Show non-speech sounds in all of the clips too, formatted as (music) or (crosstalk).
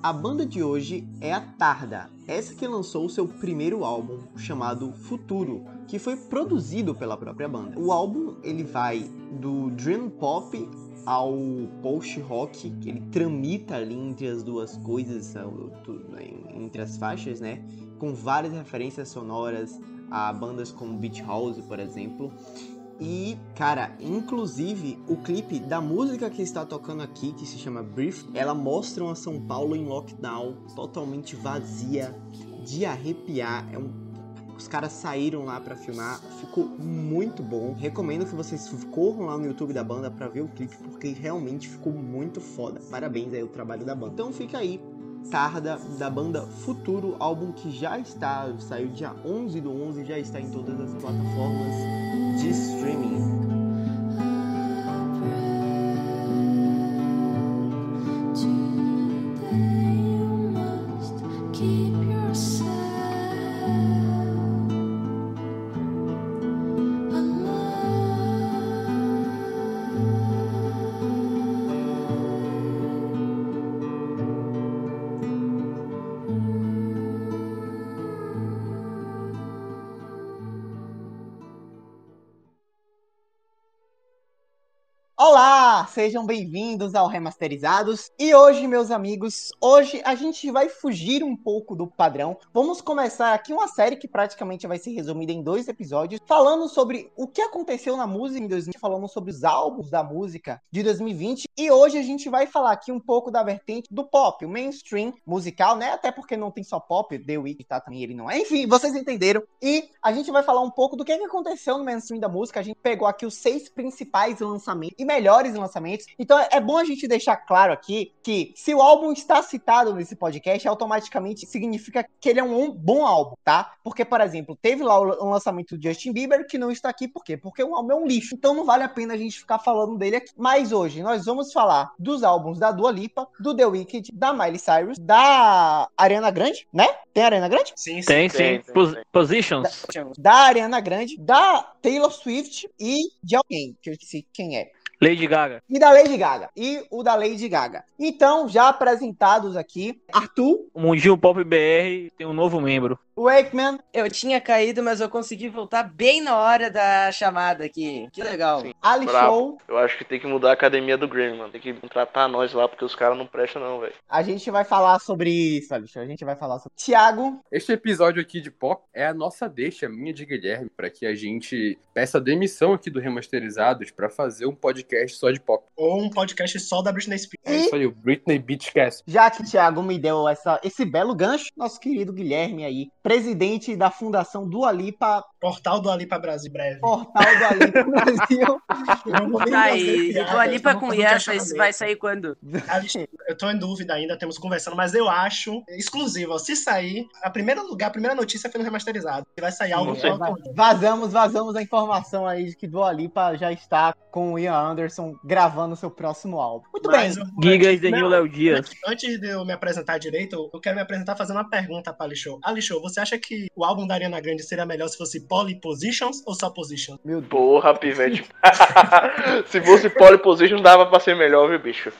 A banda de hoje é a Tarda, essa que lançou seu primeiro álbum chamado Futuro, que foi produzido pela própria banda. O álbum ele vai do dream pop ao post rock, que ele tramita ali entre as duas coisas, entre as faixas, né? Com várias referências sonoras a bandas como Beach House, por exemplo. E, cara, inclusive o clipe da música que está tocando aqui, que se chama Brief, ela mostra uma São Paulo em lockdown, totalmente vazia, de arrepiar. É um os caras saíram lá para filmar, ficou muito bom. Recomendo que vocês corram lá no YouTube da banda para ver o clipe, porque realmente ficou muito foda. Parabéns aí o trabalho da banda. Então fica aí Tarda da banda Futuro, álbum que já está, saiu dia 11 do 11, já está em todas as plataformas de streaming. Sejam bem-vindos ao Remasterizados. E hoje, meus amigos, hoje a gente vai fugir um pouco do padrão. Vamos começar aqui uma série que praticamente vai ser resumida em dois episódios, falando sobre o que aconteceu na música em 2020, falando sobre os álbuns da música de 2020. E hoje a gente vai falar aqui um pouco da vertente do pop, o mainstream musical, né? Até porque não tem só pop, The Week tá também, ele não é. Enfim, vocês entenderam. E a gente vai falar um pouco do que aconteceu no mainstream da música. A gente pegou aqui os seis principais lançamentos e melhor melhores lançamentos. Então é bom a gente deixar claro aqui que se o álbum está citado nesse podcast, automaticamente significa que ele é um bom álbum, tá? Porque, por exemplo, teve lá o lançamento do Justin Bieber que não está aqui, por quê? Porque o álbum é um lixo. Então não vale a pena a gente ficar falando dele aqui. Mas hoje nós vamos falar dos álbuns da Dua Lipa, do The Wicked, da Miley Cyrus, da Ariana Grande, né? Tem Ariana Grande? Sim, sim. Tem, sim. Tem, tem. Positions. Da, da Ariana Grande, da Taylor Swift e de alguém, que eu esqueci quem é. Lady Gaga. E da Lady Gaga. E o da Lady Gaga. Então, já apresentados aqui, Arthur. O Mundinho Pop BR tem um novo membro. Wakeman. Eu tinha caído, mas eu consegui voltar bem na hora da chamada aqui. Que legal. Sim, Ali Show. Eu acho que tem que mudar a academia do Grammy, mano. Tem que tratar nós lá, porque os caras não prestam, não, velho. A gente vai falar sobre isso, Ali Show. A gente vai falar sobre. Tiago. Este episódio aqui de pop é a nossa deixa, minha de Guilherme, para que a gente peça demissão aqui do Remasterizados para fazer um podcast só de pop. Ou um podcast só da Britney Spears. É isso aí, o Britney Beachcast. Já que o Thiago me deu essa, esse belo gancho, nosso querido Guilherme aí, presidente da Fundação do Alipa. Portal do Alipa Brasil, breve. Portal do Alipa (laughs) Brasil. tá aí, do Alipa com Yes, vai sair quando? Eu tô em dúvida ainda, temos conversando, mas eu acho exclusivo. Se sair, a primeira lugar, a primeira notícia foi no remasterizado. Vai sair algo. Vazamos, vazamos a informação aí de que do Alipa já está com o Ian Anderson gravando seu próximo álbum. Muito mas, bem. Gigas de Léo Dias. Antes de eu me apresentar direito, eu quero me apresentar fazendo uma pergunta para Alixô. Alixô, você acha que o álbum da Ariana Grande seria melhor se fosse Poly Positions ou só Positions? Meu Deus. Porra, pivete. (laughs) se fosse Poly Positions, dava pra ser melhor, viu, bicho?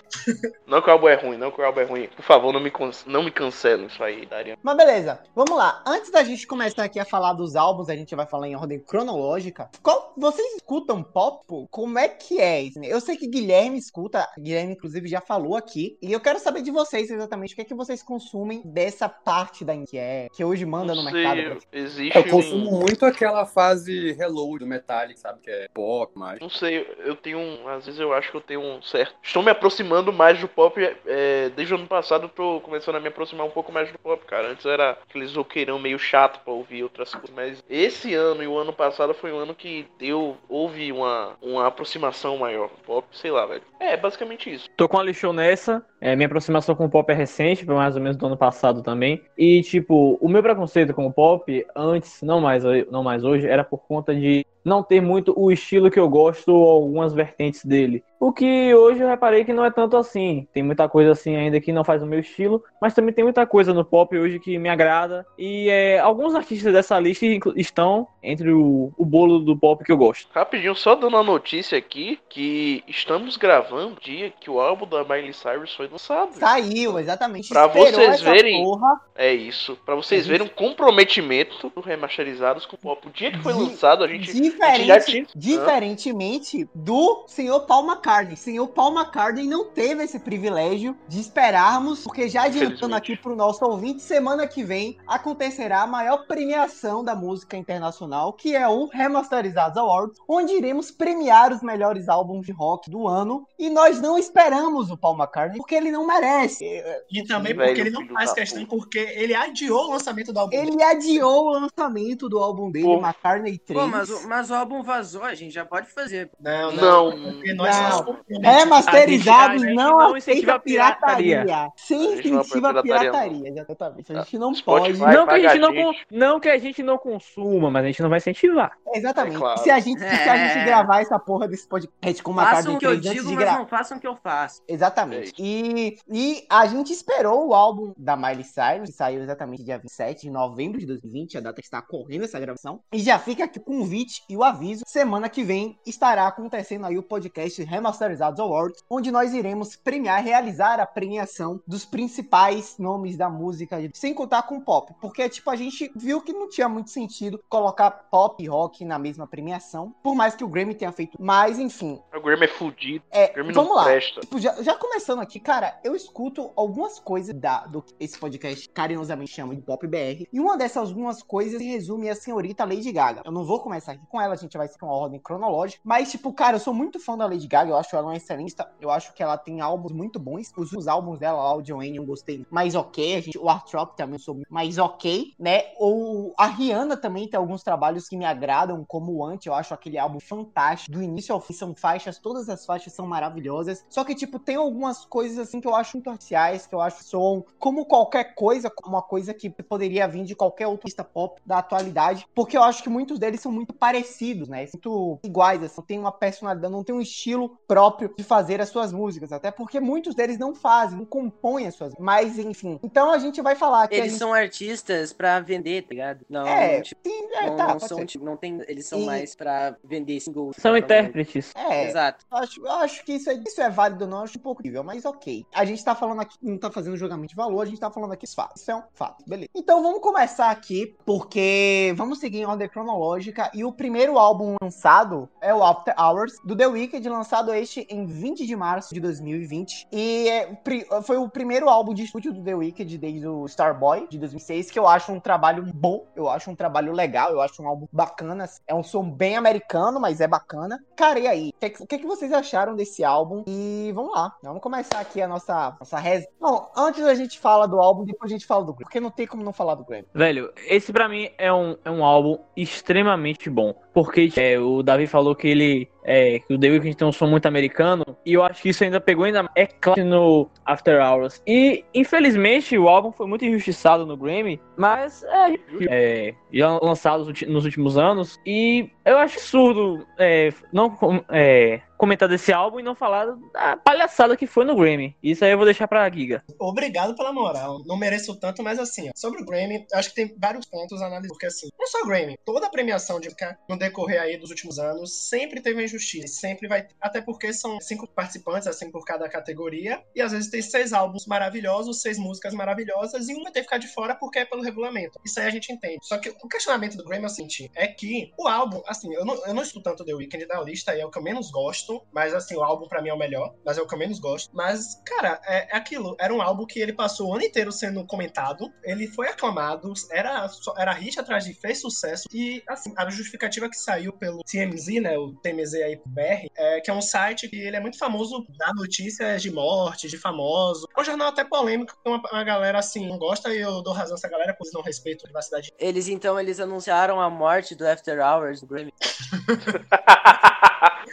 Não que o álbum é ruim, não que o álbum é ruim. Por favor, não me, não me cancelem isso aí, Ariana. Mas beleza, vamos lá. Antes da gente começar aqui a falar dos álbuns, a gente vai falar em ordem cronológica. Qual, vocês escutam pop? Como é que é isso? Eu sei que Guilherme escuta, Guilherme inclusive já falou aqui, e eu quero saber de vocês exatamente o que é que vocês consumem dessa parte da que é que hoje manda no mercado mercado. Existe eu consumo um... muito aquela fase Hello do Metallic, sabe? Que é pop, mas. Não sei, eu tenho um. Às vezes eu acho que eu tenho um certo. Estou me aproximando mais do pop. É, desde o ano passado eu tô começando a me aproximar um pouco mais do pop, cara. Antes era aquele zoqueirão meio chato pra ouvir outras coisas. Mas esse ano e o ano passado foi um ano que deu. Houve uma, uma aproximação maior do pop, sei lá, velho. É, basicamente isso. Tô com a lixão nessa. É, minha aproximação com o pop é recente, foi mais ou menos do ano passado também. E, tipo, o meu preconceito com o pop, antes, não mais, não mais hoje, era por conta de não ter muito o estilo que eu gosto ou algumas vertentes dele. O que hoje eu reparei que não é tanto assim. Tem muita coisa assim ainda que não faz o meu estilo, mas também tem muita coisa no pop hoje que me agrada. E é, alguns artistas dessa lista estão entre o, o bolo do pop que eu gosto. Rapidinho, só dando a notícia aqui que estamos gravando o dia que o álbum da Miley Cyrus foi lançado. Saiu, exatamente. Pra Esperou vocês essa verem. Porra. É isso. Pra vocês Uhum. verem um comprometimento do remasterizados com o pop. O dia que foi lançado, a gente. Diferente, já tinha- diferentemente do senhor Paul McCartney. Senhor Paul McCartney não teve esse privilégio de esperarmos, porque já adiantando aqui pro nosso ouvinte, semana que vem acontecerá a maior premiação da música internacional, que é o Remasterizados Awards, onde iremos premiar os melhores álbuns de rock do ano. E nós não esperamos o Paul McCartney, porque ele não merece. E também Velho, porque ele não faz questão, porque ele adiou o lançamento do álbum. Ele adiou o lançamento do álbum dele, Pô. McCartney 3. Pô, mas, o- mas o álbum vazou, a gente já pode fazer. Não, Não. não. Porque nós Não. A gente- a gente não, não aceita incentiva a pirataria. pirataria. Sem incentiva a pirataria, pirataria, exatamente. A gente não Spotify pode. Não, que a gente não, gente. não que a gente não consuma, mas a gente não vai incentivar. Exatamente. É claro. Se, a gente, se a É. gente gravar essa porra desse podcast com uma Façam o de que eu digo, mas não façam o que eu faço. Exatamente. E, e a gente esperou o álbum da Miley Cyrus, que saiu exatamente dia 27 de novembro de 2020, a data que está correndo essa gravação. E já fica aqui o convite e o aviso. Semana que vem estará acontecendo aí o podcast Remasterizados Awards, onde nós iremos premiar, realizar a premiação dos principais nomes da música, sem contar com pop. Porque, tipo, a gente viu que não tinha muito sentido colocar pop e rock na mesma premiação, por mais que o Grammy tenha feito. Mas, enfim, O Grammy é fudido. é, Grammy vamos lá. Tipo, já, já começando aqui, cara, eu escuto algumas coisas da, do que esse podcast carinhosamente chama de Pop BR. E uma dessas algumas coisas resume a senhorita Lady Gaga. Eu não vou começar aqui com ela, a gente vai seguir uma ordem cronológica. Mas, tipo, cara, eu sou muito fã da Lady Gaga. Eu acho ela uma excelista. Eu acho que ela tem álbuns muito bons. Os, os álbuns dela, lá, o Joanne, eu gostei mais ok. A gente, o Art Trop também sou mais ok, né? Ou a Rihanna também tem alguns trabalhos que me agradam, como o Ant. Eu acho aquele álbum fantástico. Do início ao fim são faixas, todas as faixas são maravilhosas. Só que, tipo, tem algumas coisas assim que eu acho muito artificiais, que eu acho que são como qualquer coisa, como uma coisa que poderia vir de qualquer artista pop da atualidade. Porque eu acho que muitos deles são muito parecidos, né? Muito iguais, assim, não tem uma personalidade, não tem um estilo próprio de fazer as suas músicas. Até porque muitos deles não fazem, não compõem as suas. Mas, enfim. Então a gente vai falar que. Eles gente... são artistas pra vender, tá ligado? Não, É, tipo, sim, é, não, tá, não são, tipo, não tem, eles são E- mais pra vender singles. São intérpretes. É, Exato. Eu acho, eu acho que isso é, isso é válido não, eu acho um pouco nível, mas ok. A gente tá falando aqui, não tá fazendo julgamento de valor, a gente tá falando aqui os fatos. Isso é um fato, beleza. Então vamos começar aqui, porque vamos seguir em ordem cronológica. E o primeiro álbum lançado é o After Hours, do The Weeknd, lançado este em 20 de março de 2020. E é, foi o primeiro álbum de estúdio do The Weeknd desde o Starboy, de 2006, que eu acho um trabalho bom, eu acho um trabalho legal, eu acho um álbum bacana. É um som bem americano, mas é bacana. Cara, e aí? O que, que- que vocês acharam desse álbum? E vamos lá, vamos começar aqui a nossa, nossa res... Não, antes a gente fala do álbum, depois a gente fala do Grammy, porque não tem como não falar do Grammy. Velho, esse pra mim é um, é um álbum extremamente bom. Porque é, o Davi falou que ele. É, que o The Weeknd tem um som muito americano. E eu acho que isso ainda pegou ainda é claro no After Hours. E infelizmente o álbum foi muito injustiçado no Grammy. Mas é, é já lançado nos últimos anos. E eu acho absurdo é, não é, comentar desse álbum e não falar da palhaçada que foi no Grammy. Isso aí eu vou deixar pra Giga. Obrigado pela moral. Não mereço tanto, mas assim, ó, sobre o Grammy, eu acho que tem vários pontos a analisar. Porque assim, não só o Grammy, toda a premiação de no decorrer aí dos últimos anos sempre teve injustiça. Sempre vai. Até porque são cinco participantes, assim, por cada categoria. E às vezes tem seis álbuns maravilhosos, seis músicas maravilhosas, e uma tem que ficar de fora porque é pelo regulamento. Isso aí a gente entende. Só que o questionamento do Grammy é o seguinte: é que o álbum, assim, eu não, eu não escuto tanto The Weeknd da lista, e é o que eu menos gosto, mas assim, o álbum pra mim é o melhor, mas é o que eu menos gosto. Mas, cara, é, é aquilo. Era um álbum que ele passou o ano inteiro sendo comentado, ele foi aclamado, era, era hit atrás de fez sucesso, e assim, a justificativa que saiu pelo TMZ, né, o TMZ aí pro BR, é, que é um site que ele é muito famoso, dá notícias de morte, de famoso. É um jornal até polêmico, que uma, uma galera assim não gosta, e eu dou razão a essa galera, pois não respeito a privacidade. Eles então eles anunciaram a morte do After Hours do Grammy. (laughs)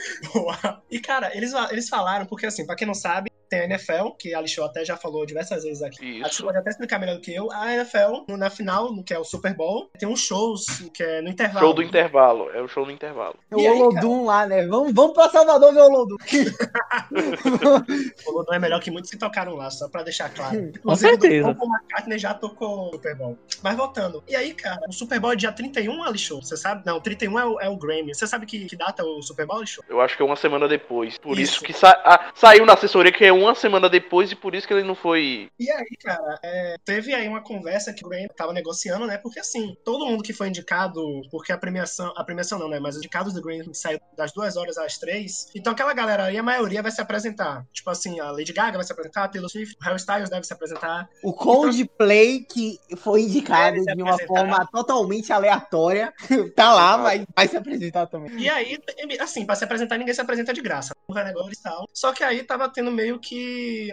(laughs) Boa. E, cara, eles, eles falaram, porque assim, pra quem não sabe, tem a NFL, que a Alixo até já falou diversas vezes aqui. Acho que Isso. pode até explicar melhor do que eu. A NFL, no- na final, no que é o Super Bowl, tem uns shows que é no intervalo. Show do intervalo. É o show do intervalo. O E aí, Olodum lá, né? Vamos, vamos pra Salvador ver o Olodum. (laughs) O Lodum é melhor que muitos que tocaram lá, só pra deixar claro. Com certeza. O Paul McCartney já tocou no Super Bowl. Mas voltando. E aí, cara, o Super Bowl é dia 31, Alixo? Você sabe? Não, 31 é o, é o Grammy. Você sabe que, que data é o Super Bowl, Alixo? Eu acho que é uma semana depois. Por isso, Isso. que sa- ah, saiu na assessoria que é uma semana depois e por isso que ele não foi. E aí, cara, é, teve aí uma conversa que o Grammy tava negociando, né? Porque assim, todo mundo que foi indicado, porque a premiação, a premiação não, né? Mas os indicados do Grammy saiu das duas horas às três. Então aquela galera aí, a maioria vai se apresentar. Tipo assim, a Lady Gaga vai se apresentar, a Taylor Swift, o Harry Styles deve se apresentar. O Coldplay, que foi indicado de uma forma totalmente aleatória, (laughs) tá lá, mas vai se apresentar também. E aí, assim, pra se apresentar, ninguém se apresenta de graça. Não vai negócio e tal. Só que aí tava tendo meio que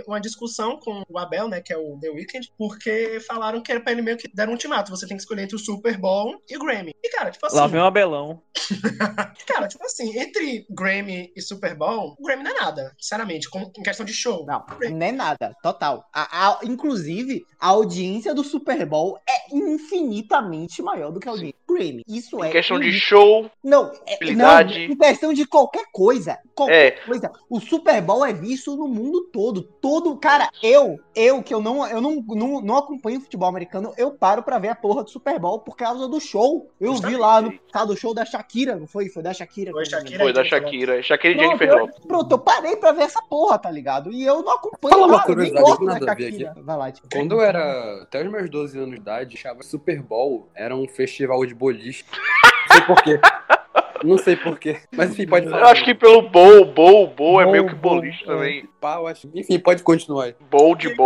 uma discussão com o Abel, né? Que é o The Weeknd, porque falaram que era pra ele meio que deram um ultimato. Você tem que escolher entre o Super Bowl e o Grammy. E, cara, tipo assim. Lá vem o Abelão. (laughs) Cara, tipo assim, entre Grammy e Super Bowl, o Grammy não é nada, sinceramente, como, em questão de show. Não, não é nada, total. A- a- inclusive, a audiência do Super Bowl é infinitamente maior do que a audiência Grammy. Isso Em é. questão de show, Não, é, habilidade. não, em questão de qualquer coisa. Qualquer é. coisa. O Super Bowl é visto no mundo todo. Todo. Cara, eu, eu que eu não, eu não, não, não acompanho futebol americano, eu paro pra ver a porra do Super Bowl por causa do show. Eu vi lá no passado o show da Shakira, não foi? Foi da Shakira. Foi. Shakira. Foi da Shakira. Shakira e Pronto, Jennifer eu, pronto, eu parei pra ver essa porra, tá ligado? E eu não acompanho Fala uma curiosidade, gosto da nada a ver Shakira. Vai lá, tipo. Quando eu era até os meus 12 anos de idade, achava Super Bowl era um festival de boliche. Não sei porquê. Não sei porquê. Mas enfim, pode falar. Eu acho que pelo bowl, bowl, bowl é Bowl, meio que bowl, boliche também. Pá, eu acho- Enfim, pode continuar aí. Bowl de enfim.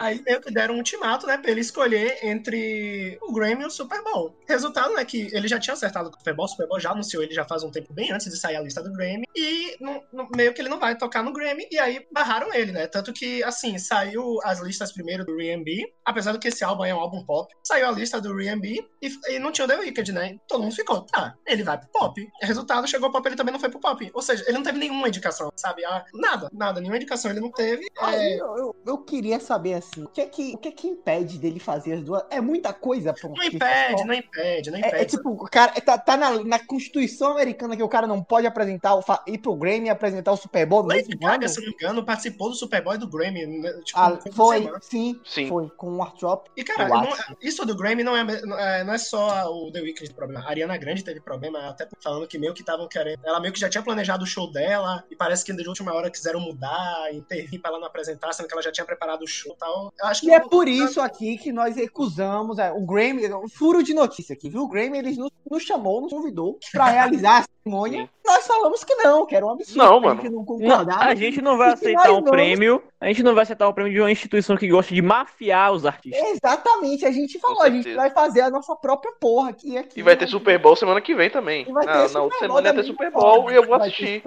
Aí meio que deram um ultimato, né, pra ele escolher entre o Grammy e o Super Bowl. Resultado, né, que ele já tinha acertado com o Super Bowl, o Super Bowl já anunciou ele já faz um tempo bem antes de sair a lista do Grammy, e não- não- meio que ele não vai tocar no Grammy, e aí barraram ele, né, tanto que, assim, saiu as listas primeiro do R&B, apesar do que esse álbum aí é um álbum pop, saiu a lista do R&B, e, e não tinha o The Weeknd, né, todo mundo ficou, tá, ele vai pro pop. Resultado, chegou o pop, ele também não foi pro pop, ou seja, ele não teve nenhuma indicação, sabe, Ah, nada, nada, nenhuma indicação ele não teve, Aí é, eu, eu, eu queria saber assim, o que é que, o que, é que impede dele fazer as duas? É muita coisa, pô. Não impede, não impede, não impede. É, é tipo, o cara tá, tá na, na Constituição Americana que o cara não pode apresentar, o, ir pro Grammy e apresentar o Super Bowl no Lady mesmo Gaga, ano? se não me engano, participou do Super Bowl e do Grammy. né, Tipo, Ah, foi, semana. sim, Sim. foi, com o Art Drop. E, cara, não- acho. isso do Grammy não é, não é, não é só o The Weeknd problema. A Ariana Grande teve problema, até falando que meio que estavam querendo. Ela meio que já tinha planejado o show dela, e parece que de última hora quiseram mudar, intervir pra ela não apresentar, sendo que ela já tinha preparado o show e tal. Eu acho que E é por isso aqui que nós recusamos é, o Grammy, um furo de notícia aqui, viu? O Grammy eles nos, nos chamou, nos convidou pra realizar a cerimônia. (laughs) Nós falamos que não, que era um absurdo. Não, a mano. gente não Não, concordava. a gente não vai aceitar um vamos- prêmio. A gente não vai aceitar um prêmio de uma instituição que gosta de mafiar os artistas. Exatamente, a gente falou, a gente vai fazer a nossa própria porra aqui. aqui E vai ter Super Bowl semana que vem também. E vai ter na Super outra Bowl semana vai ter Super forma. Bowl e eu vou Vai ter assistir.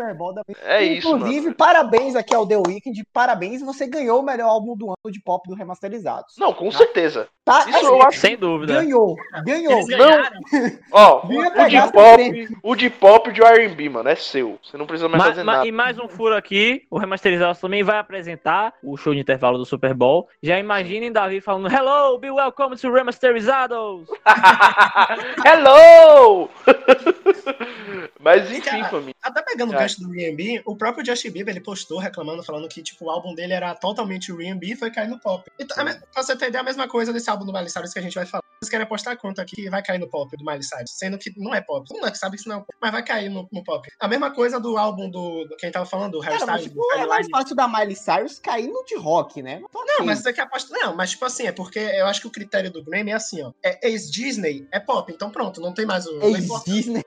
É isso, Inclusive, mano. parabéns aqui ao The Weeknd, parabéns, você ganhou o melhor álbum do ano de pop do Remasterizados. Não, com certeza. Tá? Isso Assim, eu acho. Sem dúvida. ganhou, ganhou. Eles Não. Ó, o de pop, o de pop de R&B, mano, é seu. Você não precisa mais Ma- fazer ma- nada. e mais um furo aqui, o Remasterizados também vai apresentar o show de intervalo do Super Bowl. Já imaginem Davi falando Hello, be welcome to Remasterizados! (laughs) Hello! (laughs) Mas E, enfim, cara, família. Até pegando o É. gancho do R&B, o próprio Justin Bieber, ele postou reclamando, falando que, tipo, o álbum dele era totalmente R&B e foi cair no pop. Então, pra você ter ideia, a mesma coisa desse álbum do Miley Cyrus que a gente vai falar. Vocês querem apostar quanto aqui que vai cair no pop do Miley Cyrus? Sendo que não é pop. Todo mundo que sabe que isso não é pop, mas vai cair no, no pop. A mesma coisa do álbum do, do quem tava falando, do Harry Styles, tipo, do é mais fácil da Miley Cyrus cair no de rock, né? Não, mas você quer apostar. Não, mas tipo assim, é porque eu acho que o critério do Grammy é assim, ó. É ex-Disney, é pop, então pronto, não tem mais o. não. Ex-Disney.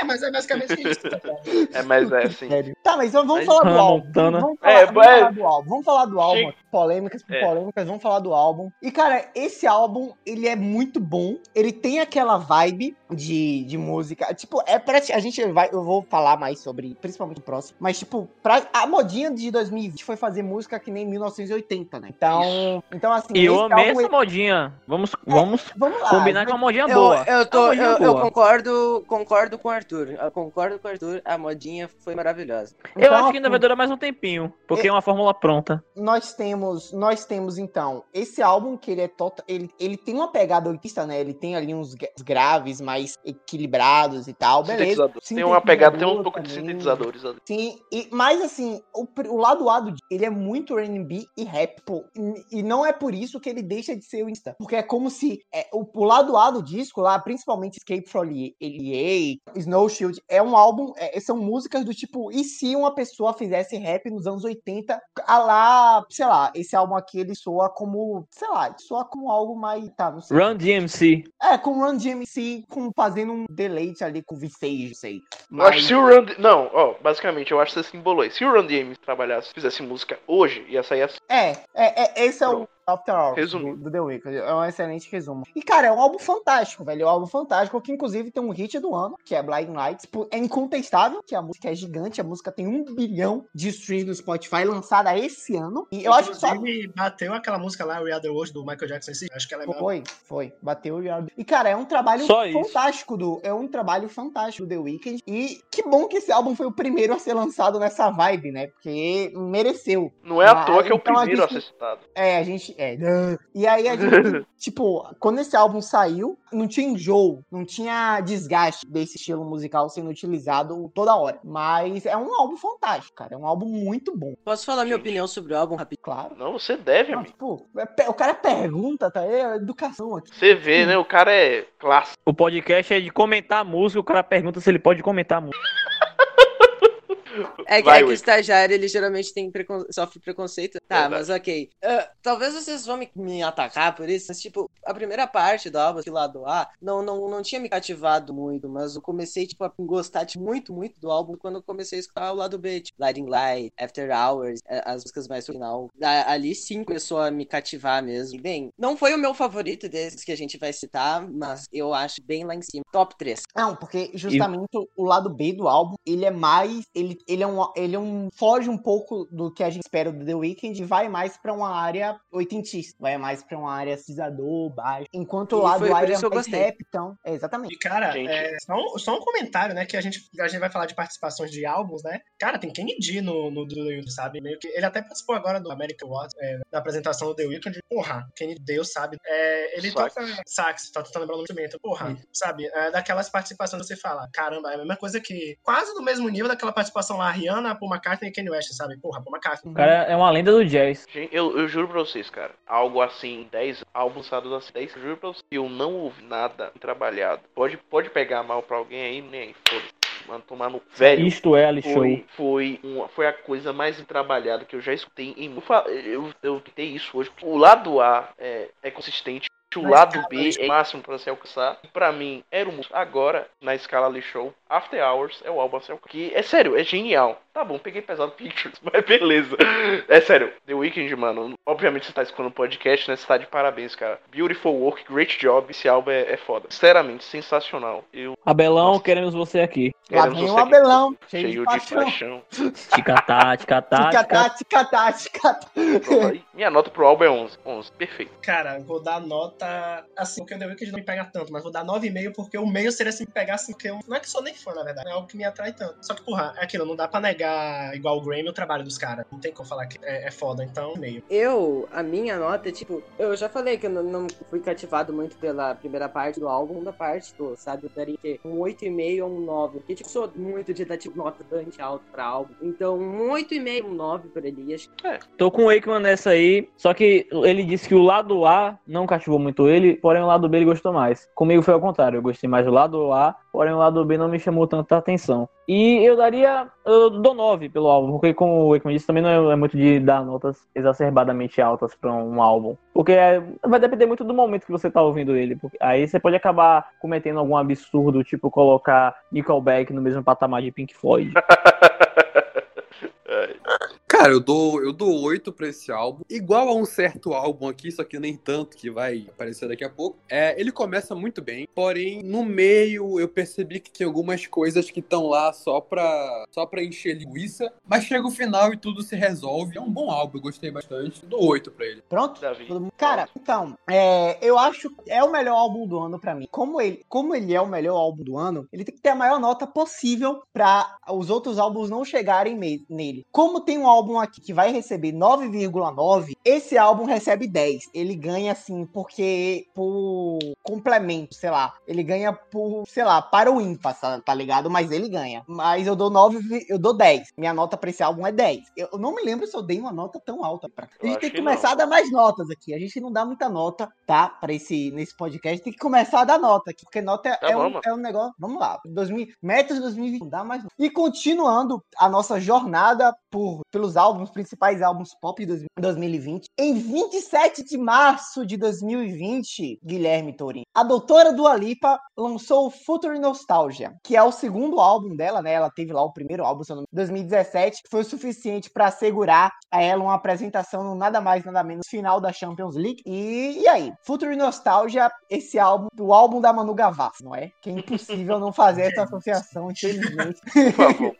É, mas é basicamente isso. Tá? (laughs) É, mas é assim. Sério. Tá, mas vamos, vamos Mas falar do álbum. Montana. Vamos falar, É, vamos é. falar do álbum. Vamos falar do álbum. Polêmicas por É. polêmicas, vamos falar do álbum. E, cara, esse álbum, ele é muito bom. Ele tem aquela vibe de, de música. Tipo, é pra. A gente vai. Eu vou falar mais sobre, principalmente o próximo. Mas, tipo, pra, a modinha de 2020 foi fazer música que nem 1980, né? Então. Então, assim. E eu amei álbum, essa modinha. Vamos, vamos Vamos lá. combinar com uma modinha Eu, boa. eu, tô, eu, eu boa. concordo, concordo com o Arthur. Eu concordo com o Arthur. A modinha foi maravilhosa. Eu Então, acho que ainda vai assim, durar mais um tempinho, porque é uma fórmula pronta. nós temos, nós temos então esse álbum que ele é total, ele, ele tem uma pegada oitista, né? Ele tem ali uns gra- graves mais equilibrados e tal, beleza. Tem uma pegada, tem um pouco de também. sintetizadores ali. Sim, e, mas assim, o, o lado A do disco, ele é muito R&B e rap, pô. E, e não é por isso que ele deixa de ser o Insta. Porque é como se é, o, o lado A do disco, lá, principalmente Escape from LA, Snow Shield, é um álbum, é, são músicas do tipo, e se uma pessoa fizesse rap nos anos 80, a lá, sei lá, esse álbum aqui, ele soa como, sei lá, soa como algo mais, tá, não sei. Run DMC. É, com Run DMC, com, fazendo um deleite ali com V6, não sei. Eu acho que se o Run... Não, ó, basicamente, eu acho que você simbolou aí. Se o Run DMC trabalhasse, fizesse música hoje, ia sair assim. É, é, é, esse é o Pronto. After Hours do, do The Weeknd. É um excelente resumo. E, cara, é um álbum fantástico, velho. É um álbum fantástico, que inclusive tem um hit do ano, que é Blind Lights. É incontestável que a música é gigante. A música tem um bilhão de streams no Spotify, lançada esse ano. E eu acho que só Inclusive, bateu aquela música lá, We Are The World, do Michael Jackson. esse- Acho que ela é melhor. Foi, foi. Bateu o Yard. E, cara, é um trabalho Só isso. fantástico do. É um trabalho fantástico do The Weeknd. E que bom que esse álbum foi o primeiro a ser lançado nessa vibe, né? Porque mereceu. Não é à Mas, toa que é o então a primeiro a gente- ser citado. É, a gente. É. E aí a gente, (laughs) tipo, quando esse álbum saiu, não tinha enjoo, não tinha desgaste desse estilo musical sendo utilizado toda hora. Mas é um álbum fantástico, cara. É um álbum muito bom, Posso falar minha opinião sobre o álbum rapidinho? claro. Não, você deve, Não, amigo. tipo, é o cara pergunta, tá? É educação aqui. Você vê, né? O cara é clássico. O podcast é de comentar a música, o cara pergunta se ele pode comentar a música. (laughs) É que, Vai, é que o estagiário, ele geralmente tem precon... sofre preconceito. Tá, Verdade. mas ok. Ah, talvez vocês vão me, me atacar por isso, mas tipo, a primeira parte do álbum, esse lado A, não, não, não tinha me cativado muito, mas eu comecei, tipo, a gostar tipo, muito, muito do álbum quando eu comecei a escutar o lado B, tipo, Lighting Light, After Hours, eh, as músicas mais pro final. Ali sim começou a me cativar mesmo. E, bem, não foi o meu favorito desses que a gente vai citar, mas eu acho bem lá em cima. Top 3. Não, porque justamente o lado B do álbum, ele é mais. Ele, ele é um. Ele é um. Foge um pouco do que a gente espera do The Weeknd e vai mais pra uma área oitentista. Vai mais pra uma área cisador, baixo. Enquanto o lado A é mais gostei. rap, então. É, exatamente. E, cara, Gente. é, só, um, só um comentário, né? Que a gente, a gente vai falar de participações de álbuns, né? Cara, tem Kenny no, no The Weeknd, sabe? Meio que, ele até participou agora do American Awards, é, da apresentação do The Weeknd. Porra, Kenny Deus, sabe? É, ele Sax. toca sax, tá tentando lembrar o instrumento. Porra, sabe? É, daquelas participações que você fala, caramba, é a mesma coisa que... Quase do mesmo nível daquela participação lá, Rihanna, Paul McCartney e Kanye West, sabe? Porra, Paul McCartney. O cara é uma lenda do jazz. Gente, eu, eu juro pra vocês, cara. Algo assim, 10 álbuns lançados assim, 10, eu juro pra vocês. que Eu não ouvi nada trabalhado. Pode, pode pegar mal pra alguém aí, nem aí, foda-se. Mano, tomar no velho. Isto é Ali Show. Foi, foi, uma, foi a coisa mais trabalhada que eu já escutei em. Eu, eu, eu tentei isso hoje. O lado A é, é consistente. O lado B é o máximo pra se alcançar. E pra mim, era o músico. Agora, na escala ali show, After Hours é o álbum a se alcançar. Que é sério, é genial. Tá bom, peguei pesado Pictures, (laughs) mas beleza. É sério, The Weeknd, mano. Obviamente você tá escutando o podcast, né? Você tá de parabéns, cara. Beautiful work, great job. Esse álbum é, é foda. Sinceramente, sensacional. Eu Abelão, Nossa. queremos você aqui. Lá vem o. Abelão, cheio, cheio de de paixão. paixão. Ticatá, ticatá, Ticatá, ticatá. ticatá, Minha nota pro álbum é 11. 11, perfeito. Cara, vou dar nota. Assim, porque o The Weeknd não me pega tanto, mas vou dar 9,5 porque o meio seria se me pegasse, porque eu não é que sou nem fã, na verdade, é algo que me atrai tanto. Só que, porra, é aquilo, não dá pra negar igual o Grammy o trabalho dos caras. Não tem como falar que é, é foda, então, meio. Eu, a minha nota, tipo, eu já falei que eu não, não fui cativado muito pela primeira parte do álbum, da parte do, sabe? Eu daria que um 8,5 ou um 9. Porque, tipo, sou muito de dar, tipo, nota bastante alta pra álbum. Então, um 8,5, um 9 por. Acho que Tô com o Wakeman nessa aí, só que ele disse que o lado A não cativou muito ele, porém o lado B ele gostou mais. Comigo foi ao contrário, eu gostei mais do lado A, porém o lado B não me chamou tanta atenção. E eu daria, eu dou 9 pelo álbum, porque como o Wakeman disse, também não é, é muito de dar notas exacerbadamente altas pra um álbum. Porque é- vai depender muito do momento que você tá ouvindo ele. porque aí você pode acabar cometendo algum absurdo, tipo colocar Nickelback no mesmo patamar de Pink Floyd. (laughs) (laughs) Cara, eu dou, eu dou 8 pra esse álbum. Igual a um certo álbum aqui, só que nem tanto, que vai aparecer daqui a pouco. É, ele começa muito bem, porém, no meio eu percebi que tem algumas coisas que estão lá só pra, só pra encher linguiça. Mas chega o final e tudo se resolve. É um bom álbum, eu gostei bastante. Dou 8 pra ele. Pronto? Davi. Cara, então, é, eu acho que é o melhor álbum do ano pra mim. Como ele, como ele é o melhor álbum do ano, ele tem que ter a maior nota possível pra os outros álbuns não chegarem nele. Como tem um álbum aqui que vai receber 9,9, esse álbum recebe 10. Ele ganha assim porque por complemento, sei lá, ele ganha por, sei lá, para o ímpar, tá- ligado? Mas ele ganha. Mas eu dou 9, vi- eu dou 10. Minha nota pra esse álbum é 10. Eu não me lembro se eu dei uma nota tão alta pra. A gente tem que começar não. a dar mais notas aqui. A gente não dá muita nota, tá? Pra esse nesse podcast. Tem que começar a dar nota aqui, porque nota é, Tá é bom, um, é um negócio. Vamos lá. 2000, metas de 2020. Não dá mais. nota. E continuando a nossa jornada por, pelos álbuns, principais álbuns pop de 2000 2020. Em 27 de março de 2020, Guilherme Torin, a doutora Dua Lipa lançou o Future Nostalgia, que é o segundo álbum dela, né? Ela teve lá o primeiro álbum, se eu não me engano, 2017, que foi o suficiente para assegurar a ela uma apresentação no nada mais, nada menos final da Champions League. E, e aí? Future Nostalgia, esse álbum, o álbum da Manu Gavassi, não é? Que é impossível não fazer essa (laughs) associação, infelizmente.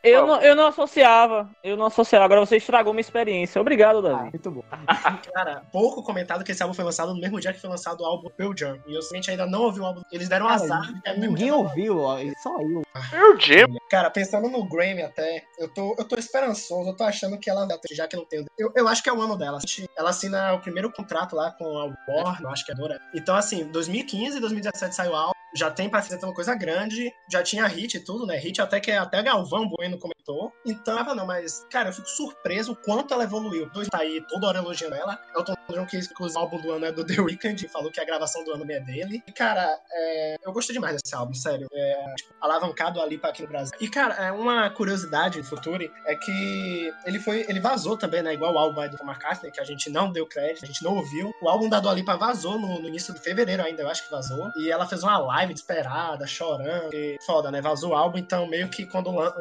Eu não, eu não associava, eu não associava. Agora você estragou minha experiência. Obrigado, Ah, Davi. muito bom. (laughs) Cara, pouco comentado que esse álbum foi lançado no mesmo dia que foi lançado o álbum Pearl Jam. E eu simplesmente ainda não ouvi o álbum. Eles deram um Cara, azar. é Ninguém ouviu, ó, só eu. Pearl Jam. Cara, pensando no Grammy até, eu tô, eu tô esperançoso, eu tô achando que ela, já que não tem. Eu, eu acho que é o ano dela. Ela assina o primeiro contrato lá com a Warner, eu acho que é agora. Então, assim, 2015 e 2017 saiu o álbum, já tem apresentando coisa grande, já tinha hit e tudo, né? Hit até que até Galvão Bueno comentou. Então, ah, não, mas, cara, eu fico surpreso o quanto ela evoluiu. Dois tá aí toda hora elogiando ela. Elton John, que o álbum do ano é do The Weeknd, falou que a gravação do ano é dele. E, cara, é, eu gostei demais desse álbum, sério. É, tipo, alavancado ali pra aqui no Brasil. E, cara, é uma curiosidade do Futuri é que ele foi. Ele vazou também, né? Igual o álbum aí do Paul McCartney, que a gente não deu crédito, a gente não ouviu. O álbum da Dua Lipa vazou no, no início de fevereiro ainda, eu acho que vazou. E ela fez uma live desesperada, chorando. E foda, né? Vazou o álbum, então meio que quando o lan-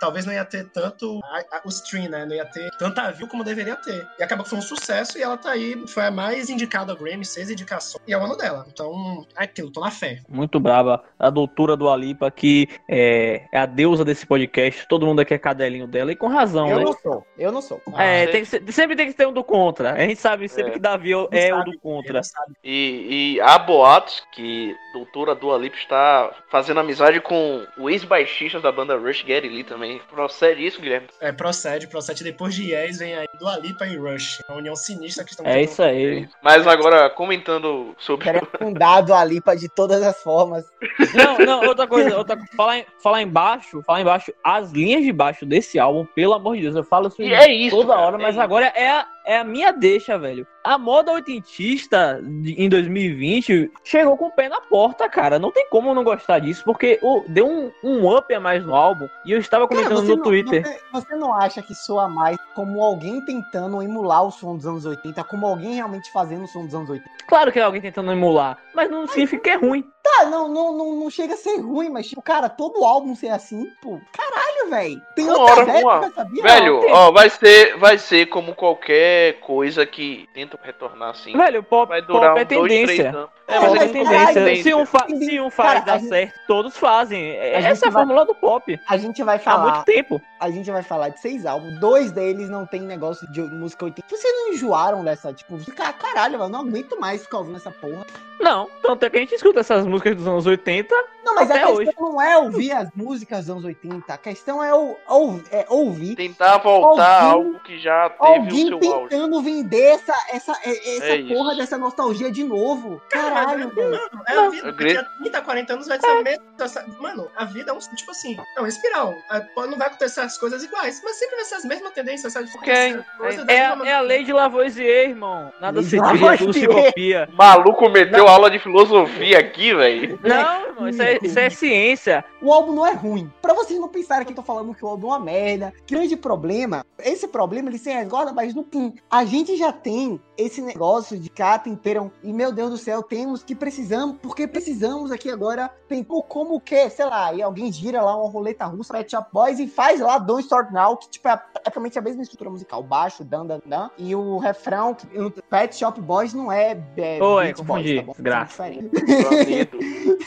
talvez não ia ter tanto a- a- o stream, né? Não ia ter tanta view como deveria ter. E acabou que foi um sucesso e ela tá aí, foi a mais indicada ao Grammy, seis indicações. E é o ano dela. Então, é aquilo, tô na fé. Muito brava. A doutora do Alipa, que é, é a deusa desse podcast. Todo mundo aqui é cadelinho dela. E com razão, Eu né? não sou, eu não sou. É, Ah, tem que ser- sempre tem que ter um do contra. A gente sabe sempre É. que Davi é o do contra. E, e há boatos que a doutora Dua Lipa está fazendo amizade com o ex-baixista da banda Rush, Gary Lee também. Procede isso, Guilherme? É, procede, procede. Depois de Yes, vem aí Dua Lipa e Rush. A união sinistra que estão É isso aí. Mas agora, comentando sobre. Quero fundado a Lipa de todas as formas. Não, não, outra coisa, outra coisa. Falar, em, falar embaixo, falar embaixo, as linhas de baixo desse álbum, pelo amor de Deus, eu falo isso E é isso. toda cara, hora, é mas isso. agora é a, é a minha deixa, velho. A moda oitentista de- em 2020 chegou com o pé na porta, cara. Não tem como não gostar disso, porque o, deu um, um up a mais no álbum. E eu estava Cara, comentando você no não- Twitter. Você, você não acha que soa mais como alguém tentando emular o som dos anos 80, como alguém realmente fazendo o som dos anos 80? Claro que é alguém tentando emular, mas não significa que é ruim. Tá, não, não, não, não chega a ser ruim, mas, tipo, cara, todo álbum ser assim, pô, caralho, velho. Tem Uma hora, uma- épocas, sabia? Velho, ó, vai ser, vai ser como qualquer coisa que tenta retornar assim. Velho, pop, Vai durar pop é dois, três tendência. anos. É, mas é é tendência. Se um, fa- se um faz Cara, dar gente- certo, todos fazem. É- Essa é a vai- fórmula do pop. A gente vai Há falar, muito tempo. a gente vai falar de seis álbuns, dois deles não tem negócio de música 80. Vocês não enjoaram dessa, tipo, ficar, caralho, eu não aguento mais ficar ouvindo essa porra. Não, tanto é que a gente escuta essas músicas dos anos 80. Não, mas Até a questão hoje. não é ouvir as músicas dos anos 80, a questão é, ou- ou- é ouvir Tentar voltar Alguém- algo que já teve alguém o seu tentando vender essa, essa, é- essa É isso. porra dessa nostalgia de novo. Caralho, velho. Mano, é a vida. Daqui a 30, 40 anos vai ser a mesma. essa- Mano, a vida é um. Tipo assim, é uma espiral. É, Não vai acontecer as coisas iguais, mas sempre vai ser as mesmas tendências. Essas Ok, coisas É, da a- mesma é a lei de Lavoisier, irmão. Nada se tudo se copia. O maluco meteu aula de filosofia aqui, velho. Não, irmão, isso é, isso é ciência. O álbum não é ruim. Pra vocês não pensarem que eu tô falando que o álbum é uma merda. Grande problema. Esse problema ele se resguarda mais no fim. A gente já tem esse negócio de cá temperam e meu Deus do céu, temos que precisamos, porque precisamos aqui agora, tem como o quê? Sei lá, e alguém gira lá uma roleta russa, Pet Shop Boys e faz lá Don't Start Now, que tipo é praticamente a mesma estrutura musical, baixo, dan dan dan, e o refrão, que, Pet Shop Boys não é, é Oi, Beach confundi, Boys, tá desgraça. Diferentes.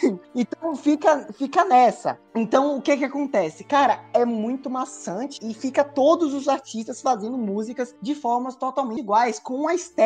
(laughs) Então fica, fica nessa. Então o que que acontece? Cara, é muito maçante e fica todos os artistas fazendo músicas de formas totalmente iguais, com uma estética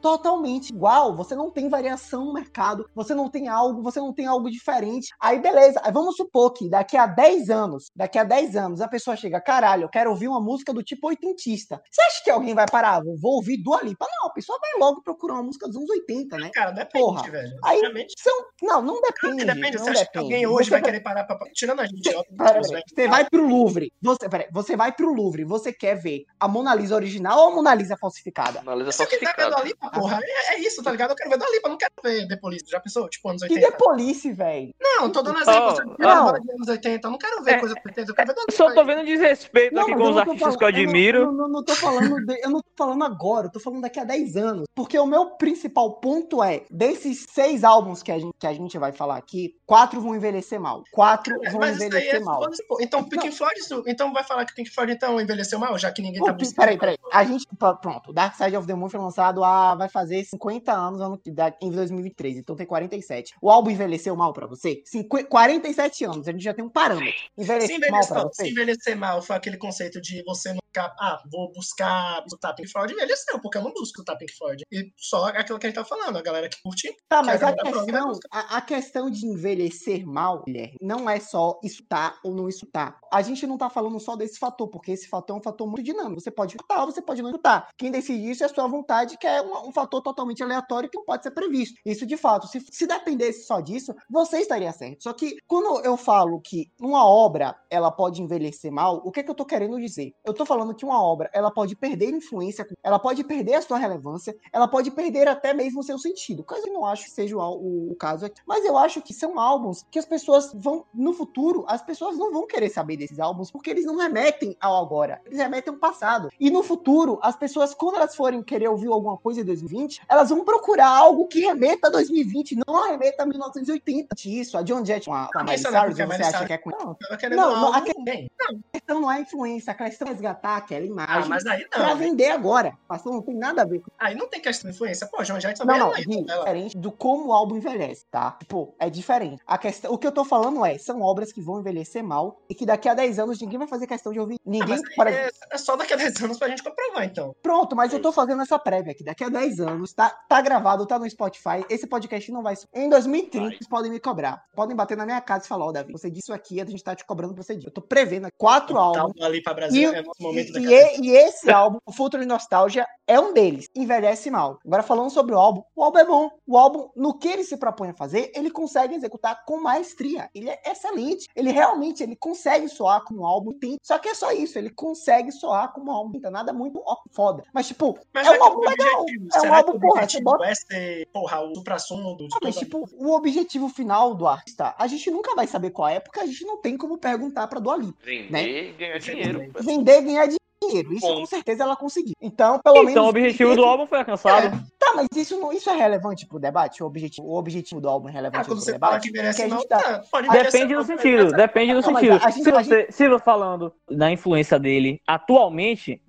totalmente igual. Você não tem variação no mercado, você não tem algo, você não tem algo diferente. Aí beleza, aí vamos supor que daqui a 10 anos, daqui a 10 anos a pessoa chega, caralho, eu quero ouvir uma música do tipo oitentista. Você acha que alguém vai parar? Vou ouvir Dua Lipa? Não, a pessoa vai logo procurar uma música dos anos 80, né? Cara, depende, Porra. velho. Aí Realmente. são, não, não depende, Depende, não você acha que depende. alguém hoje Você vai querer parar pra. Tirando a gente, óbvio. Pera, você vai- Você vai pro Louvre. Você, pera, você vai pro Louvre. Você quer ver a Mona Lisa original ou a Mona Lisa falsificada? Analisa Se eu quiser ver da Lipa, porra, é, é isso, tá ligado? Eu quero ver da Lipa, eu não quero ver The Police. Já pensou? Tipo, anos Que 80. The Police, velho. Não, tô dando exemplo. Oh, você não. anos 80. Eu não quero ver É, coisa dos 80, eu quero ver Eu Lipa. só tô vendo desrespeito Não, aqui com eu os artistas falando- que eu admiro. Não, não, não tô falando de- eu não tô falando agora, eu tô falando daqui a 10 anos. Porque o meu principal ponto é, desses seis álbuns que a gente, que a gente vai falar aqui, quatro vão envelhecer mal. Quatro vão Mas isso aí envelhecer é mal. Então, Pink Floyd, isso- então vai falar que Pink Floyd então envelheceu mal, já que ninguém tá. Peraí, peraí. A gente. Pronto, Dark Side of the Moon foi lançado há. Vai fazer 50 anos ano, em 2023. Então tem 47. O álbum envelheceu mal pra você? Cinqu- 47 anos. A gente já tem um parâmetro. Se Envelheceu mal envelhecer, não, se envelhecer mal foi aquele conceito de você não ficar, ah, vou buscar escutar Pink Floyd, envelheceu, porque eu não busco escutar Pink Floyd. E só aquilo que a gente tá falando, a galera que curte. Tá, que mas a a questão, a, a questão de envelhecer mal, Guilherme, não é só escutar ou não escutar. A gente não tá falando só desse fator, porque esse fator é um fator muito dinâmico. Você pode escutar ou você pode não escutar. Quem decide isso é a sua vontade, que é um, um fator totalmente aleatório que não pode ser previsto. Isso de fato, se, se dependesse só disso, você estaria certo. Só que quando eu falo que uma obra ela pode envelhecer mal, o que, é que eu tô querendo dizer? Eu tô falando que uma obra ela pode perder influência, ela pode perder a sua relevância, ela pode perder até mesmo o seu sentido. Coisa que eu não acho que seja o, o- o caso aqui. Mas eu acho que são álbuns que as pessoas vão, no futuro, as pessoas não vão querer saber desses álbuns porque eles não remetem ao agora, eles remetem ao passado. E no futuro, as pessoas, quando elas forem querer ouvir alguma coisa em 2020, elas vão procurar algo que remeta a 2020, não remeta a 1980. Isso, a John Jett com a, com a Ah, Miley isso não é Cyrus, a você acha que é com... Não, Não, não, algo aquele- bem. a questão não é influência, a questão é resgatar aquela Ah, imagem mas aí pra não. vender agora. Mas não tem nada a ver com Aí não tem questão de influência. Pô, João Jett também Não, é não, né? é diferente do como o álbum envelhece, tá? Tipo, é diferente. A questão, o que eu tô falando é, são obras que vão envelhecer mal e que daqui a 10 anos ninguém vai fazer questão de ouvir. Ah, Ninguém, por é, é só daqui a 10 anos pra gente comprovar, então. Pronto, mas eu tô fazendo essa prévia aqui. Daqui a 10 anos, tá, tá gravado, tá no Spotify. Esse podcast não vai. Em 2030, Vai. vocês podem me cobrar. Podem bater na minha casa e falar, ó, Davi, você disse isso aqui, a gente tá te cobrando pra você disso. Eu tô prevendo quatro álbuns. Tá ali pra Brasil, E, é nosso momento da e, cabeça. e- e esse (laughs) álbum, o Futuro Nostalgia, é um deles. Envelhece mal. Agora, falando sobre o álbum, o álbum é bom. O álbum, no que ele se propõe a fazer, ele consegue executar com maestria. Ele é excelente. Ele realmente ele consegue soar como um álbum. Tem, só que é só isso. Ele consegue soar como um álbum. Não tem nada muito foda. Mas, tipo, Mas é vai um álbum um legal. objetivo. É um Será álbum, porra, objetivo você bota- é ser, porra, o supra-sumo do Ah, mas, tipo, o objetivo final do artista, a gente nunca vai saber qual é, porque a gente não tem como perguntar pra Dua Lipa. Vender Né? e ganhar dinheiro. Vender e ganhar dinheiro. Isso Ponto. com certeza ela conseguiu. Então, pelo menos. Então o objetivo do álbum foi alcançado. Tá, mas isso, não, isso é relevante pro debate? O objetivo, o objetivo do álbum é Ah, relevante quando pro você fala debate? que merece gente tá- tá, pode Depende do sentido, mas- depende do Não, sentido. a gente- se, a você, se você falando da influência dele atualmente,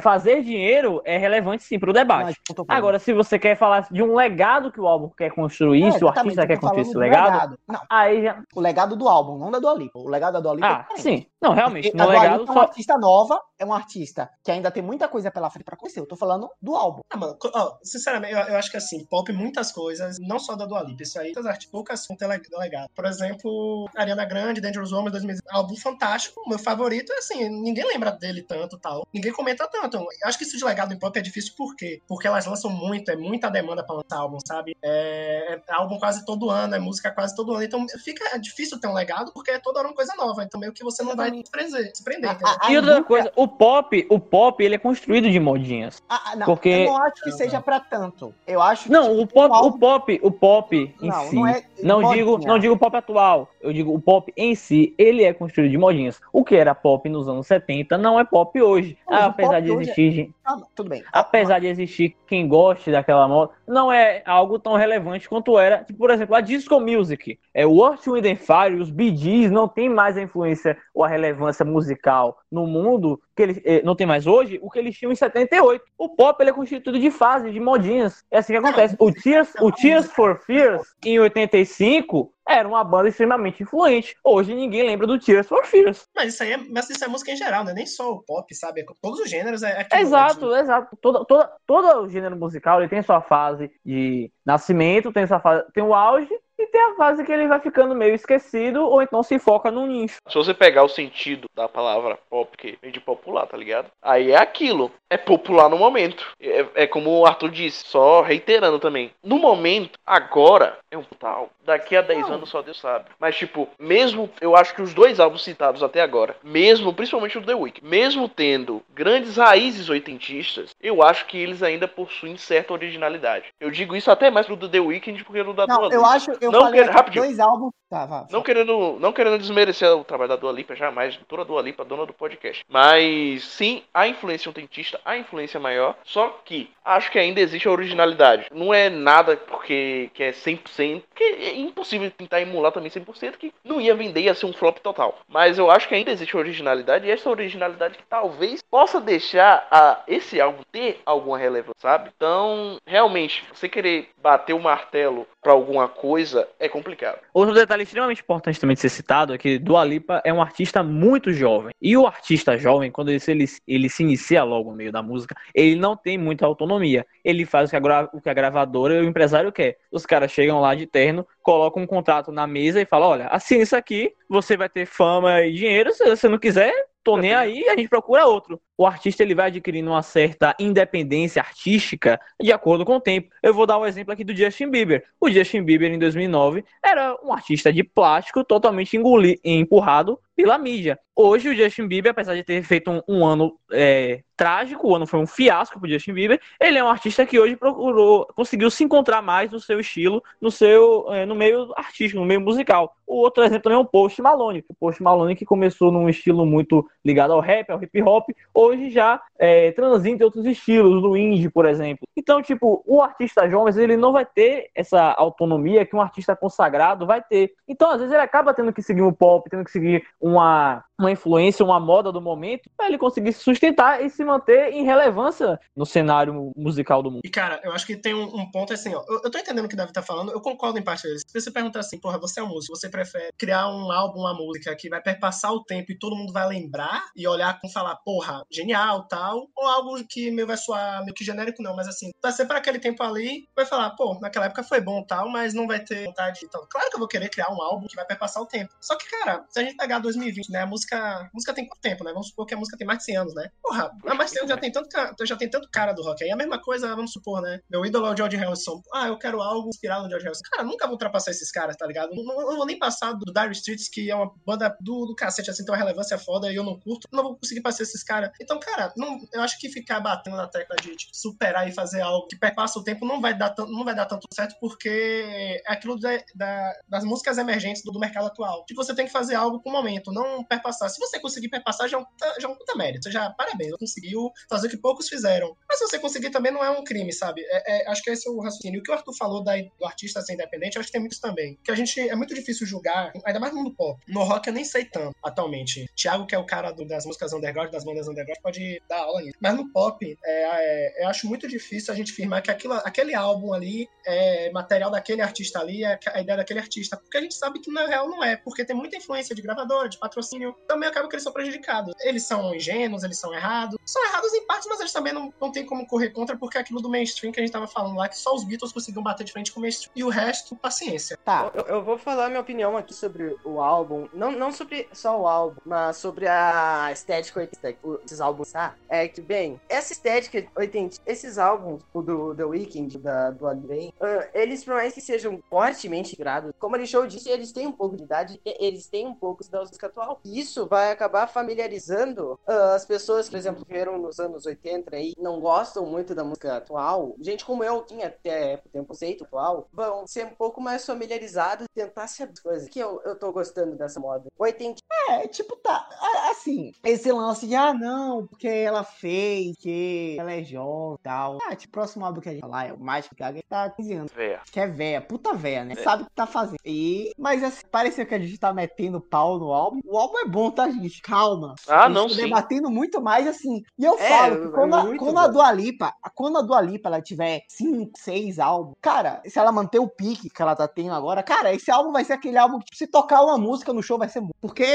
fazer dinheiro é relevante sim pro Não, debate. falando. Agora, se você quer falar de um legado que o álbum quer construir, É, se o artista quer construir esse do legado, Não, aí já. o legado do álbum, não da Dua Lipa. O legado da Dua Lipa é Ah, diferente. sim. Não, realmente, Porque no legado Lipa é uma só. artista nova, é um artista que ainda tem muita coisa pela frente pra conhecer. Eu tô falando do álbum. Ah, mano, ó, sinceramente, eu, eu acho que assim, pop muitas coisas, não só da Dua Lipa, isso aí, muitas artes, poucas são legado. Por exemplo, Ariana Grande, Dangerous Woman 2000, álbum fantástico, o meu favorito é assim, ninguém lembra dele tanto tal, ninguém comenta tanto. Eu acho que isso de legado em pop é difícil por quê? Porque elas lançam muito, é muita demanda pra lançar álbum, sabe? É, é álbum quase todo ano, é música quase todo ano, então fica difícil ter um legado porque é toda hora uma coisa nova, então meio que você não vai se prender, se prender, A- a- a E outra coisa, o pop, o pop, ele é construído de modinhas. Ah, ah, não, Porque- eu não acho que Não, seja não. pra tanto. Eu acho que, Não, tipo, o pop, um álbum- o pop, o pop em Não, si. não é Não modinha. digo, não digo pop atual, eu digo o pop em si, ele é construído de modinhas. O que era pop nos anos 70 não é pop hoje. Mas o apesar de é- existir, gente- Ah, não, tudo bem. apesar de existir quem goste daquela moda, não é algo tão relevante quanto era, tipo, por exemplo, a disco music. É o Earth, Wind and Fire, os Bee não tem mais a influência ou a relevância musical no mundo que eles eh, não tem mais hoje, o que eles tinham em 78. O pop ele é constituído de fases, de modinhas. É assim que acontece. O Tears, o Tears for Fears em 85 era uma banda extremamente influente. Hoje ninguém lembra do Tears for Fears. Mas isso aí é, mas isso é música em geral, né? Nem só o pop, sabe? É Todos os gêneros é Exato, exato. Todo, todo, todo o gênero musical ele tem sua fase de nascimento, tem sua fase, tem o auge e tem a fase que ele vai ficando meio esquecido ou então se foca num nicho. Se você pegar o sentido da palavra pop, que vem de popular, tá ligado? Aí é aquilo. É popular no momento. É, é como o Arthur disse, só reiterando também. No momento, agora, é um tal. Daqui a 10 anos só Deus sabe. Mas, tipo, mesmo. Eu acho que os dois álbuns citados até agora, mesmo, principalmente o The Week, mesmo tendo grandes raízes oitentistas, eu acho que eles ainda possuem certa originalidade. Eu digo isso até mais pro do The Weeknd porque no da Não, Dua eu acho, eu Não, falei rapidinho. dois álbuns. Tá, vá. Não querendo, não querendo desmerecer o trabalho da Dua Lipa, jamais, doutora Dua Lipa, dona do podcast. Mas sim, a influência autentista, a influência maior, só que acho que ainda existe a originalidade. Não é nada porque que é 100%, porque é impossível tentar emular também 100%, que não ia vender, ia ser um flop total. Mas eu acho que ainda existe a originalidade, e essa originalidade que talvez possa deixar a, esse álbum ter alguma relevância, sabe? Então, realmente, você querer bater o martelo pra alguma coisa é complicado. Outro detalhe extremamente importante também de ser citado é que Dua Lipa é um artista muito jovem. E o artista jovem, quando ele, ele, ele se inicia logo no meio da música, ele não tem muita autonomia. Ele faz o que a, o que a gravadora e o empresário quer. Os caras chegam lá de terno, colocam um contrato na mesa e falam: olha, assina isso aqui, você vai ter fama e dinheiro. Se você não quiser, tô nem aí, a gente procura outro. O artista ele vai adquirindo uma certa independência artística de acordo com o tempo. Eu vou dar um exemplo aqui do Justin Bieber. O Justin Bieber em 2009 era um artista de plástico totalmente engoli, empurrado pela mídia. Hoje o Justin Bieber, apesar de ter feito um, um ano é, trágico, o ano foi um fiasco pro Justin Bieber, ele é um artista que hoje procurou, conseguiu se encontrar mais no seu estilo, no seu, é, no meio artístico, no meio musical. O outro exemplo é o Post Malone. O Post Malone que começou num estilo muito ligado ao rap, ao hip hop, hoje já é, transita em outros estilos, no indie, por exemplo. Então, tipo, o artista jovem, ele não vai ter essa autonomia que um artista consagrado vai ter. Então, às vezes, ele acaba tendo que seguir o pop, tendo que seguir uma, uma influência, uma moda do momento, para ele conseguir se sustentar e se manter em relevância no cenário musical do mundo. E, cara, eu acho que tem um, um ponto assim, ó. Eu, eu tô entendendo o que o Davi tá falando, eu concordo em parte deles. Se você perguntar assim, porra, você é um músico, você prefere criar um álbum, uma música que vai perpassar o tempo e todo mundo vai lembrar e olhar com falar, porra, genial, tal, ou algo que meio vai soar meio que genérico, não, mas assim, vai ser para aquele tempo ali, vai falar, pô, naquela época foi bom, tal, mas não vai ter vontade de tal. Claro que eu vou querer criar um álbum que vai perpassar o tempo. Só que, cara, se a gente pegar 2020, né, a música, a música tem quanto tempo, né? Vamos supor que a música tem mais de 100 anos, né? Porra, há mais de 100 anos já tem tanto, ca- já tem tanto cara do rock aí. A mesma coisa, vamos supor, né? Meu ídolo é o George Harrison. Ah, eu quero algo inspirado no George Harrison. Cara, nunca vou ultrapassar esses caras, tá ligado? Não, não- vou nem passar do Dire Streets, que é uma banda do, do cacete, assim, tem uma relevância foda e eu não curto. Não vou conseguir passar esses caras. Então, cara, não, eu acho que ficar batendo na tecla de tipo, superar e fazer algo que perpassa o tempo não vai dar, tan- não vai dar tanto certo, porque é aquilo da- da- das músicas emergentes do, do mercado atual. Tipo, você tem que fazer algo com o momento, não perpassar. Se você conseguir perpassar, já é um, puta- já é um puta mérito. Já, parabéns, conseguiu fazer o que poucos fizeram. Mas se você conseguir também não é um crime, sabe? É- é- acho que esse é o raciocínio. O que o Arthur falou da- do artista ser independente, acho que tem muitos também. Que a gente é muito difícil julgar, ainda mais no mundo pop. No rock eu nem sei tanto, atualmente. Thiago, que é o cara do- das músicas underground, das bandas underground, pode dar aula nisso. Mas no pop, é, é, eu acho muito difícil a gente afirmar que aquilo, aquele álbum ali é material daquele artista ali, é a ideia daquele artista. Porque a gente sabe que na real não é, porque tem muita influência de gravadora, de patrocínio. Também acaba que eles são prejudicados. Eles são ingênuos, eles são errados. São errados em partes, mas eles também não, não tem como correr contra, porque é aquilo do mainstream que a gente tava falando lá, que só os Beatles conseguiam bater de frente com o mainstream. E o resto, paciência. Tá, Eu, eu vou falar minha opinião aqui sobre o álbum. Não, não sobre só o álbum, mas sobre a estética 80, o- esses álbuns, tá? É que, bem, essa estética 80, esses álbuns, o do The Weeknd, da, do Adrien, ah, eles, por mais que sejam fortemente inspirados, como a show disse, eles têm um pouco de idade, eles têm um pouco da música atual. E isso isso vai acabar familiarizando ah, as pessoas que, por exemplo, vieram nos anos 80 aí, não gostam muito da música atual. Gente como eu tinha até tempo conceito atual, vão ser um pouco mais familiarizados e tentar ser coisas. Que eu, eu tô gostando dessa moda. Oitenta. É, tipo, tá. a- Assim, esse lance de, ah, não, porque ela fez, que ela é jovem e tal. Ah, tipo, o próximo álbum que a gente vai falar é o Magic Gaga, que tá 15 anos. Véia. Que é véia, puta véia, né? É. Sabe o que tá fazendo. E, mas assim, pareceu que a gente tá metendo pau no álbum. O álbum é bom, tá, gente? Calma. Ah, não, estou sim. debatendo muito mais, assim. E eu É, falo que é quando, a, quando a. Dua Lipa, quando a Dua Lipa ela tiver 5, 6 álbuns, cara, se ela manter o pique que ela tá tendo agora, cara, esse álbum vai ser aquele álbum que tipo, se tocar uma música no show vai ser muito. Porque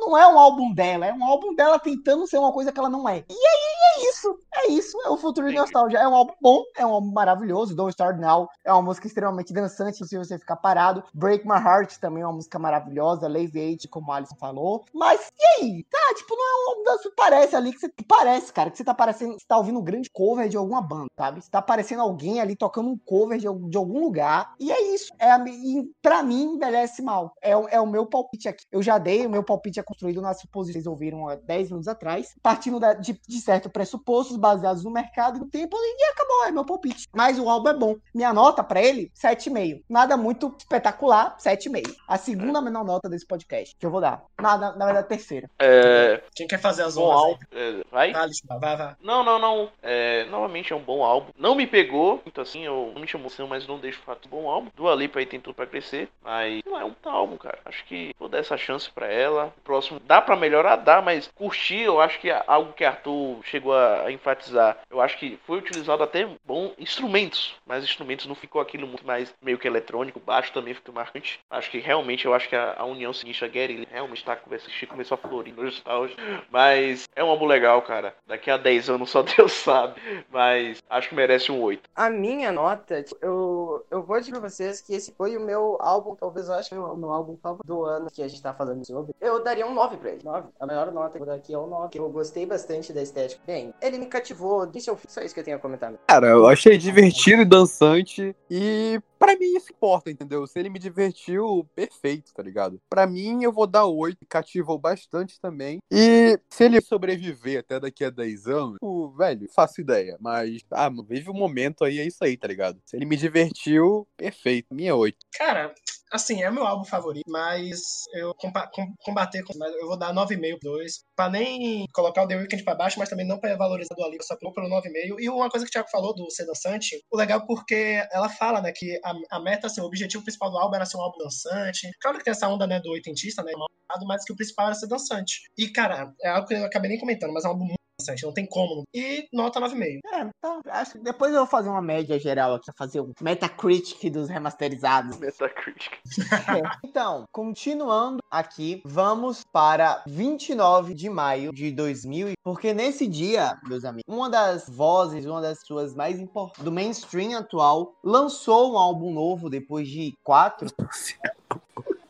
não é um álbum dela, é um álbum dela tentando ser uma coisa que ela não é. E aí é isso, é isso, é o futuro de nostalgia. É um álbum bom, é um álbum maravilhoso. Don't Start Now é uma música extremamente dançante, se você ficar parado. Break My Heart também é uma música maravilhosa. Lave Age, como a Alisson falou. Mas e aí? Tá, tipo, não é um álbum dançante. Parece ali que você. Parece, cara, que você tá parecendo. Você tá ouvindo um grande cover de alguma banda, sabe? Você tá parecendo alguém ali tocando um cover de, de algum lugar. E é isso. É e pra mim, envelhece mal. É, é o meu palpite aqui. Eu já dei, o meu palpite é construído nas suposições que vocês ouviram há 10 minutos atrás, partindo da- de, de certos pressupostos baseados no mercado e no tempo, e acabou, é meu palpite. Mas o álbum é bom. Minha nota pra ele, 7,5. Nada muito espetacular, 7,5. A segunda menor nota desse podcast que eu vou dar. Nada, na verdade, terceira. É, Quem quer fazer as bom álbum. É, vai? Vai, Alexandre, vai, vai. Não, não, não. É, novamente é um bom álbum. Não me pegou, muito assim, eu não me chamou atenção, mas não deixo o fato bom álbum. Dua Lipa aí tem tudo pra crescer, mas sei lá, é um bom álbum, cara. Acho que vou dar essa chance pra ela. O próximo dá pra melhorar, dá, mas curtir, eu acho que é algo que Arthur chegou a enfatizar. Eu acho que foi utilizado até bom instrumentos, mas instrumentos não ficou aquilo muito mais meio que eletrônico. Baixo também ficou marcante. Acho que realmente eu acho que a, a união sinistra ele realmente tá conversando. Começou a florir no nostalgia. Mas é um álbum legal, cara. Daqui a 10 anos só (laughs) Deus sabe. Mas acho que merece um 8. A minha nota, tipo, eu, eu vou dizer pra vocês que esse foi o meu álbum, talvez eu acho que foi o meu álbum favorito do ano que a gente tá falando sobre. Eu daria um 9 pra ele. 9. A melhor nota que eu vou dar aqui é o 9. que Eu gostei bastante da estética. Bem, ele me cativou. Disse eu só isso que eu tenho a comentar. Cara, eu achei divertido e dançante. E pra mim isso importa, entendeu? Se ele me divertiu, perfeito, tá ligado? Pra mim, eu vou dar 8. Cativou bastante também. E se ele sobreviver até daqui a 10 anos, pô, velho, faço ideia. Mas, ah, vive o momento aí, é isso aí, tá ligado? Se ele me divertiu, perfeito. Minha 8. Cara, assim, é meu álbum favorito, mas eu combater com. mas Eu vou dar 9,5 pro 2. Pra nem colocar o The Weeknd pra baixo, mas também não pra valorizar do Ali, só pelo 9,5. E uma coisa que o Thiago falou do ser dançante, o legal é porque ela fala, né, que a, a meta, assim, o objetivo principal do álbum era ser um álbum dançante. Claro que tem essa onda, né, do oitentista, né, mas que o principal era ser dançante. E, cara, é algo que eu acabei nem comentando, mas é um álbum muito dançante, não tem como. E nota 9,5. É, tá. Acho que depois eu vou fazer uma média geral aqui, fazer um Metacritic dos remasterizados. Metacritic. É. Então, continuando aqui, vamos para 29 de maio de 2000, porque nesse dia, meus amigos, uma das vozes, uma das pessoas mais importantes do mainstream atual, lançou um álbum novo depois de quatro.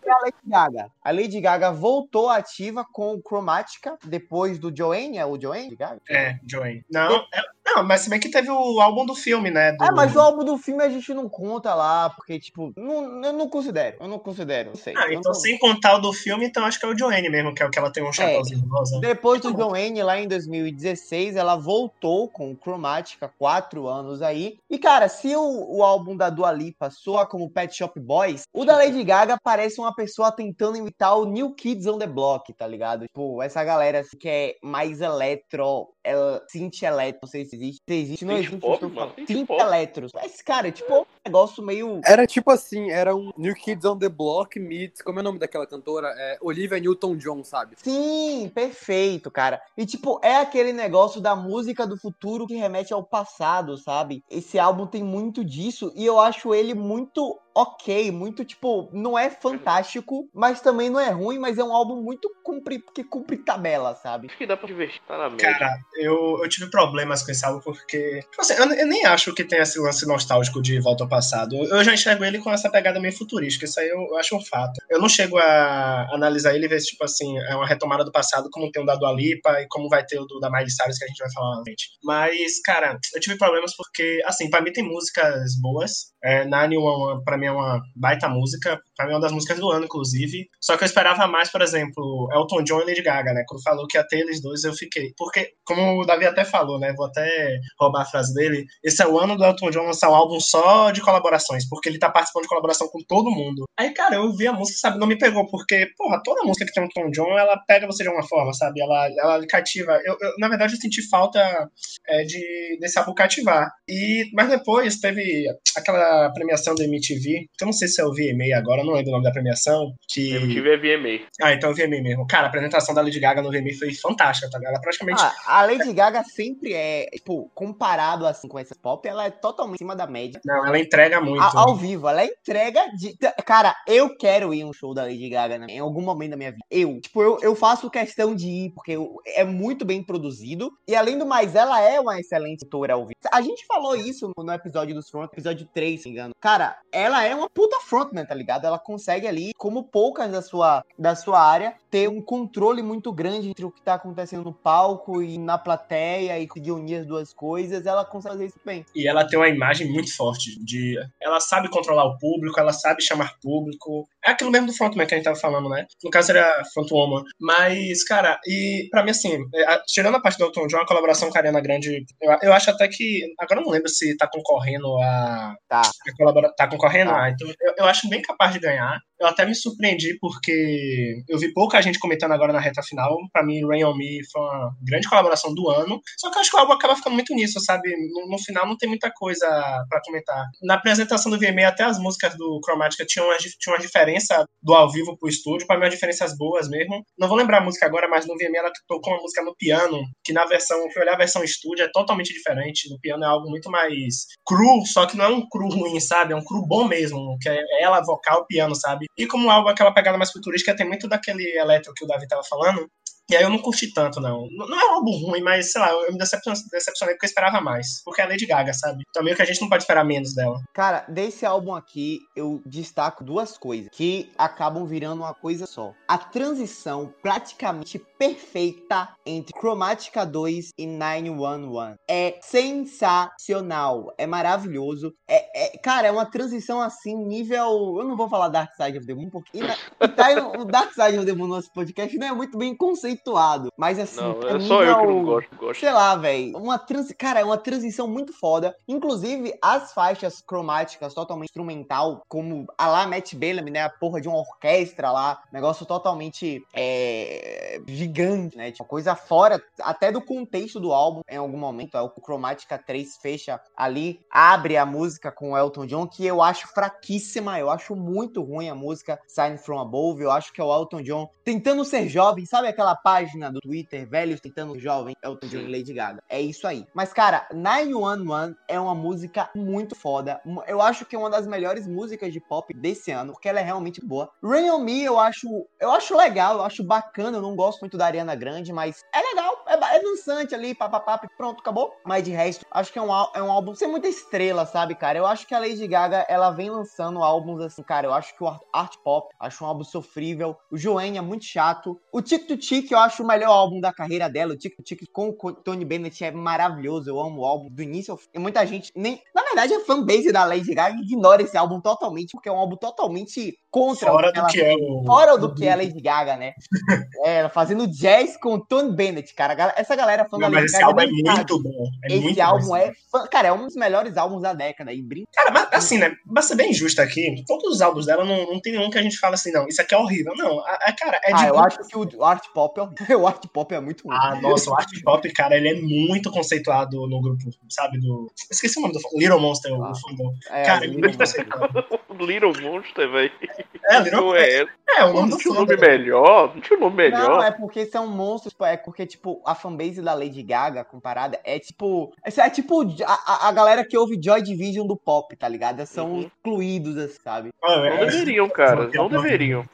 É a Lady Gaga. A Lady Gaga voltou ativa com o Chromatica depois do Joanne, é o Joanne? Gaga? É, Joey. Não, é- não, mas se bem que teve o álbum do filme, né? Do... É, mas o álbum do filme a gente não conta lá, porque, tipo, não, eu não considero. Eu não considero, não sei. Ah, então não- sem contar o do filme, então acho que é o Joanne mesmo, que é o que ela tem um chapéuzinho rosa. Depois do Joanne, lá em 2016, ela voltou com o Chromatica, quatro anos aí. E, cara, se o, o álbum da Dua Lipa soa como Pet Shop Boys, o da Lady Gaga parece uma pessoa tentando imitar o New Kids on the Block, tá ligado? Tipo, essa galera assim, que é mais eletro, el, synth eletro, não sei se existe. Se existe, não existe. pop, estou mano. Mas, cara, tipo, é um negócio meio... Era tipo assim, era um New Kids on the Block meets, como é o nome daquela cantora? É Olivia Newton-John, sabe? Sim, perfeito, cara. E tipo, é aquele negócio da música do futuro que remete ao passado, sabe? Esse álbum tem muito disso e eu acho ele muito ok, muito tipo, não é fantástico, mas também não é ruim, mas é um álbum muito cumpri, que cumpre tabela, sabe? Acho que dá pra divertir, tá na média. Cara, eu, eu tive problemas com esse álbum porque. Tipo assim, eu, eu nem acho que tem esse lance nostálgico de volta ao passado. Eu já enxergo ele com essa pegada meio futurística. Isso aí eu, eu acho um fato. Eu não chego a analisar ele e ver se, tipo assim, é uma retomada do passado, como tem o da Dua Lipa e como vai ter o do, da Miley Cyrus que a gente vai falar na frente. Mas, cara, eu tive problemas porque, assim, pra mim tem músicas boas. É, 911, pra mim, mim é uma baita música, pra mim é uma das músicas do ano, inclusive. Só que eu esperava mais, por exemplo, Elton John e Lady Gaga, né? Quando falou que ia ter eles dois, eu fiquei. Porque, como o Davi até falou, né? Vou até roubar a frase dele. Esse é o ano do Elton John lançar um álbum só de colaborações, porque ele tá participando de colaboração com todo mundo. Aí, cara, eu ouvi a música, sabe? Não me pegou, porque, porra, toda música que tem um Elton John, ela pega você de alguma forma, sabe? Ela, ela cativa. Eu, eu, na verdade, eu senti falta é, de, desse álbum cativar. E, mas depois teve aquela premiação do MTV, que eu não sei se é o VMA agora, eu não lembro o nome da premiação. Que... MTV é VMA. Ah, então é o VMA mesmo. Cara, a apresentação da Lady Gaga no VMA foi fantástica, tá ligado? Ela praticamente. Ah, a Lady Gaga sempre é, tipo, comparado assim com essa pop, ela é totalmente acima da média. Não, ela entrega muito. A- ao vivo, ela entrega de. Cara, eu quero ir a um show da Lady Gaga né, em algum momento da minha vida. Eu, tipo, eu, eu faço questão de ir, porque eu- é muito bem produzido. E além do mais, ela é uma excelente cantora ao vivo. A gente falou isso no, episódio dos front, episódio 3, se não me engano. Cara, ela é uma puta frontman, tá ligado? Ela consegue ali, como poucas da sua, da sua área, ter um controle muito grande entre o que tá acontecendo no palco e na plateia e conseguir unir as duas coisas. Ela consegue fazer isso bem. E ela tem uma imagem muito forte de. Ela sabe controlar o público, ela sabe chamar público. É aquilo mesmo do frontman que a gente tava falando, né? No caso era frontwoman. Mas, cara, e pra mim, assim, é, a- tirando a parte do Elton John, a colaboração com a Ariana Grande, eu, eu acho até que. Agora eu não lembro se tá concorrendo a. Tá. a colabora- tá concorrendo? Tá. Ah, então eu, eu acho bem capaz de ganhar. Eu até me surpreendi porque eu vi pouca gente comentando agora na reta final. Pra mim, Rain On Me foi uma grande colaboração do ano. Só que eu acho que o álbum acaba ficando muito nisso, sabe? No, no final não tem muita coisa pra comentar. Na apresentação do VMA, até as músicas do Chromatica tinham uma, tinha uma diferença do ao vivo pro estúdio. Pra mim, umas diferenças boas mesmo. Não vou lembrar a música agora, mas no VMA ela tocou uma música no piano, que na versão, fui olhar a versão estúdio, é totalmente diferente. No piano é algo muito mais cru, só que não é um cru ruim, sabe? É um cru bom mesmo, que é ela, vocal, piano, sabe? E como o álbum aquela pegada mais futurística, tem muito daquele eletro que o Davi tava falando. E aí eu não curti tanto, não. Não é um álbum ruim, mas, sei lá, eu me decepcionei, porque eu esperava mais. Porque é a Lady Gaga, sabe? Então meio que a gente não pode esperar menos dela. Cara, desse álbum aqui, eu destaco duas coisas que acabam virando uma coisa só. A transição praticamente perfeita entre Chromatica 2 e 911 é sensacional, é maravilhoso. É, é- cara, é uma transição assim, nível. Eu não vou falar Dark Side of the Moon, porque (laughs) tá o Dark Side of the Moon no nosso podcast não é muito bem conceituado. Mas assim, Não, é é só eu que não gosto. gosto. Sei lá, velho. Uma trans... Cara, é uma transição muito foda. Inclusive, as faixas cromáticas totalmente instrumental, como a lá Matt Bellamy, né? A porra de uma orquestra lá. Negócio totalmente é, gigante, né? Tipo, coisa fora até do contexto do álbum em algum momento. É o Chromatica 3 fecha ali, abre a música com o Elton John, que eu acho fraquíssima. Eu acho muito ruim a música Sign From Above. Eu acho que é o Elton John tentando ser jovem. Sabe aquela página do Twitter, velhos tentando jovem? Elton John e Lady Gaga. É isso aí. Mas, cara, 911 é uma música muito foda. Eu acho que é uma das melhores músicas de pop desse ano, porque ela é realmente boa. Rain On Me eu acho, eu acho legal, eu acho bacana. Eu não gosto muito da Ariana Grande, mas é legal. É, é dançante ali, papapá, pronto, acabou. Mas de resto, acho que é um, é um álbum sem muita estrela, sabe, cara? Eu acho que a Lady Gaga, ela vem lançando álbuns assim, cara. Eu acho que o art, art pop, acho um álbum sofrível. O Joanne é muito chato. O Tic to Tic, eu acho o melhor álbum da carreira dela. O Tic to Tic com o Tony Bennett é maravilhoso. Eu amo o álbum do início ao fim. E muita gente nem. Na verdade, a fanbase da Lady Gaga ignora esse álbum totalmente, porque é um álbum totalmente contra Fora o que do ela que é o. Fora do que é a Lady Gaga, né? (laughs) É, fazendo jazz com o Tony Bennett, cara. Essa galera fã Não, da Lady esse Gaga álbum é muito bom. É Esse muito álbum bom. é, fã- cara, é um dos melhores álbuns da década. E brinca. Cara, mas assim, né? Pra ser bem justo aqui, todos os álbuns dela não, não tem nenhum que a gente fala assim, não, isso aqui é horrível. Não, a, a- cara, é de ah, eu acho que o art pop é. (laughs) O art pop é muito ruim. Ah, nossa, o art pop, cara, ele é muito conceituado no grupo, sabe? Do. Esqueci o nome do Little Monster, Ah. o fandom. É, Cara, é bom. conceituado. Little Monster, velho. É, Little Não Monster. é. É, o nome Não do tinha um nome melhor? Não tinha um nome Não, melhor? é porque são monstros, é porque, tipo, a fanbase da Lady Gaga, comparada, é tipo. É tipo a, a- galera que ouve Joy Division do pop, tá ligado? São Uhum. excluídos, assim, sabe? Ah, Não é. deveriam, cara. Não deveriam.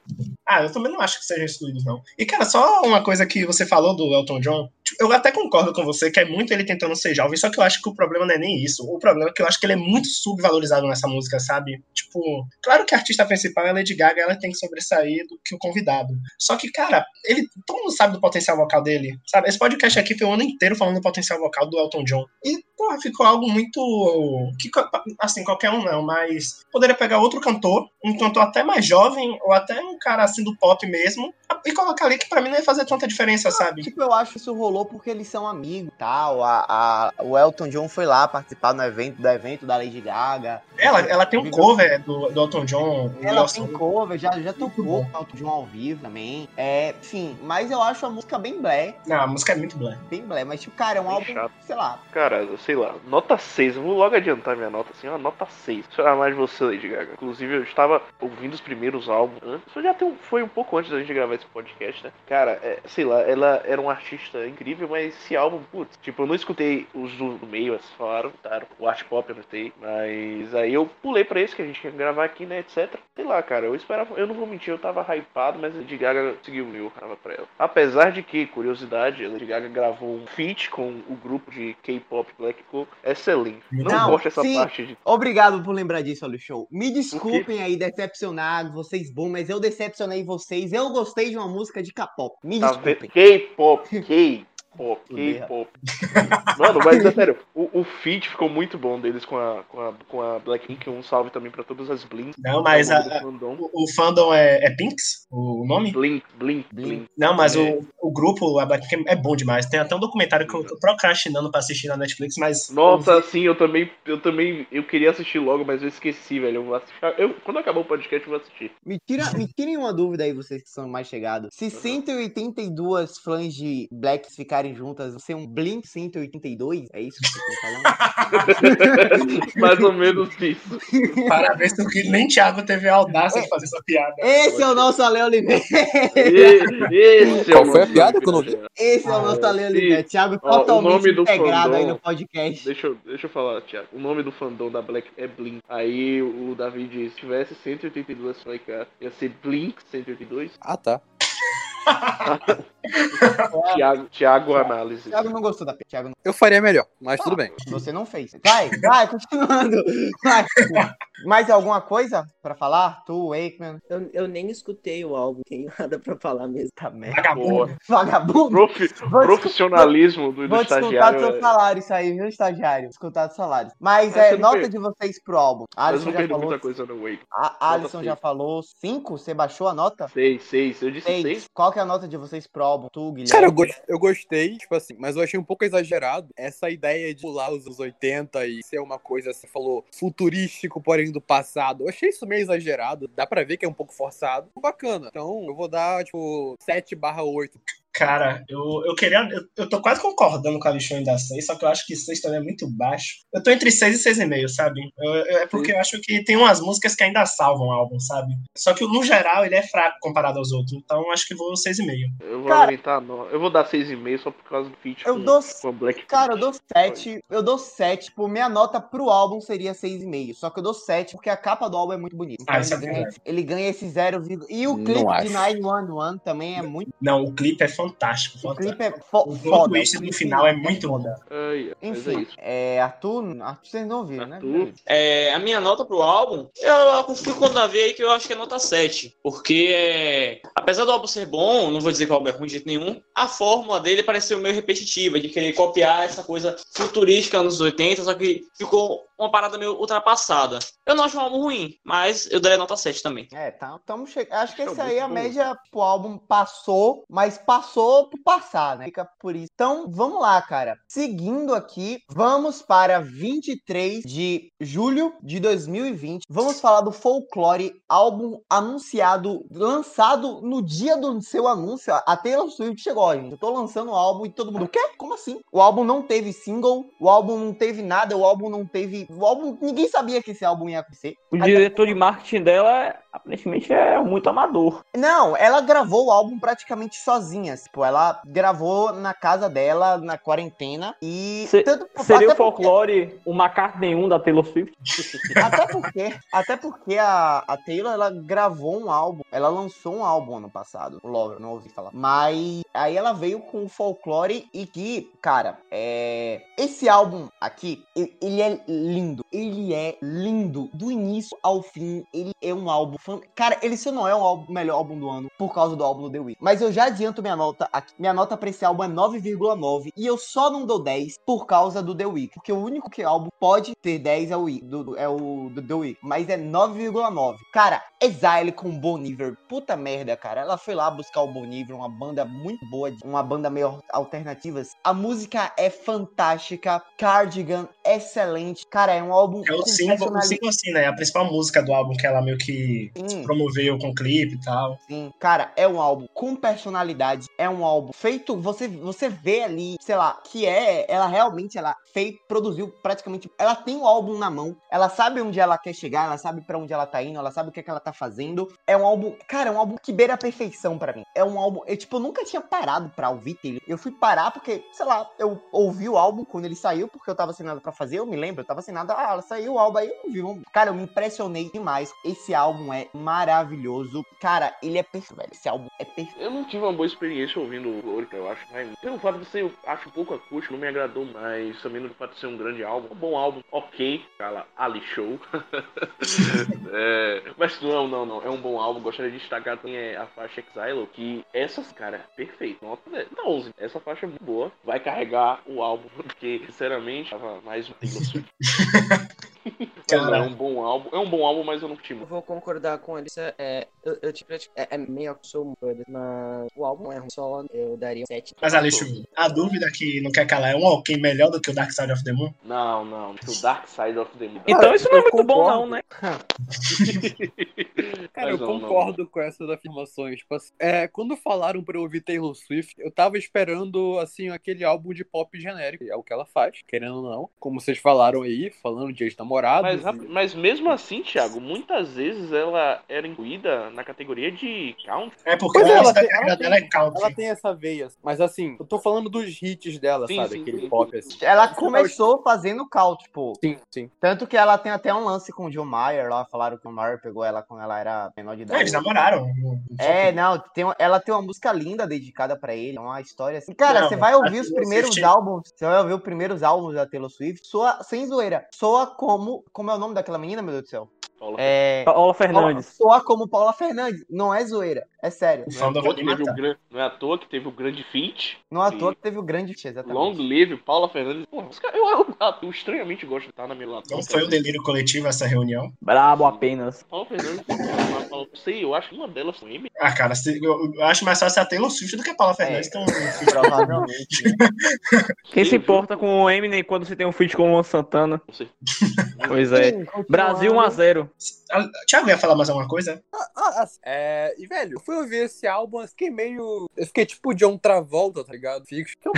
Ah, eu também não acho que sejam excluídos, não. E, cara, só uma coisa que você falou do Elton John. Eu até concordo com você que é muito ele tentando ser jovem, só que eu acho que o problema não é nem isso. O problema é que eu acho que ele é muito subvalorizado nessa música, sabe? Tipo, claro que a artista principal é a Lady Gaga, ela tem que sobressair do que o convidado. Só que, cara, ele todo mundo sabe do potencial vocal dele, sabe? Esse podcast aqui foi o ano inteiro falando do potencial vocal do Elton John. E, porra, ficou algo muito. que Assim, qualquer um não, mas poderia pegar outro cantor, um cantor até mais jovem, ou até um cara assim do pop mesmo, e colocar ali que pra mim não ia fazer tanta diferença, sabe? Tipo, eu acho que isso rolou porque eles são amigos e tal. A, a, o Elton John foi lá participar no evento, do evento da Lady Gaga. Ela, ela tem um cover do, do Elton John. Ela tem cover, já, já tocou com o Elton John ao vivo também. É, enfim, mas eu acho a música bem blé. Não, a música é muito blé. Bem blé, mas tipo, cara, é um Bem álbum, chato. sei lá. Cara, sei lá, nota 6. Eu vou logo adiantar minha nota assim, ó, nota 6. Deixa eu falar mais de você, Lady Gaga. Inclusive, eu estava ouvindo os primeiros álbuns antes. Isso já tem, um- foi um pouco antes da gente gravar esse podcast, né? Cara, é, sei lá, ela era uma artista incrível, mas esse álbum, putz, tipo, eu não escutei os do meio, assim, falaram? O art pop eu notei. Mas aí eu pulei pra esse que a gente ia gravar aqui, né, etc. Sei lá, cara, eu esperava, eu não vou mentir, eu tava hypado, mas a Lady Gaga seguiu o meu, tava pra ela. Apesar de que, curiosidade, a Lady Gaga gravou um feat com o grupo de K-pop Blackpink, excelente. Não, Não, gosto dessa sim. parte de Obrigado por lembrar disso, olha o show. Me desculpem aí decepcionar vocês bom, mas eu decepcionei vocês. Eu gostei de uma música de K-pop. Me Tá desculpem. K-pop, K-pop, Fudeu. K-pop. Mano, mas é sério, o, o feat ficou muito bom deles com a, com a, com a Blackpink. Um salve também pra todas as Blink. Não, mas o a- fandom. o, o fandom é, é Pinks? O nome? Blink, Blink, Blink. Não, mas É. o, o grupo, a Blackpink, é bom demais. Tem até um documentário que eu tô procrastinando pra assistir na Netflix, mas. Nossa, sim, eu também, eu também, eu queria assistir logo, mas eu esqueci, velho. Eu vou assistir. Eu, quando acabar o podcast, eu vou assistir. Me, tira, me tirem uma dúvida aí, vocês que são mais chegados. Se 182 fãs de Blacks ficarem juntas, você é um Blink 182? É isso que vocês estão falando? (laughs) Mais ou menos isso. Parabéns, porque nem Thiago teve a audácia de fazer essa piada. Esse é o nosso Ale Oliveira. Esse é Qual o foi a nosso piada que eu não vi? Esse é o nosso Ale Oliveira. Thiago Ó, o totalmente nome do integrado aí fandom- no podcast. Deixa eu, deixa eu falar, Thiago. O nome do fandom da Black é Blink. Aí o Davi diz: se tivesse 182 fãs, cara, ia ser Blink 182. Ah, tá. (laughs) Thiago, Thiago Análise. Thiago não gostou da piada. Thiago não... Eu faria melhor, mas tudo bem. (laughs) Você não fez. Vai, vai, continuando. Vai. Mais alguma coisa pra falar? Tu, Wakeman? Eu, eu nem escutei o álbum, tenho nada pra falar mesmo. Tá merda. Vagabundo. Vagabundo. Profi- Vou profissionalismo do, do Vou descontar estagiário. do seu é- salário isso aí, viu, estagiário? Descontar do salário. Mas Mas é, nota per- de vocês pro álbum. Mas Alisson não já falou. muita coisa no Wake. A Alisson seis. já falou 5? Você baixou a nota? 6, 6. Eu disse 6. 6. Qual que é a nota de vocês pro álbum? Tu, Guilherme? Cara, eu, gos- eu gostei, tipo assim, mas eu achei um pouco exagerado essa ideia de pular os anos 80 e ser uma coisa, você falou, futurístico, porém do passado. Eu achei isso meio exagerado. Dá pra ver que é um pouco forçado. Bacana. Então, eu vou dar, tipo, 7 barra 8. Cara, eu, eu queria. Eu, eu tô quase concordando com a Lixão da 6, só que eu acho que 6 também é muito baixo. Eu tô entre 6 e 6,5, sabe? Eu- eu- é porque eu acho que tem umas músicas que ainda salvam o álbum, sabe? Só que no geral ele é fraco comparado aos outros. Então eu acho que vou 6,5. Eu vou Cara- aumentar, não. Eu vou dar 6,5 só por causa do feat. Eu com, dou- com Black. Cara, eu dou 7. Eu dou 7. Tipo, minha nota pro álbum seria 6,5. Só que eu dou 7 porque a capa do álbum é muito bonita. Ah, ele, é ganha, ele ganha esse 0, e o clipe de 911 também é muito. Não, o clipe é fantástico. O fantástico. clipe é fo O foda. twist o no final é muito foda. Ai, é Enfim, isso. é, Arthur, Arthur, vocês não ouviram, né? É, a minha nota pro álbum, eu fico com o Davi aí que eu acho que é nota 7. Porque, é, apesar do álbum ser bom, não vou dizer que o álbum é ruim de jeito nenhum, a fórmula dele pareceu meio repetitiva, de querer copiar essa coisa futurística nos 80, só que ficou uma parada meio ultrapassada. Eu não acho um álbum ruim, mas eu daria nota 7 também. É, tá, tamo che... Acho que Acho esse que é aí a média pro álbum passou, mas passou por passar, né? Fica por isso. Então, vamos lá, cara. Seguindo aqui, vamos para 23 de julho de 2020. Vamos falar do Folklore, álbum anunciado, lançado no dia do seu anúncio. A Taylor Swift chegou, ó, gente. Eu tô lançando o álbum e todo mundo, o quê? Como assim? O álbum não teve single, o álbum não teve nada, o álbum não teve. O álbum. Ninguém sabia que esse álbum ia acontecer. O diretor de marketing dela, aparentemente, é muito amador. Não, ela gravou o álbum praticamente sozinha. Tipo, ela gravou na casa dela, na quarentena. E. Se- tanto- Seria o folclore o McCartney 1 da Taylor Swift? Porque, (laughs) até porque, até porque a, a Taylor ela gravou um álbum. Ela lançou um álbum ano passado. O Lover, não ouvi falar. Mas Aí ela veio com o folclore e que, cara, é. Esse álbum aqui, ele é lindo. Ele é lindo. Do início ao fim, ele é um álbum. fan- Cara, ele se não é o álbum- melhor álbum do ano por causa do álbum do The Weeknd. Mas eu já adianto minha nota aqui. Minha nota pra esse álbum é 9,9. E eu só não dou 10 por causa do The Weeknd. Porque o único que álbum pode ter 10 é o, Week- do, é o do The Weeknd. Mas é 9,9. Cara, Exile com Bon Iver. Puta merda, cara. Ela foi lá buscar o Bon Iver, uma banda muito boa, uma banda meio alternativa. A música é fantástica. Cardigan, excelente. Cara, é um álbum É o símbolo, assim, né? A principal música do álbum que ela meio que Sim. promoveu com o clipe e tal. Sim, cara, é um álbum com personalidade, é um álbum feito, você você vê ali, sei lá, que é, ela realmente ela fez, produziu praticamente, ela tem o álbum na mão, ela sabe onde ela quer chegar, ela sabe pra onde ela tá indo, ela sabe o que, é que ela tá fazendo. É um álbum, cara, é um álbum que beira a perfeição pra mim. É um álbum, eu tipo, eu nunca tinha parado pra ouvir ele. Eu fui parar porque, sei lá, eu ouvi o álbum quando ele saiu, porque eu tava sem nada pra fazer, eu me lembro, eu tava sem nada, ah, ela saiu o álbum aí, eu ouvi. Cara, eu me impressionei demais. Esse álbum é maravilhoso. Cara, ele é perfeito, velho. Esse álbum é perfeito. Eu não tive uma boa experiência ouvindo o Lorica, eu acho. Mas pelo fato de ser, eu acho um pouco acústico, não me agradou mais. Também no fato de ser um grande álbum. Um bom álbum, ok. Fala Ali Show. (laughs) É, mas não, não, não. É um bom álbum. Gostaria de destacar também é, a faixa Exile, que essa, cara, é perfeito. Nota 10. Nota 11. Essa faixa é muito boa. Vai carregar o álbum, (laughs) porque, sinceramente, tava mais um (laughs) (laughs) Não, é um bom álbum. É um bom álbum, mas eu não curti Eu muito. vou concordar com ele. Isso é, é, eu, eu, tipo, é, é meio que sou um brother, mas o álbum é ruim. Só eu daria um 7. Mas, Alexo, a dúvida que não quer calar é um ok melhor do que o Dark Side of the Moon? Não, não. O Dark Side of the Moon. Então isso não é muito bom, concordo. não, né? (laughs) Cara, Mas eu não, não. concordo com essas afirmações. Tipo assim, é, quando falaram pra eu ouvir Taylor Swift, eu tava esperando, assim, aquele álbum de pop genérico. É o que ela faz, querendo ou não. Como vocês falaram aí, falando de ex-namorados. Mas, e- mas mesmo assim, Thiago, muitas vezes ela era incluída na categoria de country. É porque Pois é, a ela tem- ela dela é tem- country. Ela tem essa veia. Mas assim, eu tô falando dos hits dela, Sim, sabe? sim, Aquele sim. pop assim. Ela começou fazendo cal, tipo. Sim, sim. Tanto que ela tem até um lance com o John Mayer lá. Falaram que o Mayer pegou ela quando ela era menor de É, idade. eles namoraram. É, não, tem, ela tem uma música linda dedicada pra ele, é uma história assim. Cara, Não, você vai ouvir os primeiros Swift- álbuns, você vai ouvir os primeiros álbuns da Taylor Swift, soa, sem zoeira, soa como, como é o nome daquela menina, meu Deus do céu? Paula. É, Paola Fernandes. soa como Paula Fernandes, não é zoeira, é sério. O Não é, à teve o gran- não é à toa que teve o grande feat. Não à Sim. toa que teve o grande exatamente. Long live Paula Fernandes. Porra, os caras- eu, eu, eu, eu estranhamente gosto de estar na minha. Não foi o delírio coletivo essa reunião? Brabo apenas. Paula Fernandes, uma- Paula- não sei, eu acho que uma delas foi M. Ah, cara, se- eu, eu acho mais fácil a Taylor Swift do que a Paula Fernandes. Então, Provavelmente. né? (laughs) Quem se importa com o Eminem quando você tem um feat com o Luan Santana? Não sei. Pois é. Brasil 1x0. Ah, Thiago ia falar mais alguma coisa? Ah, assim, é, e velho, eu fui ouvir esse álbum, eu fiquei meio. Eu fiquei tipo John Travolta, tá ligado? Fixo. Que é um.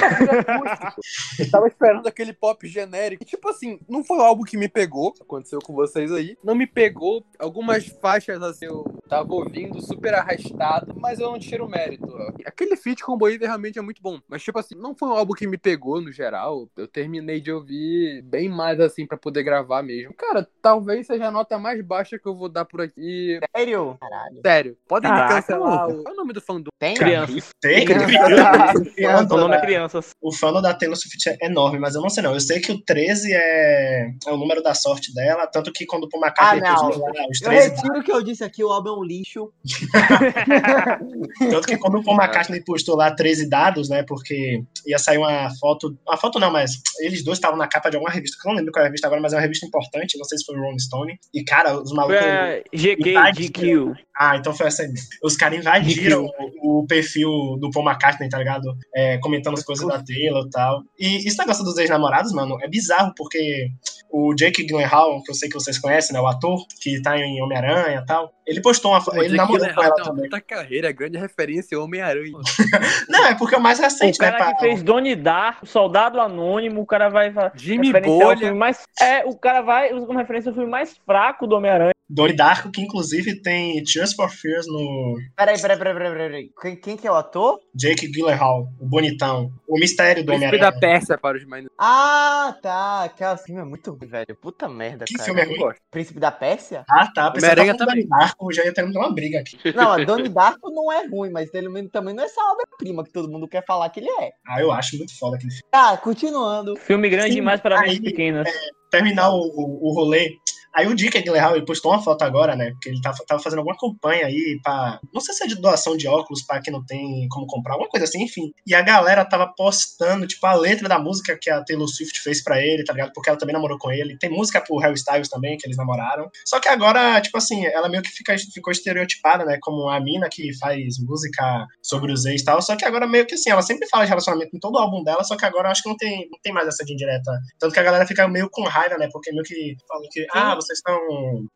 Eu tava esperando aquele pop genérico. E, tipo assim, não foi álbum que me pegou. Aconteceu com vocês aí. Não me pegou. Algumas faixas, assim, eu tava ouvindo super arrastado, mas eu não tiro mérito. Aquele feat com o Boiver realmente é muito bom. Mas, tipo assim, não foi um álbum que me pegou no geral. Eu terminei de ouvir bem mais assim pra poder gravar mesmo. Cara, talvez seja a nota mais baixa que eu vou dar por aqui. Sério? Caralho. Sério, podem me Caraca, cancelar. Lucas. o- Qual é o nome do fã do. Tem? Crianças. (laughs) Tem, O nome é crianças. O fã da Taylor Swift é enorme, mas eu não sei não. Eu sei que o 13 é, é o número da sorte dela, tanto que quando o McCartney Ah, não. postou lá os Eu 13, retiro o que eu disse aqui, o álbum é um lixo. (laughs) tanto que quando o Paul McCartney postou lá 13 dados, né, porque ia sair uma foto, uma foto não, mas eles dois estavam na capa de alguma revista, que eu não lembro qual é a revista agora, mas é uma revista importante, não sei se foi o Rolling Stone, e cara, os malucos... a GQ. GQ. Ah, então foi essa aí. Os caras invadiram o, o perfil do Paul McCartney, tá ligado? É, comentando as coisas da Taylor e tal. E esse negócio dos ex-namorados, mano, é bizarro, porque o Jake Gyllenhaal, que eu sei que vocês conhecem, né? O ator, que tá em Homem-Aranha e tal, ele postou uma foto. Ele namorou com ela uma também. puta carreira, grande referência, Homem-Aranha. (laughs) Não, é porque é o mais O recente, né? cara que pra- fez Donnie Darko, Soldado Anônimo, o cara vai Jimmy Bolha. mais. É, o cara vai usar como referência o filme mais fraco do Homem-Aranha. Donnie Darko, que inclusive tem Chuck Tears for Fears no Peraí, peraí, peraí, peraí, peraí. Quem, quem que é o ator? Jake Gyllenhaal, o bonitão. O mistério do Príncipe da Homem-Aranha. Pérsia para os mais. Ah, tá. Aquele filme é muito ruim, velho. Puta merda, Que cara. filme é ruim? Príncipe da Pérsia? Ah, tá. Que Homem-Aranha falando também. Darko, já ia ter uma briga aqui. (laughs) Não, a Donnie Darko não é ruim, mas ele também não é essa obra-prima que todo mundo quer falar que ele é. Ah, eu acho muito foda aquele filme. Tá, continuando. Filme grande Sim, demais para mentes pequenas. Terminar o, o, o rolê. Aí o Dick Gyllenhaal, ele postou uma foto agora, né? Porque ele tava, tava fazendo alguma campanha aí pra... Não sei se é de doação de óculos pra quem não tem como comprar, alguma coisa assim, enfim. E a galera tava postando, tipo, a letra da música que a Taylor Swift fez pra ele, tá ligado? Porque ela também namorou com ele. Tem música pro Harry Styles também, que eles namoraram. Só que agora, tipo assim, ela meio que fica, ficou estereotipada, né? Como a mina que faz música sobre os ex e tal. Só que agora meio que assim, ela sempre fala de relacionamento em todo o álbum dela, só que agora eu acho que não tem, não tem mais essa de indireta. Tanto que a galera fica meio com raiva, né? Porque meio que falam que, ah, vocês estão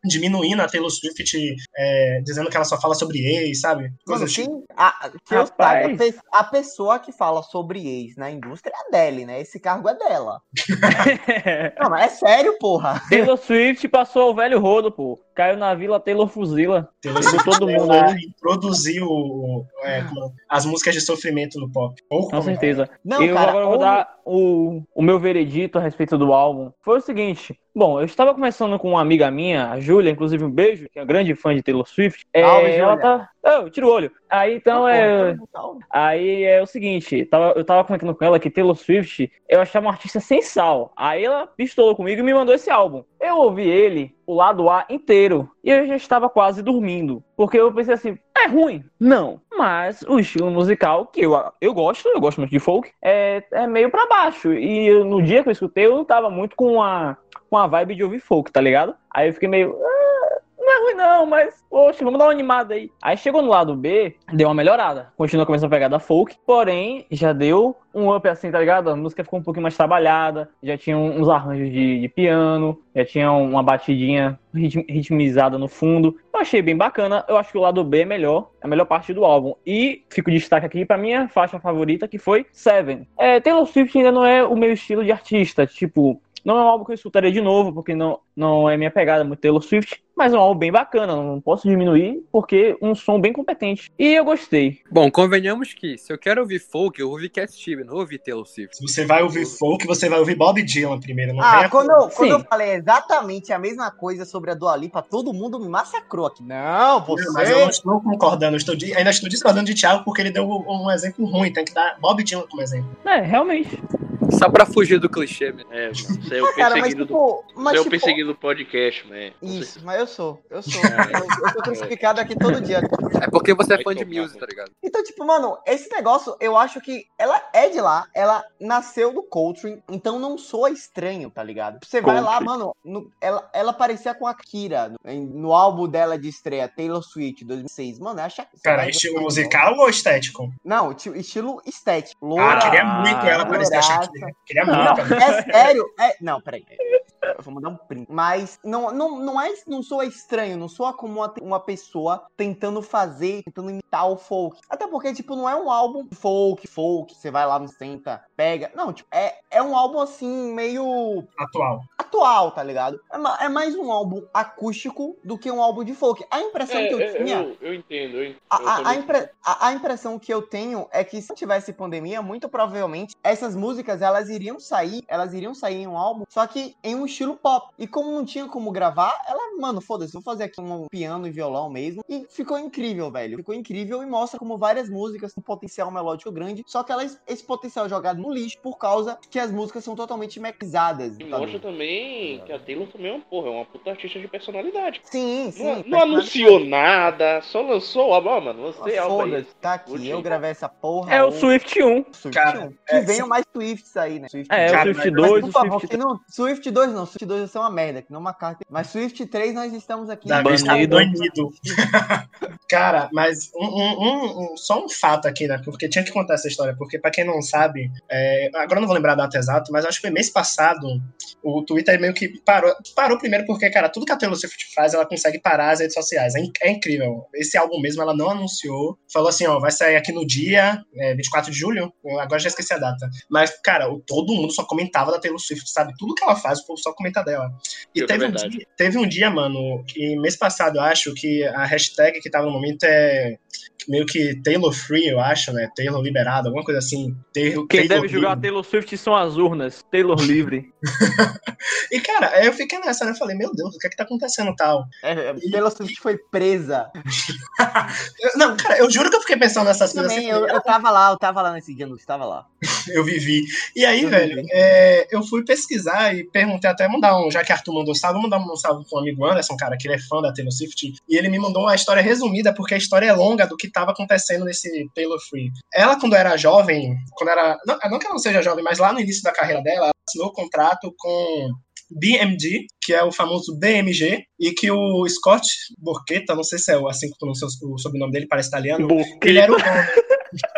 diminuindo a Taylor Swift, é, dizendo que ela só fala sobre ex, sabe? Mano, Coisas tipo. quem. A, que eu Rapaz. saiba, a pe- a pessoa que fala sobre ex na indústria é a Deli, né? Esse cargo é dela. (laughs) Não, mas é sério, porra. Taylor Swift passou o velho rodo, pô. Caiu na vila Taylor Fuzila. Taylor Swift, todo mundo ela aí. introduziu o- é, como- as músicas de sofrimento no pop. Ou Com certeza. Não, eu cara, agora vou ou- dar o, o meu veredito a respeito do álbum. Foi o seguinte. Bom, eu estava conversando com uma amiga minha, a Júlia, inclusive um beijo, que é grande fã de Taylor Swift. É, ela tá. Oh, tira o olho. Aí então é. Aí é o seguinte, tava, eu tava comentando com ela que Taylor Swift eu achava uma artista sem sal. Aí ela pistolou comigo e me mandou esse álbum. Eu ouvi ele, o lado A inteiro, e eu já estava quase dormindo. Porque eu pensei assim, é ruim? Não. Mas o estilo musical, que eu, eu gosto, eu gosto muito de folk, é, é meio pra baixo. E no dia que eu escutei, eu não tava muito com a, com a vibe de ouvir folk, tá ligado? Aí eu fiquei meio. "Ah, não é ruim não, mas, poxa, vamos dar uma animada aí. Aí chegou no lado B, deu uma melhorada. Continua com a mesma pegada folk, porém, já deu um up assim, tá ligado? A música ficou um pouquinho mais trabalhada, já tinha uns arranjos de, de piano, já tinha uma batidinha ritm- ritmizada no fundo. Eu achei bem bacana, eu acho que o lado B é melhor, é a melhor parte do álbum. E fico destaque aqui pra minha faixa favorita, que foi Seven. É, Taylor Swift ainda não é o meu estilo de artista, tipo, não é um álbum que eu escutaria de novo, porque não, não é minha pegada muito Taylor Swift, mas é um álbum bem bacana, não posso diminuir, porque é um som bem competente. E eu gostei. Bom, convenhamos que se eu quero ouvir folk, eu vou ouvir Cat Steven, não vou ouvir Taylor Swift. Se você vai ouvir folk, você vai ouvir Bob Dylan primeiro. Não Ah, quando, eu, quando eu falei exatamente a mesma coisa sobre a Dua Lipa, todo mundo me massacrou aqui. Não, você... Não, Mas eu não estou concordando, eu estou ainda estou discordando de Thiago porque ele deu um exemplo ruim. Tem que dar Bob Dylan como exemplo. É, realmente. Só pra fugir do clichê, mesmo. É, mano, você é o Cara, mas perseguido do, tipo... Mas, perseguido do podcast, man. Com Isso, mas eu sou, eu sou. Eu, (laughs) eu sou crucificado aqui todo dia. É porque você é fã de music, tá ligado? Então, tipo, mano, esse negócio, eu acho que ela é de lá, ela nasceu do Coltrane, então não soa estranho, tá ligado? Você vai lá, mano, no- ela, ela parecia com a Kira no, em- no álbum dela de estreia, Taylor Swift, 2006. Mano, acha Cara, estilo musical ou estético? Não, ti- estilo estético. Ah, queria muito ela parecer a. Shakira. Queria Não. muito. É sério? É... Não, peraí. Vou mandar um print. Mas não, não, não, é, não soa estranho, não soa como uma, uma pessoa tentando fazer, tentando imitar o folk. Até porque, tipo, não é um álbum folk, folk, você vai lá, senta, pega. Não, tipo, é, é um álbum assim, meio Atual. atual, tá ligado? É, é mais um álbum acústico do que um álbum de folk. A impressão que eu É, tinha. eu, eu entendo, eu entendo. A, a- a impre- a- a impressão que eu tenho é que se não tivesse pandemia, muito provavelmente essas músicas elas iriam sair, elas iriam sair em um álbum, só que em um estilo pop. E como não tinha como gravar, ela, mano, foda-se, vou fazer aqui um piano e violão mesmo. E ficou incrível, velho. Ficou incrível e mostra como várias músicas têm um potencial melódico grande, só que elas, esse potencial é jogado no lixo por causa que as músicas são totalmente mexizadas. E sabe? mostra também que a Taylor também é uma porra, é uma puta artista de personalidade. Sim, sim. Não, não anunciou nada, só lançou o álbum. Ah, mano, álbum aí. Foda-se, tá aqui. Curti. Eu gravei essa porra. É o hoje. Swift 1. Swift Cara, 1. Que é, venham sim. mais Swifts aí, né? Swift É, o Cara, Swift mas- 2, Mas, por o favor, Swift não, Swift 2 não, Swift 2 vai ser uma merda, que não uma carta. Mas Swift 3 nós estamos aqui. Davi está Banido. banido. (laughs) Cara, mas um, um- um- um- só um fato aqui, né? Porque tinha que contar essa história. Porque, pra quem não sabe, é, agora eu não vou lembrar a data exata, mas acho que foi mês passado. O Twitter meio que parou. Parou primeiro porque, cara, tudo que a Taylor Swift faz, ela consegue parar as redes sociais. É, é incrível. Esse álbum mesmo ela não anunciou. Falou assim, ó, vai sair aqui no dia é, 24 de julho. Eu agora já esqueci a data. Mas, cara, o- todo mundo só comentava da Taylor Swift, sabe? Tudo que ela faz, o povo só comenta dela. E é teve um, dia, teve um dia, mano, que mês passado, eu acho, que a hashtag que tava no momento é meio que Taylor Free, eu acho, né? Taylor liberado, alguma coisa assim. Taylor, Quem Taylor deve julgar a livre. Taylor Swift são as urnas. Taylor livre. (laughs) E, cara, aí eu fiquei nessa, né? Eu falei, meu Deus, o que é que tá acontecendo tal? É, Taylor Swift foi presa. (laughs) Não, cara, eu juro que eu fiquei pensando nessas coisas Também, assim. eu, eu tava lá, eu tava lá nesse dia, eu estava lá. (laughs) Eu vivi. E aí, Eu velho, é, eu fui pesquisar e perguntei até mandar um, já que Arthur mandou salve, mandar um salve pro amigo Anderson, cara, que ele é fã da Taylor Swift, e ele me mandou uma história resumida, porque a história é longa do que tava acontecendo nesse Taylor Free. Ela, quando era jovem, quando era. Não, não que ela não seja jovem, mas lá no início da carreira dela, ela assinou contrato com. BMG, que é o famoso BMG, e que o Scott Borchetta, não sei se é assim que pronuncia o sobrenome dele, parece italiano, ele era o dono. (laughs)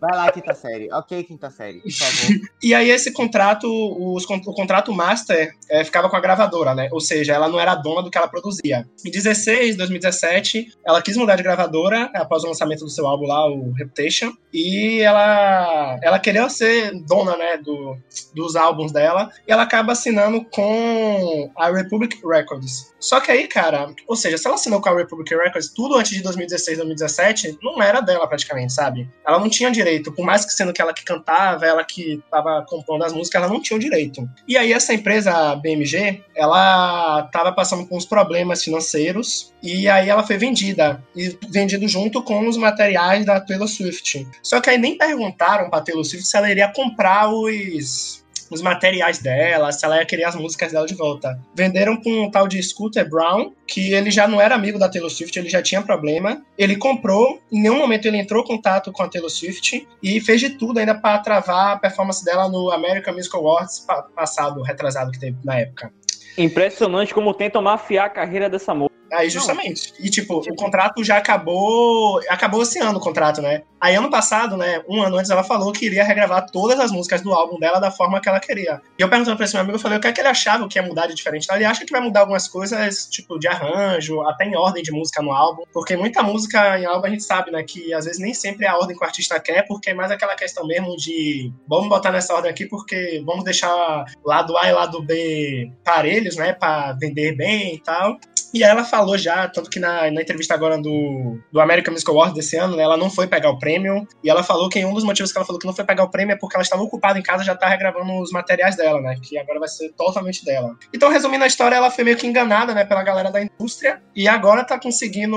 Vai lá, quinta série. Ok, quinta série, por favor. E aí esse contrato, os, o contrato master é, ficava com a gravadora, né? Ou seja, ela não era dona do que ela produzia. Em 16, 2017, ela quis mudar de gravadora após o lançamento do seu álbum lá, o Reputation, e ela ela queria ser dona, né, do, dos álbuns dela, e ela acaba assinando com a Republic Records. Só que aí, cara, ou seja, se ela assinou com a Republic Records tudo antes de 2016, 2017, não era dela praticamente, sabe? Ela não tinha direito, por mais que sendo que ela que cantava, ela que tava compondo as músicas, ela não tinha o direito. E aí essa empresa, a BMG, ela tava passando por uns problemas financeiros e aí ela foi vendida e vendido junto com os materiais da Taylor Swift. Só que aí nem perguntaram pra Taylor Swift se ela iria comprar os os materiais dela, se ela ia querer as músicas dela de volta. Venderam com um tal de Scooter Brown, que ele já não era amigo da Taylor Swift, ele já tinha problema. Ele comprou, em nenhum momento ele entrou em contato com a Taylor Swift e fez de tudo ainda para travar a performance dela no American Music Awards pa- passado, retrasado que teve na época. Impressionante como tentam mafiar a carreira dessa moça. Aí, justamente. E, tipo, o contrato já acabou. Acabou esse ano o contrato, né? Aí, ano passado, né? Um ano antes, ela falou que iria regravar todas as músicas do álbum dela da forma que ela queria. E eu perguntando pra esse meu amigo, eu falei o que é que ele achava que ia mudar de diferente. Ele acha que vai mudar algumas coisas, tipo, de arranjo, até em ordem de música no álbum. Porque muita música em álbum a gente sabe, né? Que às vezes nem sempre é a ordem que o artista quer, porque é mais aquela questão mesmo de vamos botar nessa ordem aqui, porque vamos deixar lado A e lado B parelhos, né? Pra vender bem e tal. E ela falou já, tanto que na, na entrevista agora do, do American Music Awards desse ano, né, ela não foi pegar o prêmio. E ela falou que um dos motivos que ela falou que não foi pegar o prêmio é porque ela estava ocupada em casa já tá regravando os materiais dela, né? Que agora vai ser totalmente dela. Então, resumindo a história, ela foi meio que enganada, né, pela galera da indústria. E agora tá conseguindo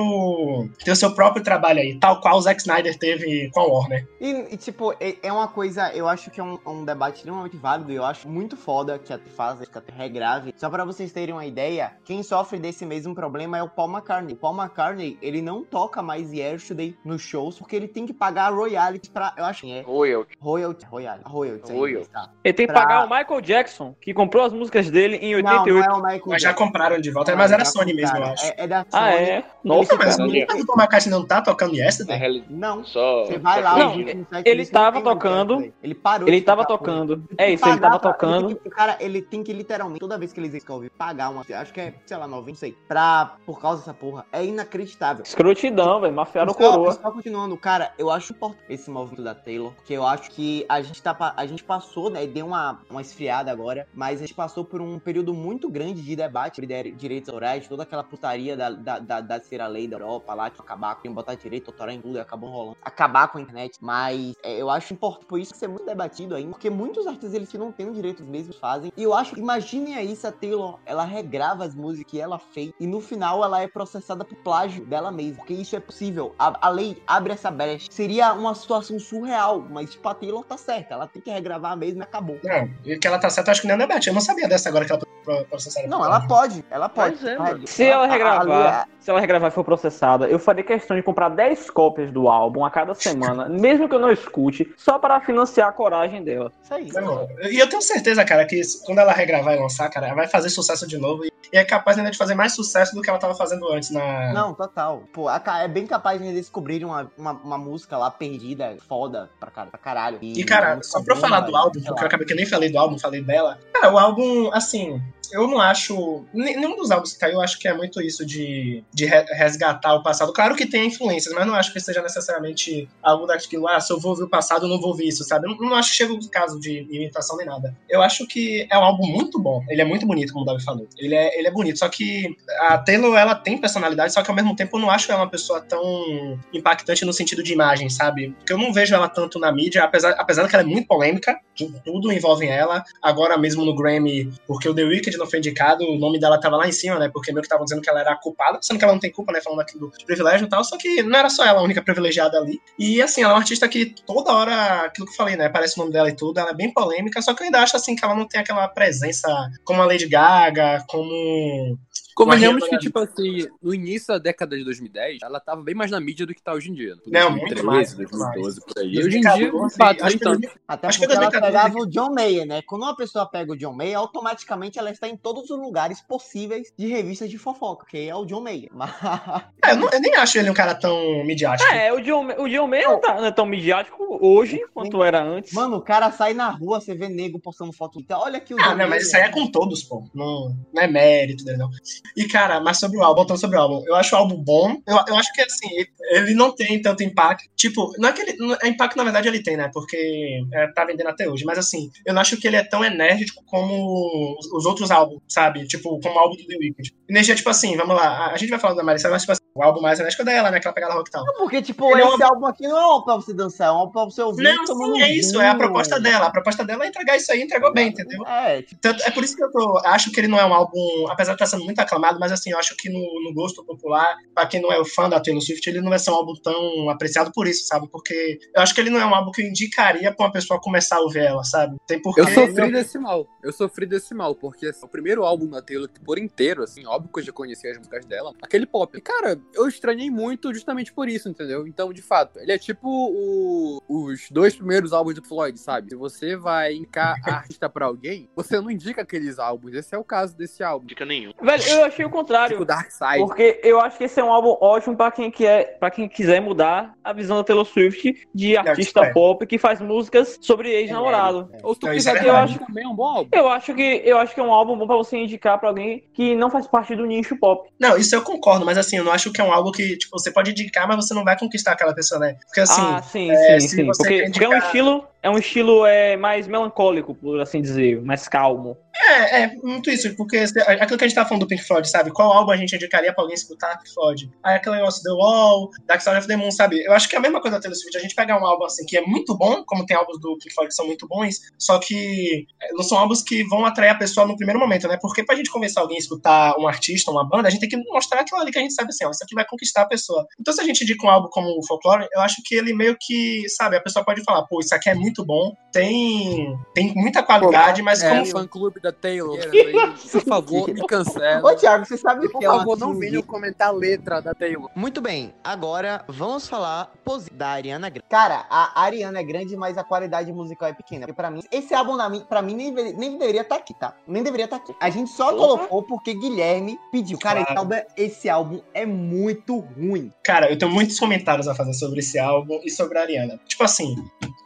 ter o seu próprio trabalho aí, tal qual o Zack Snyder teve com a Warner. E, e, tipo, é, é uma coisa, eu acho que é um, um debate extremamente válido eu acho muito foda que a T faz, que a T regrave. Só pra vocês terem uma ideia, quem sofre desse mesmo problema é o Paul McCartney. Paul McCartney, ele não toca mais Yesterday nos shows porque ele tem que pagar royalties pra, eu acho que é Royalty. royalties, royalties, royalties, aí, Royalties. tá. Ele tem que Pra- pagar o Michael Jackson, que comprou as músicas dele em Não, 88. não é o Michael Mas já compraram de volta, Não, mas era Sony mesmo, eu acho. É, é da Ah, Sony. é? Nossa, Mas o Paul McCartney não tá tocando Yesterday? Não. só. Você vai lá, Não, ele não tava tocando, Yesterday. Ele parou Ele tava tocando. É isso, ele tava tocando. ele tem que- cara, ele tem que literalmente, toda vez que eles escrevem, pagar uma. Acho que é, sei lá, 90, não sei. Pra, por causa dessa porra. É inacreditável. Escrotidão, velho. Mafiaram coroa. só continuando, cara, eu acho importante esse movimento da Taylor, que eu acho que a gente tá a gente passou, né, deu uma, uma esfriada agora, mas a gente passou por um período muito grande de debate sobre dire- direitos autorais, toda aquela putaria da, da, da, da ser a lei da Europa lá, que acabar com botar direito autoral em tudo e acabou rolando, acabar com a internet, mas é, eu acho importante, por isso que ser muito debatido ainda, porque muitos artistas, eles que não têm direitos mesmos fazem, e eu acho, imaginem aí se a Taylor, ela regrava as músicas que ela fez, e no final ela é processada por plágio dela mesma, porque isso é possível, a, a lei abre essa brecha, seria uma situação surreal, mas tipo, a Taylor tá certa, ela tem que regravar mesmo e acabou. Não, e que ela tá certa, acho que nem é debate. Eu não sabia dessa agora que ela pro- processaram. Não, ela pode, ela pode. É. Se ela a- a- a- regravar, se ela regravar e for processada, eu faria questão de comprar 10 cópias do álbum a cada semana, (laughs) mesmo que eu não escute, só para financiar a coragem dela. Isso aí. Não, e eu tenho certeza, cara, que quando ela regravar e lançar, cara, ela vai fazer sucesso de novo. E, e é capaz ainda de fazer mais sucesso do que ela tava fazendo antes na. Não, total. Pô, é bem capaz de eles descobrirem uma, uma, uma música lá perdida, foda pra, cara, pra caralho. E, cara, só pra eu falar do álbum, porque eu acabei que eu nem falei do álbum, falei dela. Cara, o álbum, assim, eu não acho. ne- Nenhum dos álbuns que caiu, eu acho que é muito isso de, de re- resgatar o passado. Claro que tem influências, mas não acho que seja necessariamente algo daquilo, ah, se eu vou ouvir o passado, eu não vou ouvir isso, sabe? Não, não acho que chega o caso de imitação nem nada. Eu acho que é um álbum muito bom. Ele é muito bonito, como o Davi falou. Ele é, ele é bonito, só que a Taylor, ela tem personalidade, só que ao mesmo tempo eu não acho ela uma pessoa tão impactante no sentido de imagem, sabe? Porque eu não vejo ela tanto na mídia, apesar, apesar que ela é muito polêmica, tu- tudo envolve ela. Agora mesmo no Grammy, porque o The Weeknd não foi indicado, o nome dela tava lá em cima, né? Porque meio que estavam dizendo que ela era culpada, sendo que ela não tem culpa, né? Falando aquilo de privilégio e tal, só que não era só ela a única privilegiada ali. E assim, ela é uma artista que toda hora, aquilo que eu falei, né? Aparece o nome dela e tudo, ela é bem polêmica, só que eu ainda acho assim que ela não tem aquela presença como a Lady Gaga, como 嗯 Convenhamos que, tipo assim, no início da década de 2010, ela tava bem mais na mídia do que tá hoje em dia. Não, muito mais, muito 2012, por aí. 2014, Hoje em dia, de fato, acho nem que tanto. Até Acho que porque ela 2014 pegava o John Mayer, né? Quando uma pessoa pega o John Mayer, automaticamente ela está em todos os lugares possíveis de revistas de fofoca, que é o John Mayer. (laughs) Mas... É, eu, não- eu nem acho ele um cara tão midiático. É, o John, o John Mayer não, tá, não é tão midiático hoje quanto era antes. Mano, o cara sai na rua, você vê nego postando foto. Então, olha aqui o Ah, John não, mas isso aí é com todos, pô. Não, não é mérito dele, não. E, cara, mas sobre o álbum, voltando sobre o álbum, eu acho o álbum bom. Eu, eu acho que, assim, ele não tem tanto impacto. Tipo, não é que ele. é impacto, na verdade, ele tem, né? Porque é, tá vendendo até hoje. Mas, assim, eu não acho que ele é tão enérgico como os- os outros álbuns, sabe? Tipo, como o álbum do The Weeknd. Energia, tipo assim, vamos lá. A, a gente vai falar da Marissa, mas, tipo assim, o álbum mais enérgico é dela, né? Aquela pegada rock e tal. Porque, tipo, Ele é esse álbum aqui não é um álbum pra você dançar, é um álbum pra você ouvir. Não, sim, é isso. É a proposta dela. A proposta dela é entregar isso aí, entregou bem, entendeu? É, tipo, Tanto- é por isso que eu tô, acho que ele não é um álbum, apesar de estar sendo muito aclamado, mas assim, eu acho que no, no gosto popular, pra quem não é fã da Taylor Swift, ele não vai ser um álbum tão apreciado por isso, sabe? Porque eu acho que ele não é um álbum que eu indicaria pra uma pessoa começar a ouvir ela, sabe? Tem porque Eu sofri desse mal. Eu sofri desse mal, porque assim, o primeiro álbum da Taylor por inteiro, assim, óbvio que eu já conhecia as músicas dela, aquele pop. E, cara, eu estranhei muito justamente por isso, entendeu? Então, de fato, ele é tipo o- os dois primeiros álbuns do Floyd, sabe? Se você vai indicar (laughs) artista pra alguém, você não indica aqueles álbuns. Esse é o caso desse álbum. Dica nenhuma. Velho, eu achei o contrário. Tipo Dark Side. Porque eu acho que esse é um álbum ótimo pra quem quer, para quem quiser mudar a visão da Taylor Swift de artista é. pop que faz músicas sobre ex-namorado. Ou se tu isso quiser é ter, eu acho também é um bom álbum. Eu acho que eu acho que é um álbum bom pra você indicar pra alguém que não faz parte do nicho pop. Não, isso eu concordo, mas assim, eu não acho que é um álbum que, tipo, você pode indicar, mas você não vai conquistar aquela pessoa, né? Porque assim, ah, sim, é, sim, sim. Porque, quer porque é um indicar- estilo, é um estilo é, mais melancólico, por assim dizer, mais calmo. É, é, muito isso, porque se- aquilo que a gente tá falando do Pink Floyd, sabe? Qual álbum a gente indicaria pra alguém escutar Pink Floyd? Aí aquele negócio The Wall, Dark Side of the Moon, sabe? Eu acho que é a mesma coisa da Taylor Swift, a gente pegar um álbum assim que é muito bom, como tem álbuns do Pink Floyd que são muito bons, só que é, não são álbuns que vão atrair a pessoa no primeiro momento, né? Porque pra gente convencer alguém a escutar um artista, uma banda, a gente tem que mostrar aquilo ali que a gente sabe assim, ó, isso aqui vai conquistar a pessoa. Então se a gente indica um álbum como o Folklore, eu acho que ele meio que, sabe, a pessoa pode falar, pô, isso aqui é muito bom, tem, tem muita qualidade, mas É, como o fã clube da Taylor. por favor, me cancela. Ô, Thiago, você sabe o Por que é uma favor, não venham comentar a letra da Taylor. Muito bem, agora vamos falar da Ariana Grande. Cara, a Ariana é grande, mas a qualidade musical é pequena. Porque pra mim, esse álbum pra mim nem, nem deveria estar aqui, tá? Nem deveria estar aqui. A gente só colocou porque Guilherme pediu. Cara, esse, Claro. álbum é, esse álbum é muito ruim. Cara, eu tenho muitos comentários a fazer sobre esse álbum e sobre a Ariana. Tipo assim,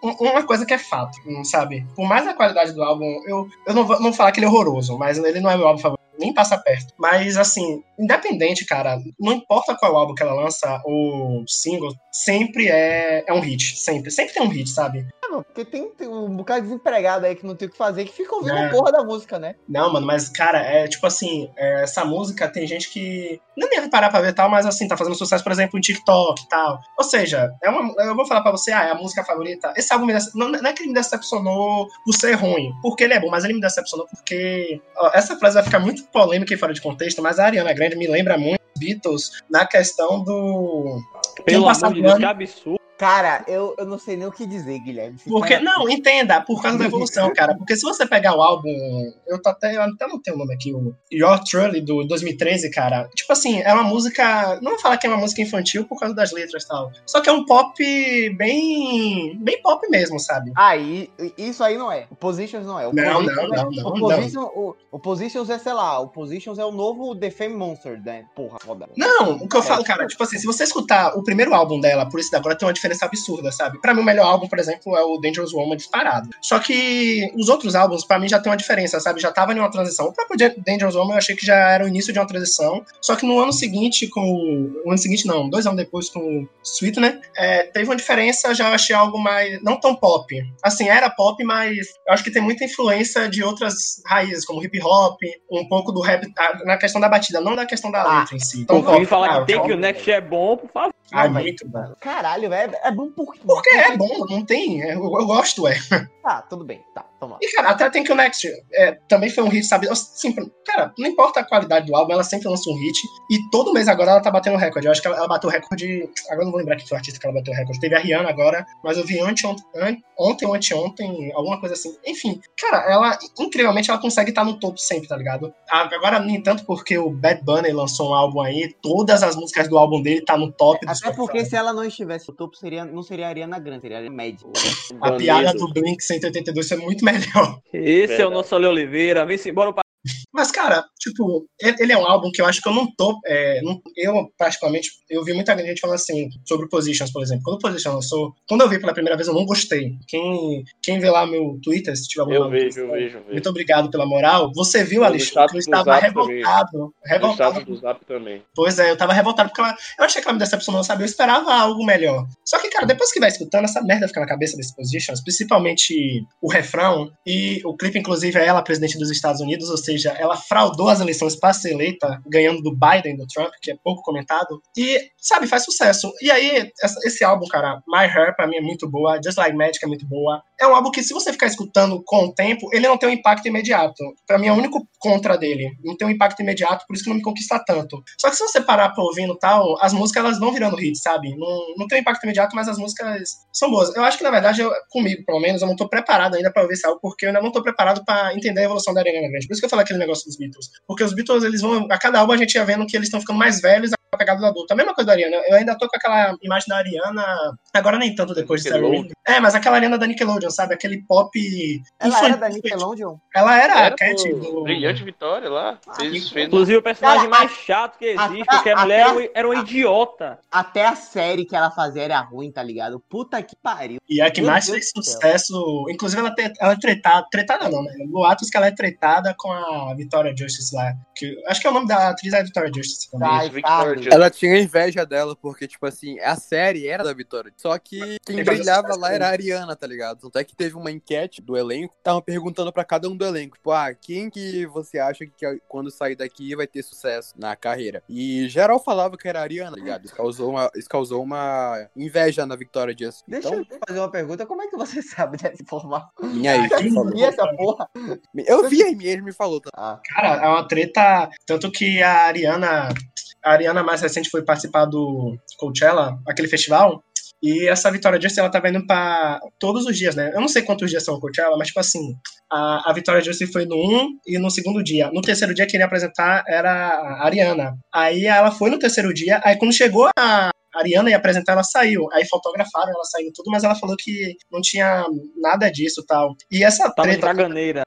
um- uma coisa que é fato, sabe? Por mais a qualidade do álbum, eu, eu não vou não vou falar que ele é horroroso, mas ele não é meu álbum favorito. Nem passa perto. Mas, assim, independente, cara, não importa qual álbum que ela lança, o single, sempre é, é um hit. Sempre. Sempre tem um hit, sabe? É, mano, porque tem, tem um bocado de desempregado aí que não tem o que fazer, que fica ouvindo É. a porra da música, né? Não, mano, mas, cara, é tipo assim, é, essa música tem gente que não ia parar pra ver tal, mas assim, tá fazendo sucesso, por exemplo, em TikTok e tal. Ou seja, é uma, eu vou falar pra você, ah, é a música favorita. Esse álbum me dece- não, não é que ele me decepcionou por ser ruim, porque ele é bom, mas ele me decepcionou porque. ó, essa frase vai ficar muito polêmica e fora de contexto, mas a Ariana Grande me lembra muito Beatles na questão do. Pelo amor de Deus, ano- que absurdo. Cara, eu, eu não sei nem o que dizer, Guilherme. Porque, não, entenda, por causa da evolução, (laughs) cara. Porque se você pegar o álbum, eu tô até, eu até não tenho o nome aqui, o Your Truly, do 2013, cara. Tipo assim, é uma música. Não vou falar que é uma música infantil por causa das letras e tal. Só que é um pop bem. bem pop mesmo, sabe? Ah, e, isso aí não é. O Positions não é. O Não, não, é- não, não, o, não. O, o Positions é, sei lá, o Positions é o novo The Fame Monster, né? Porra, foda. Não, o que eu É. falo, cara, tipo assim, se você escutar o primeiro álbum dela, por isso da agora tem uma diferença absurda, sabe? Pra mim, o melhor álbum, por exemplo, é o Dangerous Woman disparado. Só que os outros álbuns, pra mim, já tem uma diferença, sabe? Já tava em uma transição. O próprio Dan- Dangerous Woman eu achei que já era o início de uma transição. Só que no ano seguinte, com. o- ano seguinte, não, dois anos depois com o Sweet, né? é, teve uma diferença, já achei algo mais. Não tão pop. Assim, era pop, mas eu acho que tem muita influência de outras raízes, como hip hop, um pouco do rap na questão da batida, não na questão da Ah, letra em si. Então, pop, falar que Take pop. You Next é bom, por favor. Ah, muito bom. Caralho, velho, é bom por Porque é bom, não tem. é, Eu, eu gosto, é. Tá, tudo bem. Tá, toma. E, cara, até tem que o Next é, também foi um hit, sabe? Assim, cara, não importa a qualidade do álbum, ela sempre lança um hit. E todo mês agora ela tá batendo recorde. Eu acho que ela, ela bateu recorde. Agora eu não vou lembrar que foi o artista que ela bateu recorde. Teve a Rihanna agora, mas eu vi ante, ontem, ou anteontem, alguma coisa assim. Enfim, cara, ela, incrivelmente, ela consegue estar no topo sempre, tá ligado? Agora, nem tanto porque o Bad Bunny lançou um álbum aí, todas as músicas do álbum dele tá no top do Até porque se ela não estivesse no topo, seria, não seria a Ariana Grande, seria a Ariana Média. A piada do Blink 182 foi muito melhor. Esse é o Verdade. nosso Ale Oliveira. Vem-se embora para Mas, cara, tipo, ele é um álbum que eu acho que eu não tô. é, não- eu, particularmente, eu vi muita gente falando assim sobre o Positions, por exemplo. Quando o Positions lançou, quando eu vi pela primeira vez, eu não gostei. Quem, quem vê lá meu Twitter, se tiver algum Eu vejo, eu vejo, eu vejo. Muito obrigado pela moral. Você viu, Alexandre, eu estava Zap também. revoltado. No Revoltado. do Zap também. Pois é, eu tava revoltado porque ela, eu achei que ela me decepcionou, sabe? Eu esperava algo melhor. Só que, cara, depois que vai escutando, essa merda fica na cabeça desse Positions, principalmente o refrão. E o clipe, inclusive, é ela, presidente dos Estados Unidos, ou seja, ela fraudou as eleições para ser eleita, ganhando do Biden, do Trump, que é pouco comentado. E, sabe, faz sucesso. E aí, esse álbum, cara, My Hair, pra mim é muito boa, Just Like Magic é muito boa. É um álbum que, se você ficar escutando com o tempo, ele não tem um impacto imediato. Pra mim, é o único contra dele. Não tem um impacto imediato, por isso que não me conquista tanto. Só que se você parar pra ouvir no tal, as músicas elas vão virando hits, sabe? Não, não tem um impacto imediato, mas as músicas são boas. Eu acho que, na verdade, eu- comigo, pelo menos, eu não tô preparado ainda pra ouvir esse álbum, porque eu ainda não tô preparado pra entender a evolução da Ariana Grande. Por isso que eu falei aquele negócio dos Beatles. Porque os Beatles, eles vão. A cada álbum a gente ia vendo que eles estão ficando mais velhos pegada do adulto. A mesma coisa da Ariana. Eu ainda tô com aquela imagem da Ariana. Agora nem tanto depois de. Reid. É, mas aquela Ariana da Nickelodeon, sabe? Aquele pop. Ela infantil. era da Nickelodeon? Ela era, a Era Cat pô, do. Brilhante Vitória lá. Ah, Fez, fez Inclusive, o personagem Cara, mais chato que existe, a- porque a a- mulher um- era uma idiota. Até a série que ela fazia era ruim, tá ligado? Puta que pariu. E a que Meu mais Deus fez do céu. sucesso. Inclusive, ela, te- ela é tretada. Tretada não, né? Boatos que ela é tretada com a Victoria Justice lá. Que, acho que é o nome da atriz é Victoria Justice também. Victoria. Ela tinha inveja dela, porque, tipo assim, a série era da Vitória. Só que quem brilhava lá era a Ariana, tá ligado? Tanto é que teve uma enquete do elenco, estavam perguntando pra cada um do elenco, tipo, ah, quem que você acha que quando sair daqui vai ter sucesso na carreira? E geral falava que era a Ariana, tá ligado? Isso causou uma, isso causou uma inveja na Victoria Justice. Deixa Então, eu fazer uma pergunta. Como é que você (laughs) sabe dessa informação? e aí, quem (laughs) falou? Essa porra? Eu vi aí mesmo me falou. tá? Ah, Cara, é uma treta. Tanto que a Ariana. A Ariana mais recente foi participar do Coachella, aquele festival. E essa Vitória Justice, ela tava indo pra todos os dias, né? Eu não sei quantos dias são o Coachella, mas tipo assim, a, a Vitória Justice foi no um e no segundo dia. No terceiro dia, quem ia apresentar era a Ariana. Aí ela foi no terceiro dia, aí quando chegou a Ariana ia apresentar, ela saiu. Aí fotografaram, ela saiu tudo, mas ela falou que não tinha nada disso e tal. E essa Tava em treta. Draganeira.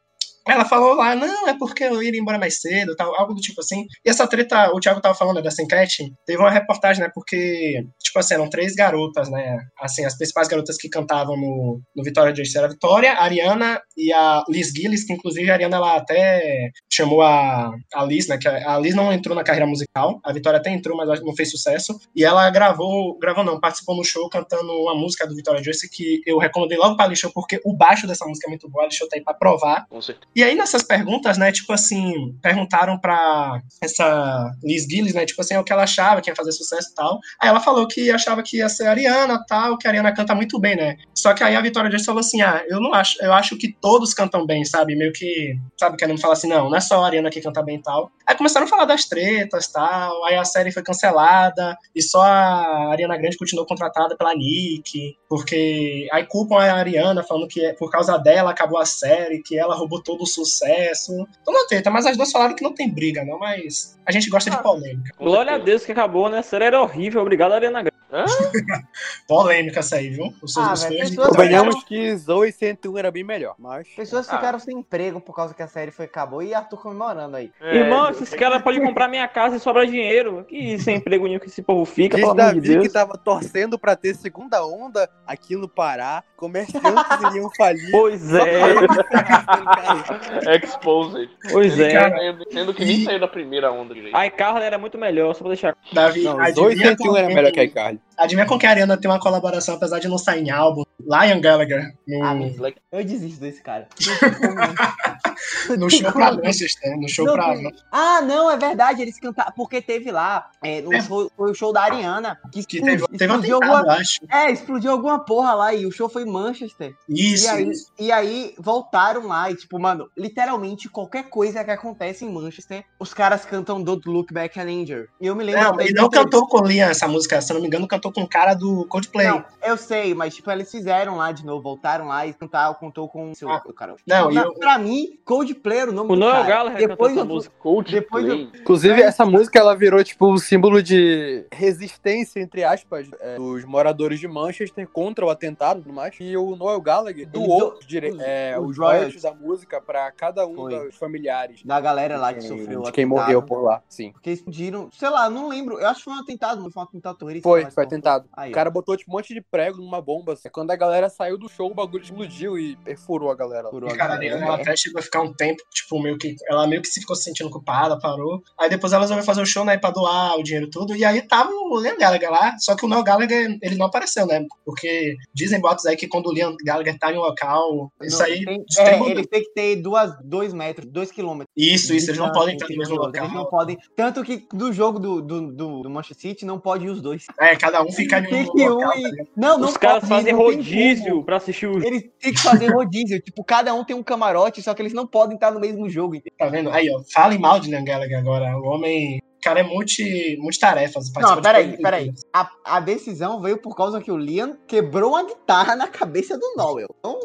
Ela falou lá, não, é porque eu ia embora mais cedo, tal, algo do tipo assim. E essa treta, o Thiago tava falando dessa enquete, teve uma reportagem, né, porque, tipo assim, eram três garotas, né, assim, as principais garotas que cantavam no, no Vitória de era a Vitória, a Ariana e a Liz Gillis, que inclusive a Ariana, ela até chamou a, a Liz, né, que a Liz não entrou na carreira musical, a Vitória até entrou, mas não fez sucesso, e ela gravou, gravou não, participou no show cantando uma música do Vitória Juice que eu recomendei logo pra Lixo, porque o baixo dessa música é muito bom, a Lixo tá aí pra provar, e aí, nessas perguntas, né, tipo assim, perguntaram pra essa Liz Gillis, né, tipo assim, o que ela achava que ia fazer sucesso e tal. Aí ela falou que achava que ia ser a Ariana tal, que a Ariana canta muito bem, né. Só que aí a Vitória Justice falou assim, ah, eu não acho, eu acho que todos cantam bem, sabe, meio que, sabe, querendo falar assim, não, não é só a Ariana que canta bem e tal. Aí começaram a falar das tretas e tal, aí a série foi cancelada, e só a Ariana Grande continuou contratada pela Nick, porque aí culpam a Ariana falando que é por causa dela acabou a série, que ela roubou todo o sucesso. Então não treta, mas as duas falaram que não tem briga, não, mas a gente gosta de polêmica. Glória a. Deus que acabou, né? A série era horrível. Obrigado, Ariana Grande. (laughs) Polêmica essa aí, viu? Os Ah, pessoas- Convenhamos que Zoe 101 era bem melhor, mas. Pessoas Ah. ficaram sem emprego por causa que a série foi acabou e Arthur comemorando aí. É, Irmão, esses caras podem comprar minha casa e sobrar dinheiro. Que sem emprego nenhum que esse povo fica, Diz pelo Davi de Deus. que tava torcendo pra ter segunda onda aqui no Pará. Comerciantes (laughs) iriam falir. Pois é, Exposed. pois é. Cara, Sendo- que nem saiu da primeira onda direito. A iCarly era muito melhor, só pra deixar. Davi, Não, adivinha Zoe 101 com era quem- melhor que a iCarly. Adivinha com que a Ariana tem uma colaboração, apesar de não sair em álbum? Lion Gallagher. No, Ah, mas eu desisto desse cara. (laughs) no show pra Manchester. No show Não, pra. tem- Ah, não, é verdade, eles cantaram. Porque teve lá, é, no É. show, foi o show da Ariana. Que, Que explodiu, teve, teve explodiu atentado, alguma, acho. É, explodiu alguma porra lá e o show foi em Manchester. Isso, e, aí, isso. e aí voltaram lá e, tipo, mano, literalmente qualquer coisa que acontece em Manchester, os caras cantam Don't Look Back and Anger. E eu me lembro. Não, ele não cantou com Liam essa música, se não me engano, cantou com o cara do Coldplay. Não, eu sei, mas tipo, eles fizeram lá de novo, voltaram lá e cantaram, contou com o seu. Ah, cara. não, Na- e eu- Pra mim, Coldplay era o nome O do Noel cara. Gallagher Depois essa eu- música. Coldplay. Depois Inclusive, essa música ela virou tipo um símbolo de resistência, entre aspas, é, dos moradores de Manchester contra o atentado e tudo mais. E o Noel Gallagher doou os, dire- os- é, os os royalties da música pra cada um Foi. dos familiares. Da galera lá que sofreu de quem atentado. morreu por lá, sim. Porque explodiram, sei lá, não lembro. Eu acho que foi um atentado, não foi um atentado terrorista. Foi, mas foi atentado. Aí, O cara botou tipo um monte de prego numa bomba. assim. Quando a galera saiu do show, o bagulho explodiu e perfurou a galera. Furou E, a cara, a galera. Ela até chegou a ficar um tempo, tipo, meio que. Ela meio que se ficou se sentindo culpada, parou. Aí depois ela resolveu fazer o show, né, pra doar o dinheiro tudo. E aí tava o Liam Gallagher lá. Só que o Noel Gallagher, ele não apareceu, né? Porque dizem boatos aí que quando o Liam Gallagher tá em um local. Isso Não, aí. tem- isso tem é, eles têm que ter duas, dois metros, dois quilômetros. Isso, isso, eles não podem estar no mesmo local. Eles não podem. Tanto que do jogo do, do, do, do Manchester City não pode ir os dois. É, cada um fica em Tem um que um local. e- tá? Não, não Os caras pode, fazem rodízio pra assistir o Eles têm que fazer rodízio. tipo, cada um tem um camarote, só que eles não podem estar no mesmo jogo. entendeu? Tá vendo? Aí, ó, falem mal de Liam Gallagher agora. O homem. Cara é multi, multitarefas. Não, peraí, peraí. A, a decisão veio por causa que o Liam quebrou uma guitarra na cabeça do Noel. Então,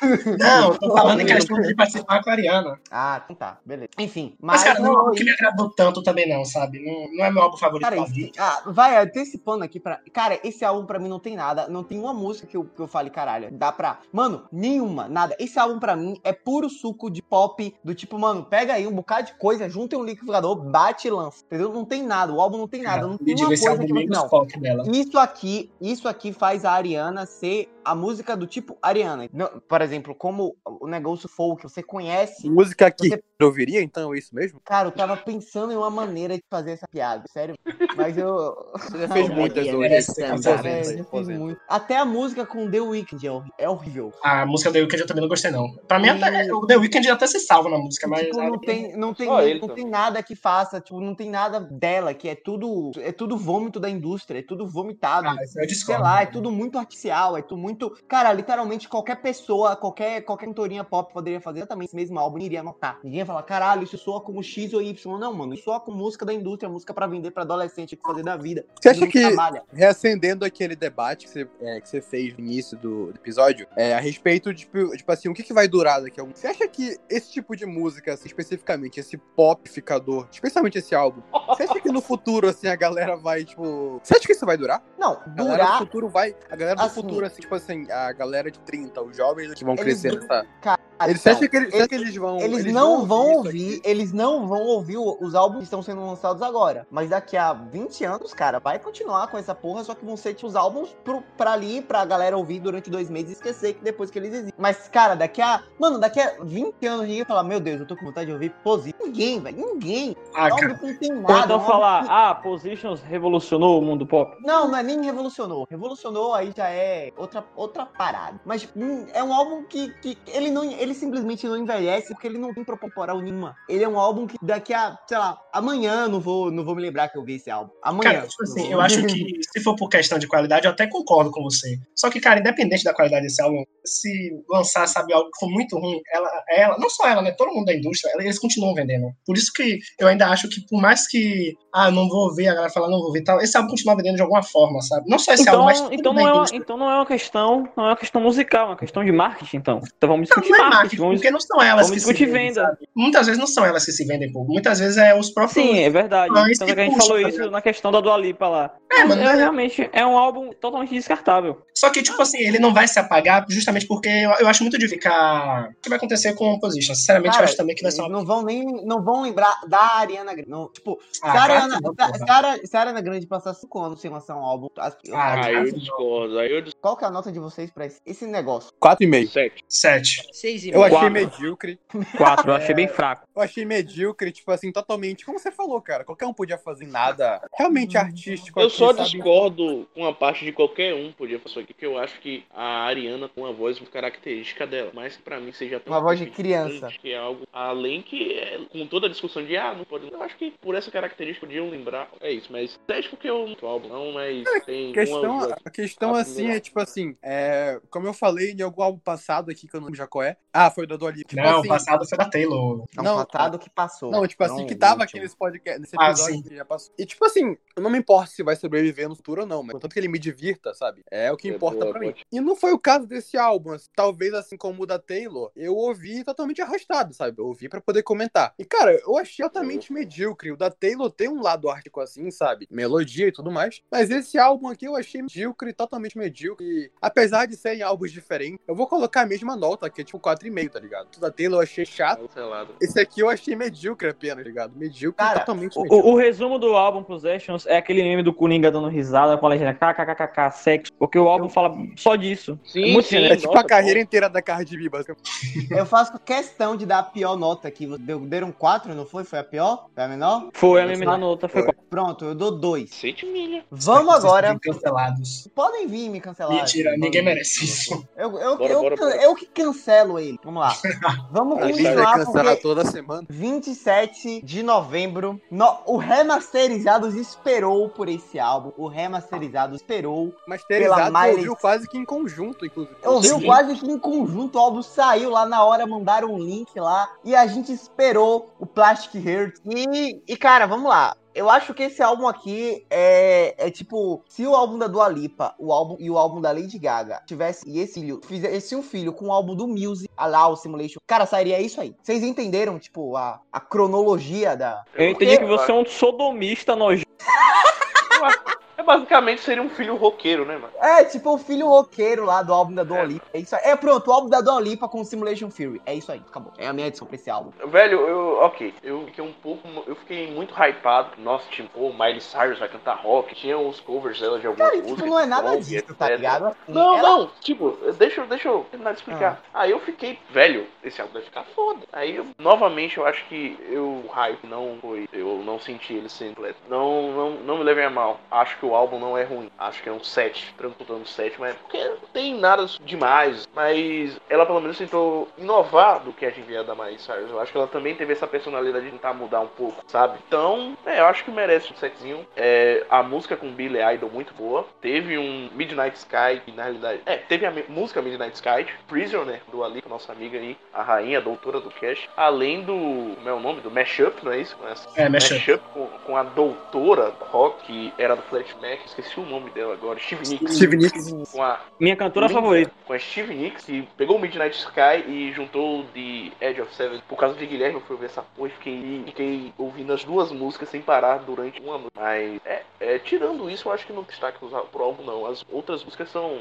(laughs) Não, eu tô falando em (laughs) questão de participar com a Ariana. Ah, então tá, beleza. Enfim, mas. Mas, cara, não é eu- algo que me agradou tanto também, não, sabe? Não, não é meu álbum favorito Cara, esse, ah, vai antecipando aqui pra. Cara, esse álbum pra mim não tem nada. Não tem uma música que eu, que eu fale, caralho. Dá pra. Mano, nenhuma, nada. Esse álbum pra mim é puro suco de pop. Do tipo, mano, pega aí um bocado de coisa, junta em um liquidificador, bate e lança. Entendeu? Não tem nada. O álbum não tem nada. Não E tem uma coisa que. meio Não. pop dela. Isso aqui, isso aqui faz a Ariana ser a música do tipo Ariana. Não, por exemplo, como o negócio folk, você conhece. Música que Você- eu ouviria, então, é isso mesmo? Cara, eu tava pensando em uma maneira de fazer essa piada, sério. Mas eu. (laughs) Você já fez Não, muitas hoje. É, muito. Até a música com The Weeknd é é horrível. A música The Weeknd eu também não gostei, não. Pra mim, E- até, o The Weeknd até se salva na música, mas. tipo, não tem, não tem, ele não também. tem nada que faça, tipo, não tem nada dela, que é tudo, é tudo vômito da indústria, é tudo vomitado. Ah, Sei lá, é tudo muito artificial, é tudo muito. Cara, literalmente qualquer pessoa, qualquer, qualquer cantorinha pop poderia fazer exatamente esse mesmo álbum e iria notar. Ninguém ia falar, caralho, isso soa como X ou Y. Não, mano, isso soa com música da indústria, música pra vender pra adolescente que fazer da vida. Você acha que, trabalha. reacendendo aquele debate que você, é, que você fez no início do, do episódio, é, a respeito de, tipo, tipo assim, o que, que vai durar daqui a algum... Você acha que esse tipo de música, assim, especificamente, esse popificador, especialmente esse álbum, você acha que no futuro, assim, a galera vai, tipo... Você acha que isso vai durar? Não, A galera do durar. futuro vai... A galera do Assim- futuro, assim, tipo assim, a galera de 30, os jovens que vão Eles crescer nessa... Eles, você então, acha que eles, você acha que eles vão... Eles, não vão isso ouvir, eles não vão ouvir os álbuns que estão sendo lançados agora. Mas daqui a 20 anos, cara, vai continuar com essa porra, só que vão ser tipo, os álbuns pro, pra ali, pra galera ouvir durante dois meses e esquecer que depois que eles existem. Mas, cara, daqui a. Mano, daqui a 20 anos ninguém vai falar, meu Deus, eu tô com vontade de ouvir Position. Ninguém, velho. Ninguém. Ah, cara. não tem nada. então falar, que- ah, Positions revolucionou o mundo pop. Não, não é nem revolucionou. Revolucionou aí já é outra, outra parada. Mas hum, é um álbum que, que ele, não, ele, ele simplesmente não envelhece porque ele não tem proporal nenhuma. Ele é um álbum que daqui a, sei lá, amanhã não vou, não vou me lembrar que eu vi esse álbum. Amanhã. Cara, tipo assim, eu acho que se for por questão de qualidade, eu até concordo com você. Só que, cara, independente da qualidade desse álbum, se lançar, sabe, algo que for muito ruim, ela, ela, não só ela, né? Todo mundo da indústria, ela- eles continuam vendendo. Por isso que eu ainda acho que, por mais que, ah, não vou ver, a galera fala, não vou ver e tal, esse álbum continua vendendo de alguma forma, sabe? Não só esse álbum, Então, mas tudo então, não é uma, então não é uma questão, não é uma questão musical, é uma questão de marketing, então. Então vamos Não, discutir não é marketing, vamos porque não são elas que se vendem? Muitas vezes não são elas que se vendem, pô. Muitas vezes é os próprios... Sim, é verdade. Tanto que que a gente puxa, falou isso ligado? na questão da Dua Lipa lá. É, mano, é, é- realmente é um álbum totalmente descartável. Só que, tipo assim, ele não vai se apagar justamente porque eu, eu acho muito difícil ficar... O que vai acontecer com o Position? Sinceramente, Cara, eu acho também que vai ser uma... não vão nem não vão lembrar da Ariana Grande. Não, tipo, Ah, se, a Ariana, se a- porra. se a Ariana Grande passar cinco anos sem lançar um álbum, as- Ah, Aí claro eu discordo, aí eu discordo. qual que é a nota de vocês pra esse, esse negócio? 4,5. Sete. Sete. Seis Eu achei Quatro. medíocre. Quatro, eu achei bem fraco. Eu achei medíocre, tipo assim, totalmente. Como você falou, cara, qualquer um podia fazer nada realmente artístico. Eu aqui, só sabe? discordo com a parte de qualquer um podia fazer isso aqui, porque eu acho que a Ariana tem uma voz muito característica dela, mas que pra mim seja tão Uma voz de criança. que é algo além que é, com toda a discussão de ah, não pode. Eu acho que por essa característica podiam lembrar. É isso, mas sete porque eu não álbum, não, mas tem A questão, uma a questão a assim primeira- é tipo assim, é, como eu falei em algum álbum passado aqui, que eu não lembro já qual é. Ah, foi do Dua Lipa. Tipo Não, assim, o passado foi da Taylor. É um Não, passado que passou. Não, tipo assim, Não que o tava aqui nesse podcast, nesse Ah, episódio sim. que já passou. E tipo assim, eu não me importo se vai sobreviver no futuro ou não, mas contanto que ele me divirta, sabe? É o que É importa boa, pra mim. E não foi o caso desse álbum. assim, Talvez assim como o da Taylor, eu ouvi totalmente arrastado, sabe? Eu ouvi pra poder comentar. E cara, eu achei altamente medíocre. O da Taylor tem um lado ártico assim, sabe? Melodia e tudo mais. Mas esse álbum aqui eu achei medíocre, totalmente medíocre. E, apesar de serem álbuns diferentes, eu vou colocar a mesma nota, que é tipo 4,5, tá ligado? O da Taylor eu achei chato. cancelado. Esse aqui eu achei medíocre apenas, tá ligado? Medíocre, Cara, totalmente O, medíocre. o- o resumo do álbum Possessions é aquele meme do Coringa dando risada com a legenda kkkk sexo, porque o álbum fala só disso. Sim, muito sim, É tipo nossa, a carreira inteira da Cardi B, basicamente. (laughs) Eu faço questão de dar a pior nota aqui. Deram quatro, não foi? Foi a pior? Foi a menor? Foi a menor nota, foi Foi. Pronto, eu dou dois. Sete milha. Vamos Vocês agora. Cancelados. Podem vir me cancelar. Mentira, ninguém merece isso. Eu, eu, Bora, eu, bora, bora. eu que cancelo ele. Vamos lá. (laughs) Vamos A gente vai continuar cancelar porque toda semana. 27 de novembro, no- o Remasterizados esperou por esse álbum. O Remasterizados esperou. Masterizado, Pela Miley- ouviu quase que em conjunto, inclusive. Ouviu Sim. quase que em conjunto, o álbum saiu lá na hora, mandaram um link lá. E a gente esperou o Plastic Heart. E, e cara, vamos lá. Eu acho que esse álbum aqui é, é tipo, se o álbum da Dua Lipa, o álbum e o álbum da Lady Gaga tivesse e esse filho fizesse um filho com o álbum do Music, a lá o Simulation, cara, sairia isso aí. Vocês entenderam, tipo, a, a cronologia da Eu entendi que você é um sodomista nojento. (laughs) É basicamente seria um filho roqueiro, né, mano? É, tipo o filho roqueiro lá do álbum da Dua Lipa. É isso aí. É pronto, o álbum da Dua Lipa com Simulation Fury. É isso aí, acabou. É a minha edição pra esse álbum. Velho, eu. Ok, eu fiquei um pouco. Eu fiquei muito hypado. Nossa, tipo, pô, Miley Cyrus vai cantar rock. Tinha os covers dela de algumas Cara, músicas. tipo, não é nada disso, tá etc. ligado? Assim, Não, ela- não, tipo, deixa, eu- deixa eu terminar de explicar. Aí eu fiquei, velho, esse álbum vai ficar foda. Aí, eu- novamente, eu acho que eu, o hype não foi, eu não senti ele sendo completo. Não, não, não me levem a mal. Acho que o álbum não é ruim. Acho que é um 7, tranquilo no 7, mas porque não tem nada demais. Mas ela pelo menos tentou inovar do que a gente via da Miley Cyrus. Eu acho que ela também teve essa personalidade de tentar mudar um pouco, sabe? Então, é, eu acho que merece um setzinho. É, a música com Billy Idol muito boa. Teve um Midnight Sky, que na realidade. É, teve a música Midnight Sky, Prisoner, do Ali, nossa amiga aí, a rainha, a doutora do Cash. Além do. Como é o nome? Do Mashup, não é isso? É, Mashup. com, com a doutora rock, que era do Flat Esqueci o nome dela agora, Steve Nicks. Steve Nicks. Com a Minha cantora Linda, favorita. Com a Steve Nicks, que pegou o Midnight Sky e juntou The Edge of Seven. Por causa de Guilherme, eu fui ver essa porra e fiquei, fiquei ouvindo as duas músicas sem parar durante uma noite. Mas, é, é, tirando isso, eu acho que não destaque pro pro álbum, não. As outras músicas são.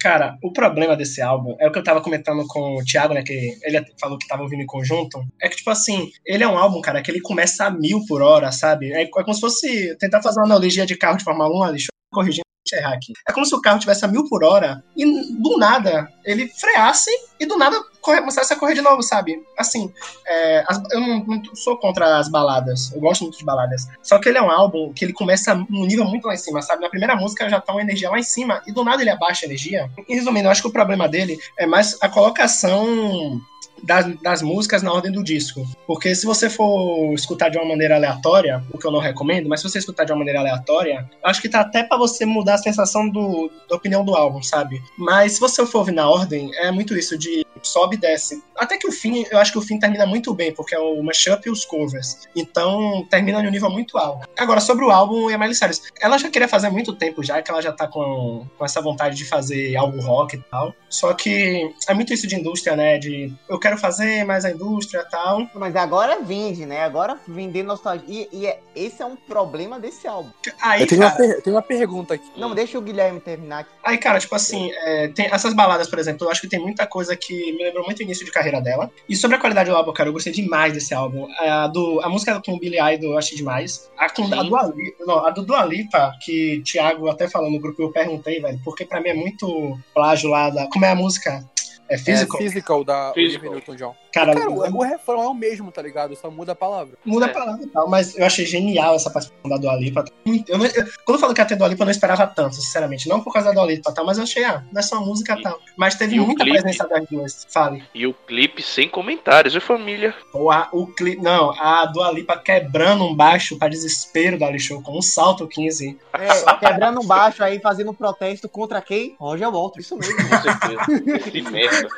Cara, o problema desse álbum é o que eu tava comentando com o Thiago, né? Que ele falou que tava ouvindo em conjunto. É que, tipo assim, ele é um álbum, cara, que ele começa a mil por hora, sabe? É, é como se fosse tentar fazer uma analogia de carro de Fórmula 1 ali. Deixa eu corrigir errar aqui. É como se o carro tivesse a mil por hora e do nada ele freasse e do nada começasse a correr de novo, sabe? Assim, é, as- eu não, não sou contra as baladas, eu gosto muito de baladas. Só que ele é um álbum que ele começa num nível muito lá em cima, sabe? Na primeira música já tá uma energia lá em cima e do nada ele abaixa a energia. E resumindo, eu acho que o problema dele é mais a colocação das, das músicas na ordem do disco. Porque se você for escutar de uma maneira aleatória, o que eu não recomendo, mas se você escutar de uma maneira aleatória, acho que tá até para você mudar a sensação do, da opinião do álbum, sabe? Mas se você for ouvir na ordem, é muito isso de sobe e desce. Até que o fim, eu acho que o fim termina muito bem, porque é o mashup e os covers. Então, termina num nível muito alto. Agora, sobre o álbum e a Miley Cyrus. Ela já queria fazer há muito tempo já, que ela já tá com, com essa vontade de fazer algo rock e tal. Só que é muito isso de indústria, né? De eu quero fazer, mas a indústria e tal. Mas agora vende, né? Agora vender nostalgia. E, e é- esse é um problema desse álbum. Aí, Eu tenho uma, cara, per- tenho uma pergunta aqui. Não, deixa o Guilherme terminar aqui. Aí, cara, tipo assim, é, tem essas baladas, por exemplo, eu acho que tem muita coisa que me lembrou muito o início de carreira dela. E sobre a qualidade do álbum, cara, eu gostei demais desse álbum. A, do, a música com o Billy Idol eu achei demais. A, com, a. Dua Lipa, não, a do Dua Lipa, que Thiago até falou no grupo, eu perguntei, velho, porque pra mim é muito plágio lá da. Como é a música? É É Physical? Physical da Physical. Olivia Newton-John. Cara, Cara, o, o refrão é o mesmo, tá ligado? Só muda a palavra. muda É. a palavra e tal, mas eu achei genial essa participação da Dua Lipa. Eu eu- quando eu falo que ia ter Dua Lipa, eu não esperava tanto, sinceramente. Não por causa da Dua Lipa, tal, mas eu achei, ah, não é música e tal. Mas teve muita clipe? presença das duas. Fale. E o clipe sem comentários, e família. O, a, o clipe, não, a Dua Lipa quebrando um baixo pra desespero da Show com um salto 15. É, quebrando um baixo aí, fazendo um protesto contra quem? Roger Walter, isso mesmo. Com certeza. que merda.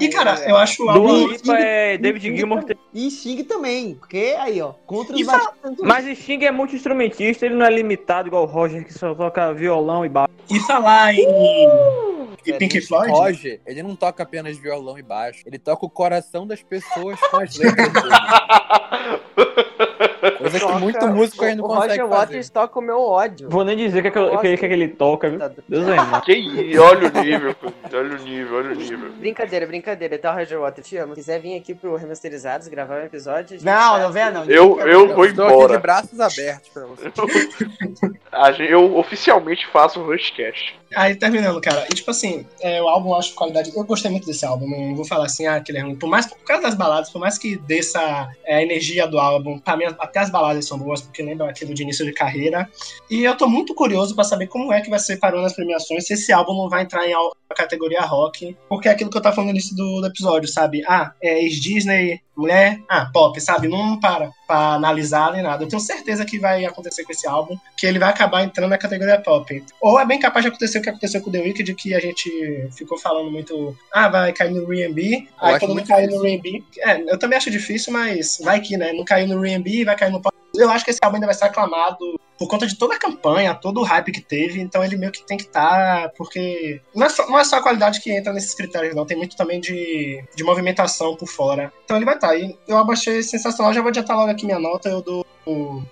E, cara, eu acho Dua. Lipa é David Gilmour. E Sting também, porque aí, ó, contra os baixistas. Mas Sting é muito instrumentista, ele não é limitado igual o Roger, que só toca violão e baixo. E falar em. E Pink Floyd? Roger, ele não toca apenas violão e baixo. Ele toca o coração das pessoas com as letras dele. (laughs) Coisa que muito músico aí não o consegue Roger fazer. Waters toca o meu ódio. Vou nem dizer o que, é que, eu- que, é que ele toca, viu? Deus é irmão. Que isso, (laughs) olha o nível, olha o nível, olha o nível. Brincadeira, brincadeira, tá, Roger Waters? Te amo. Se quiser vir aqui pro Remasterizados gravar um episódio. Não, faz. não venha não. Eu, eu vou Estou aqui de embora. braços abertos pra você. (laughs) Gente- Eu oficialmente faço o Rushcast. Aí terminando, cara. E tipo assim, é, o álbum eu acho qualidade. Eu gostei muito desse álbum. Não vou falar assim, ah, que ele é ruim. Por mais por causa das baladas, por mais que desça é, a energia do álbum, pra mim até as baladas são boas, porque lembra aquilo de início de carreira. E eu tô muito curioso pra saber como é que vai ser parando nas premiações, se esse álbum não vai entrar em categoria rock. Porque é aquilo que eu tava falando no início do, do episódio, sabe? Ah, é ex-Disney, mulher, ah, pop, sabe? Não para pra analisar nem nada. Eu tenho certeza que vai acontecer com esse álbum, que ele vai acabar entrando na categoria pop. Ou é bem capaz de acontecer o que aconteceu com o The Wicked, que a gente ficou falando muito, ah, vai cair no R&B, aí quando não difícil. no R&B, é, eu também acho difícil, mas vai que, né, não caiu no R&B, vai cair no pop. Eu acho que esse álbum ainda vai ser aclamado por conta de toda a campanha, todo o hype que teve, então ele meio que tem que estar, porque não é, só, não é só a qualidade que entra nesses critérios, não, tem muito também de, de movimentação por fora. Então ele vai estar. E eu achei sensacional, já vou adiantar logo aqui minha nota, eu dou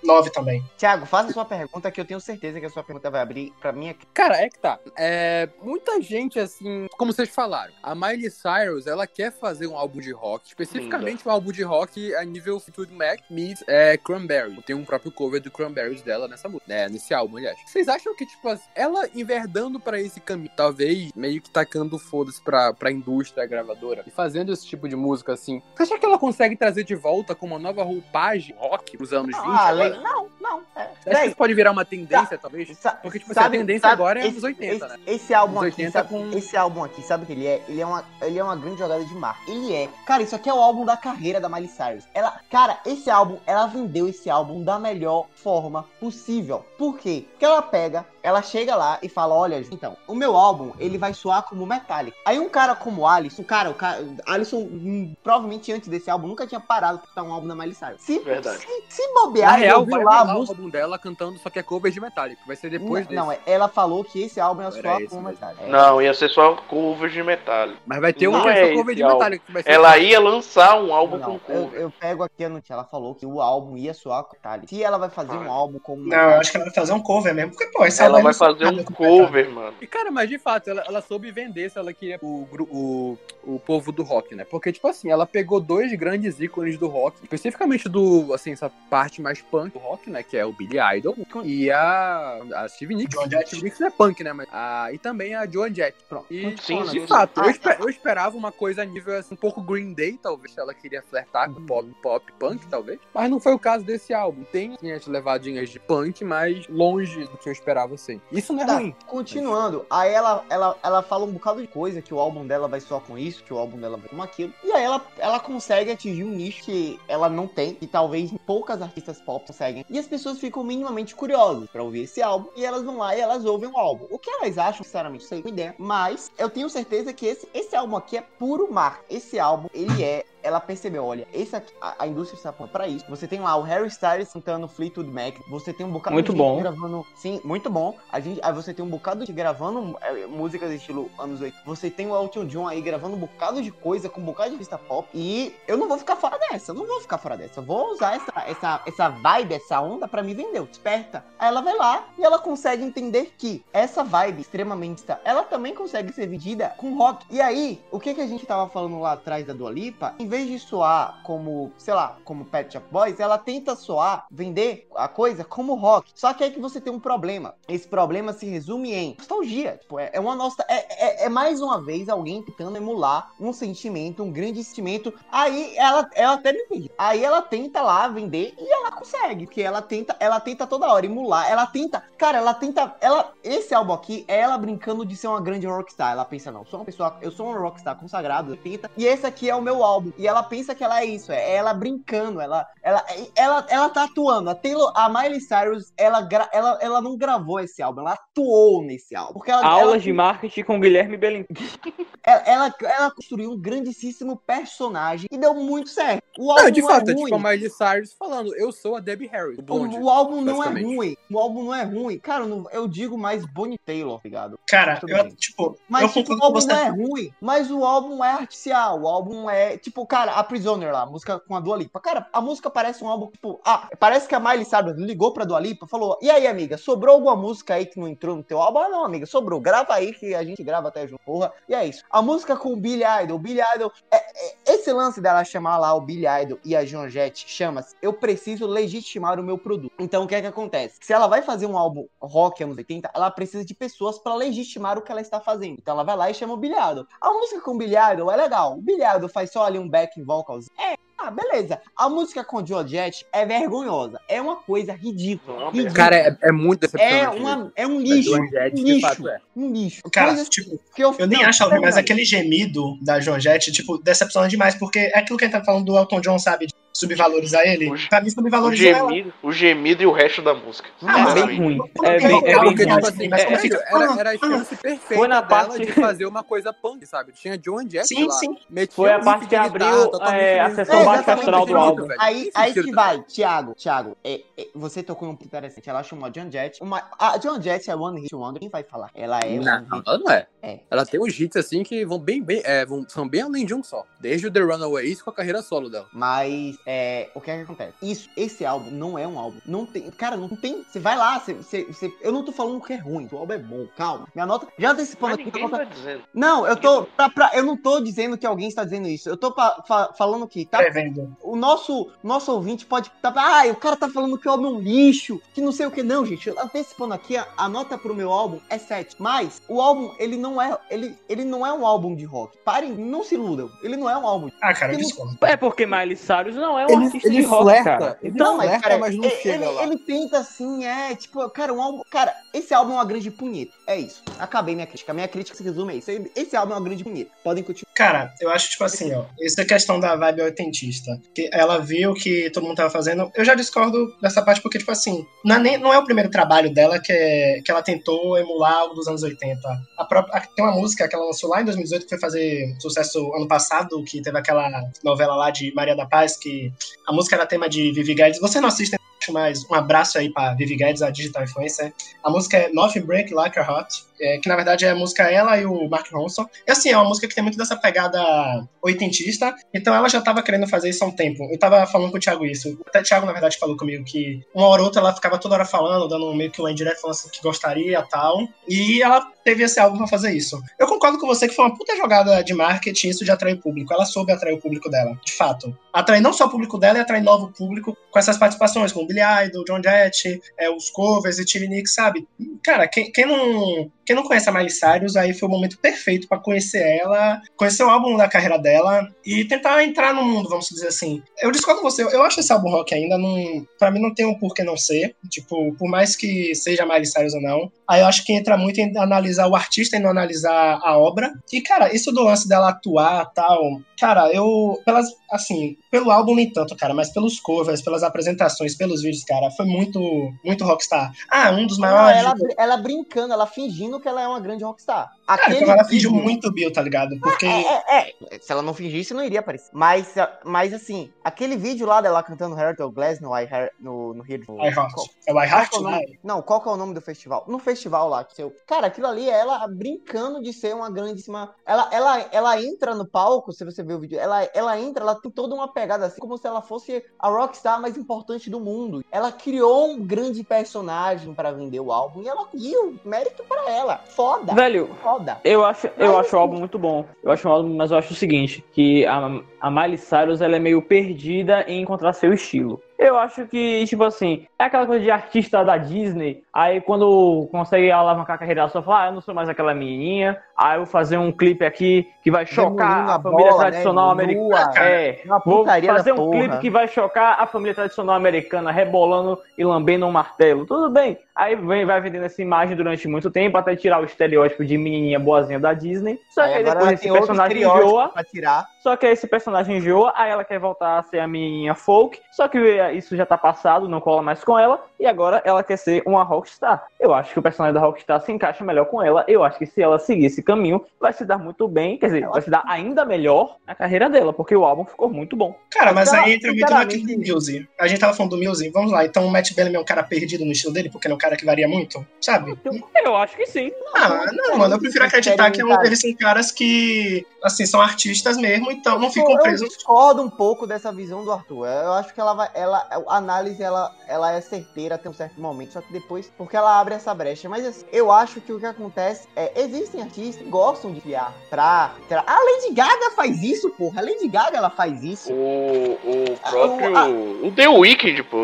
9 também. Thiago, faça a sua pergunta que eu tenho certeza que a sua pergunta vai abrir pra mim aqui. Cara, é que tá. É, muita gente, assim, como vocês falaram, a Miley Cyrus, ela quer fazer um álbum de rock, especificamente um álbum de rock a nível Fleetwood Mac meets é, Cranberry. Tem um próprio cover do Cranberries dela nessa música, né, nesse álbum, aliás. Vocês acham que, tipo, ela enverdando pra esse caminho, talvez meio que tacando foda-se pra, pra indústria gravadora e fazendo esse tipo de música, assim, você acha que ela consegue trazer de volta com uma nova roupagem rock pros anos 20 Ah, agora? não, não. É. Você acha que isso pode virar uma tendência, talvez? Porque, tipo, assim, a tendência agora é esse, anos 80, esse, né? Esse álbum aqui, 80 sabe, com- esse álbum aqui, sabe o que ele é? Ele é uma, ele é uma grande jogada de marca. Ele é. Cara, isso aqui é o álbum da carreira da Miley Cyrus. Ela, cara, esse álbum, ela vendeu esse álbum da melhor forma possível. Por quê? Porque ela pega, ela chega lá e fala, olha, então, o meu álbum, ele vai soar como Metallica. Aí um cara como o Alisson, cara, o cara, Alisson, hum, provavelmente antes desse álbum, nunca tinha parado pra escutar um álbum da Miley Cyrus. Se, Verdade. se, se bobear, Na real, vai lá o música álbum dela cantando, só que é cover de Metallica. Vai ser depois não, desse. não, é- ela falou que esse álbum ia soar como. Metallica. É. Não, ia ser só covers de metal. Mas vai ter um Não é cover de álbum. Metallica. Que vai ser Ela ia lançar um álbum Não, com eu, cover. eu pego aqui a notícia. Ela falou que o álbum ia soar com Metallica. Se ela vai fazer um Ah. álbum como Não, eu acho que ela vai fazer um cover mesmo, porque, pô, esse Ela vai fazer um cover, mano. E, cara, mas de fato, ela, ela soube vender se ela queria o, o, o povo do rock, né? Porque, tipo assim, ela pegou dois grandes ícones do rock, especificamente do, assim, essa parte mais punk do rock, né? Que é o Billy Idol. E a, a Steve Nicks. Steve Nicks não é punk, né? Mas, a, e também a Joan Jett. Pronto. E, Sim, de sim. fato, eu, Ah, espe- eu esperava uma coisa a nível assim, um pouco Green Day, talvez. se Ela queria flertar com pop, pop punk, talvez. Mas não foi o caso desse álbum. Tem assim, as levadinhas de punk, mas longe do que eu esperava ser. Isso não é Tá, ruim. continuando. Aí ela, ela, ela fala um bocado de coisa, que o álbum dela vai só com isso, que o álbum dela vai com aquilo. E aí ela, ela consegue atingir um nicho que ela não tem, que talvez poucas artistas pop conseguem. E as pessoas ficam minimamente curiosas pra ouvir esse álbum. E elas vão lá e elas ouvem o álbum. O que elas acham, sinceramente, sei com ideia. Mas eu tenho certeza que esse, esse álbum aqui é puro mar. Esse álbum, ele é ela percebeu, olha, esse aqui, a, a indústria está pronta pra isso. Você tem lá o Harry Styles cantando Fleetwood Mac, você tem um bocado Muito de bom. gravando, sim, muito bom. A gente, aí você tem um bocado de gravando é, músicas estilo anos 80. Você tem o Elton John aí gravando um bocado de coisa com um bocado de vista pop e eu não vou ficar fora dessa, eu não vou ficar fora dessa. Eu vou usar essa essa essa vibe, essa onda pra me vender, desperta. Aí ela vai lá e ela consegue entender que essa vibe extremamente ela também consegue ser vendida com rock. E aí, o que que a gente tava falando lá atrás da Dua Lipa, em vez de soar como, sei lá, como Pet Shop Boys, ela tenta soar, vender a coisa como rock. Só que aí que você tem um problema. Esse problema se resume em nostalgia. Tipo, é, é uma nossa é, é, é mais uma vez alguém tentando emular um sentimento, um grande sentimento. Aí ela, ela até me. Aí ela tenta lá vender e ela consegue, porque ela tenta, ela tenta toda hora emular, ela tenta, cara, ela tenta, ela, esse álbum aqui é ela brincando de ser uma grande rockstar. Ela pensa não, sou uma pessoa, eu sou uma rockstar consagrada, tenta, e esse aqui é o meu álbum. E ela pensa que ela é isso, é ela brincando, ela, ela, ela, ela tá atuando. A Taylor, a Miley Cyrus, ela, ela, ela não gravou esse álbum, ela atuou nesse álbum, porque ela, Aulas ela, de marketing com Guilherme Belim. (laughs) ela, ela, ela construiu um grandíssimo personagem e deu muito certo. O álbum Não, de não fato, é é ruim. tipo a Miley Cyrus falando, eu sou a Debbie Harry, do Blonde. O, o álbum não é ruim. O álbum não é ruim. Cara, eu não- eu digo mais Bonnie Taylor, ligado? Cara, Tudo eu, tipo, Mas eu tipo, o álbum você. não é ruim. Mas o álbum é artificial. O álbum é. Tipo, cara, a Prisoner lá, a música com a Dua Lipa. Cara, a música parece um álbum, tipo. Ah, parece que a Miley Cyrus ligou pra Dua Lipa falou: E aí, amiga, sobrou alguma música aí que não entrou no teu álbum? Ah, não, amiga, sobrou. Grava aí que a gente grava até junto. Porra. E é isso. A música com o Billy Idol. O Billy Idol. é- é- esse lance dela chamar lá o Billy Idol e a Joan Jett chama-se Eu Preciso Legitimar o Meu Produto. Então, o que é que acontece? Se ela vai fazer um álbum rock anos 80, ela precisa de pessoas pra legitimar o que ela está fazendo. Então, ela vai lá e chama o Billy Idol. A música com o Billy Idol é legal. O Billy Idol faz só ali um back vocals. É, ah, beleza. A música com o Joan Jett é vergonhosa. É uma coisa ridícula. Não, ridícula. Cara, é, é muito é, decepcionante. uma, é um lixo. Joan Jett, Um lixo. fato, é. Um lixo. Cara, Coisas tipo, que eu, eu nem acho, mas aquele gemido da Joan Jett, tipo, decepciona demais, porque é aquilo que a gente tá falando do Elton John, sabe? Subvalorizar ele. O- Pra mim, O subvalorizou ela. gemido, o gemido e o resto da música. Ah, É mas bem ruim. É bem, é ruim. tipo assim, mas como é, fica- era, era a chance perfeita Foi na dela parte- de (laughs) fazer uma coisa punk, sabe? Tinha Joan Jett Sim, lá. sim. metia Foi a parte que abriu, é, a sessão baixa exatamente, astral do álbum. velho. Aí, aí que vai, Thiago, Thiago, é, é, você tocou em um ponto interessante. Ela chamou a John Jett. Uma, a John Jett é One Hit Wonder. Quem vai falar? Ela é Não, ela não é. É. Ela tem uns hits assim que vão bem, bem é, vão- são bem além de um só. Desde o The Runaways com a carreira solo dela. Mas é, o que é que acontece? Isso, esse álbum não é um álbum. Não tem, cara, não tem. Você vai lá, você, você, você- eu não tô falando que é ruim. O álbum é bom, calma. Minha nota, já antecipando aqui, tá dizendo. Não, eu tô. pra- pra- eu não tô dizendo que alguém está dizendo isso. Eu tô pa- fa- falando que tá o nosso, nosso ouvinte pode tá, ah, o cara tá falando que o álbum é um lixo, que não sei o que não, gente. Antecipando aqui, a, a nota pro meu álbum é 7. Mas o álbum, ele não é, ele, ele não é um álbum de rock. Parem, não se iludam. Ele não é um álbum. Ah, cara, eu Ele- discordo. É porque Miley Cyrus não é um Ele- artista ele de rock, flerta. cara. Ele Então, flerta, cara, mas não ele, chega ele, lá. ele tenta assim, é, tipo, cara, um álbum, cara, esse álbum é uma grande punheta. É isso. Acabei minha crítica. Minha crítica se resume a isso. Esse álbum é uma grande punheta. Podem continuar. Cara, eu acho, tipo assim, ó, essa questão da vibe oitentista, que ela viu que todo mundo tava fazendo, eu já discordo dessa parte porque, tipo assim, não é, nem, não é o primeiro trabalho dela que, é, que ela tentou emular algo dos anos 80. A própria, a- tem uma música que ela lançou lá em 2018 que foi fazer sucesso ano passado, que teve aquela novela lá de Maria da Paz, que a música era tema de Vivi Guedes. Você não assiste, mas um abraço aí pra Vivi Guedes, a digital influencer. A música é Nothing Break Like a Hot. É, que na verdade é a música ela e o Mark Ronson. E assim, é uma música que tem muito dessa pegada oitentista, então ela já tava querendo fazer isso há um tempo. Eu tava falando com o Thiago isso. Até o Thiago, na verdade, falou comigo que uma hora ou outra ela ficava toda hora falando, dando meio que uma indireta falando assim que gostaria tal. E ela teve esse álbum pra fazer isso. Eu concordo com você que foi uma puta jogada de marketing isso de atrair público. Ela soube atrair o público dela, de fato. Atrair não só o público dela, e atrair novo público com essas participações, com o Billy Idol, John Jett, é, os covers e Tilly Nick, sabe? Cara, quem, quem, não, quem não conhece a Miley Cyrus, aí foi o momento perfeito para conhecer ela, conhecer o álbum da carreira dela e tentar entrar no mundo, vamos dizer assim. Eu discordo com você, eu acho esse álbum rock ainda, não, pra mim não tem um porquê não ser. Tipo, por mais que seja Miley Cyrus ou não, aí eu acho que entra muito em analisar o artista e não analisar a obra. E, cara, isso do lance dela atuar tal, cara, eu, pelas, assim, pelo álbum nem tanto, cara, mas pelos covers, pelas apresentações, pelos vídeos, cara, foi muito, muito rockstar. Ah, um dos maiores. ela, ela brincando, ela fingindo que ela é uma grande rockstar. Cara, Aquele então ela fingiu vídeo- muito Bill, tá ligado? Porque. É, é, é. Se ela não fingisse, não iria aparecer. Mas, mas assim, aquele vídeo lá dela cantando Heart of Glass no, I Heart- no, no Rio de I Heart. Qual- É o I Heart, é o né? Não, qual que é o nome do festival? No festival lá, que seu. Cara, aquilo ali é ela brincando de ser uma grandíssima. Ela, ela, ela entra no palco, se você ver o vídeo, ela, ela entra, ela tem toda uma pegada assim, como se ela fosse a rockstar mais importante do mundo. Ela criou um grande personagem pra vender o álbum e ela conseguiu. Mérito pra ela. Foda. Velho, Foda. Eu acho, eu Mas, acho o álbum muito bom. Eu acho o álbum, mas eu acho o seguinte, que a, a Miley Cyrus ela é meio perdida em encontrar seu estilo. Eu acho que, tipo assim, é aquela coisa de artista da Disney, aí quando consegue alavancar a carreira, ela só fala, ah, eu não sou mais aquela menininha, aí eu vou fazer um clipe aqui que vai chocar Demolindo a família bola, tradicional né, americana. É, Vou fazer um porra. clipe que vai chocar a família tradicional americana, rebolando e lambendo um martelo. Tudo bem. Aí vem, vai vendendo essa imagem durante muito tempo, até tirar o estereótipo de menininha boazinha da Disney. Só que Aí aí agora depois esse personagem enjoa. Só que aí esse personagem enjoa, aí ela quer voltar a ser a menininha folk. Só que isso já tá passado, não cola mais com ela. E agora ela quer ser uma rockstar. Eu acho que o personagem da rockstar se encaixa melhor com ela. Eu acho que se ela seguir esse caminho, vai se dar muito bem. Quer dizer, vai se dar ainda melhor na carreira dela, porque o álbum ficou muito bom. Cara, mas Cara, aí entra muito naquilo do Muse. A gente tava falando do Muse. Vamos lá. Então o Matt Bellamy é um cara perdido no estilo dele, porque ele é um cara que varia muito, sabe? Eu acho que sim. Ah, não, mano. Eu prefiro acreditar que é eles são caras que, assim, são artistas mesmo, então não ficam eu, eu presos. discordo um pouco dessa visão do Arthur. Eu acho que ela vai. Ela, a análise ela, ela é certeira até um certo momento, só que depois, porque ela abre essa brecha. Mas assim, eu acho que o que acontece é. Existem artistas que gostam de criar pra. pra- A Lady Gaga faz isso, porra. A Lady Gaga ela faz isso. O, o Ah, próprio. o- O The Weeknd, pô.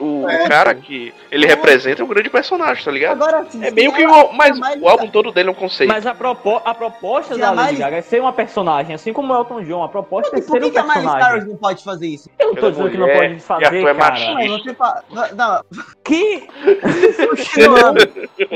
O É, cara que ele representa é um grande personagem, tá ligado? Agora sim. É meio que o. Mas a o álbum todo dele é um conceito. Mas a, propo a proposta Se da a Lady Gaga é ser uma personagem, assim como o Elton John. A proposta é Por ser que, um que a Miley personagem. Cyrus não pode fazer isso? Eu não tô é dizendo que não pode e a fazer, tua é cara. machista. Mas você fala. Não, Que? continuando.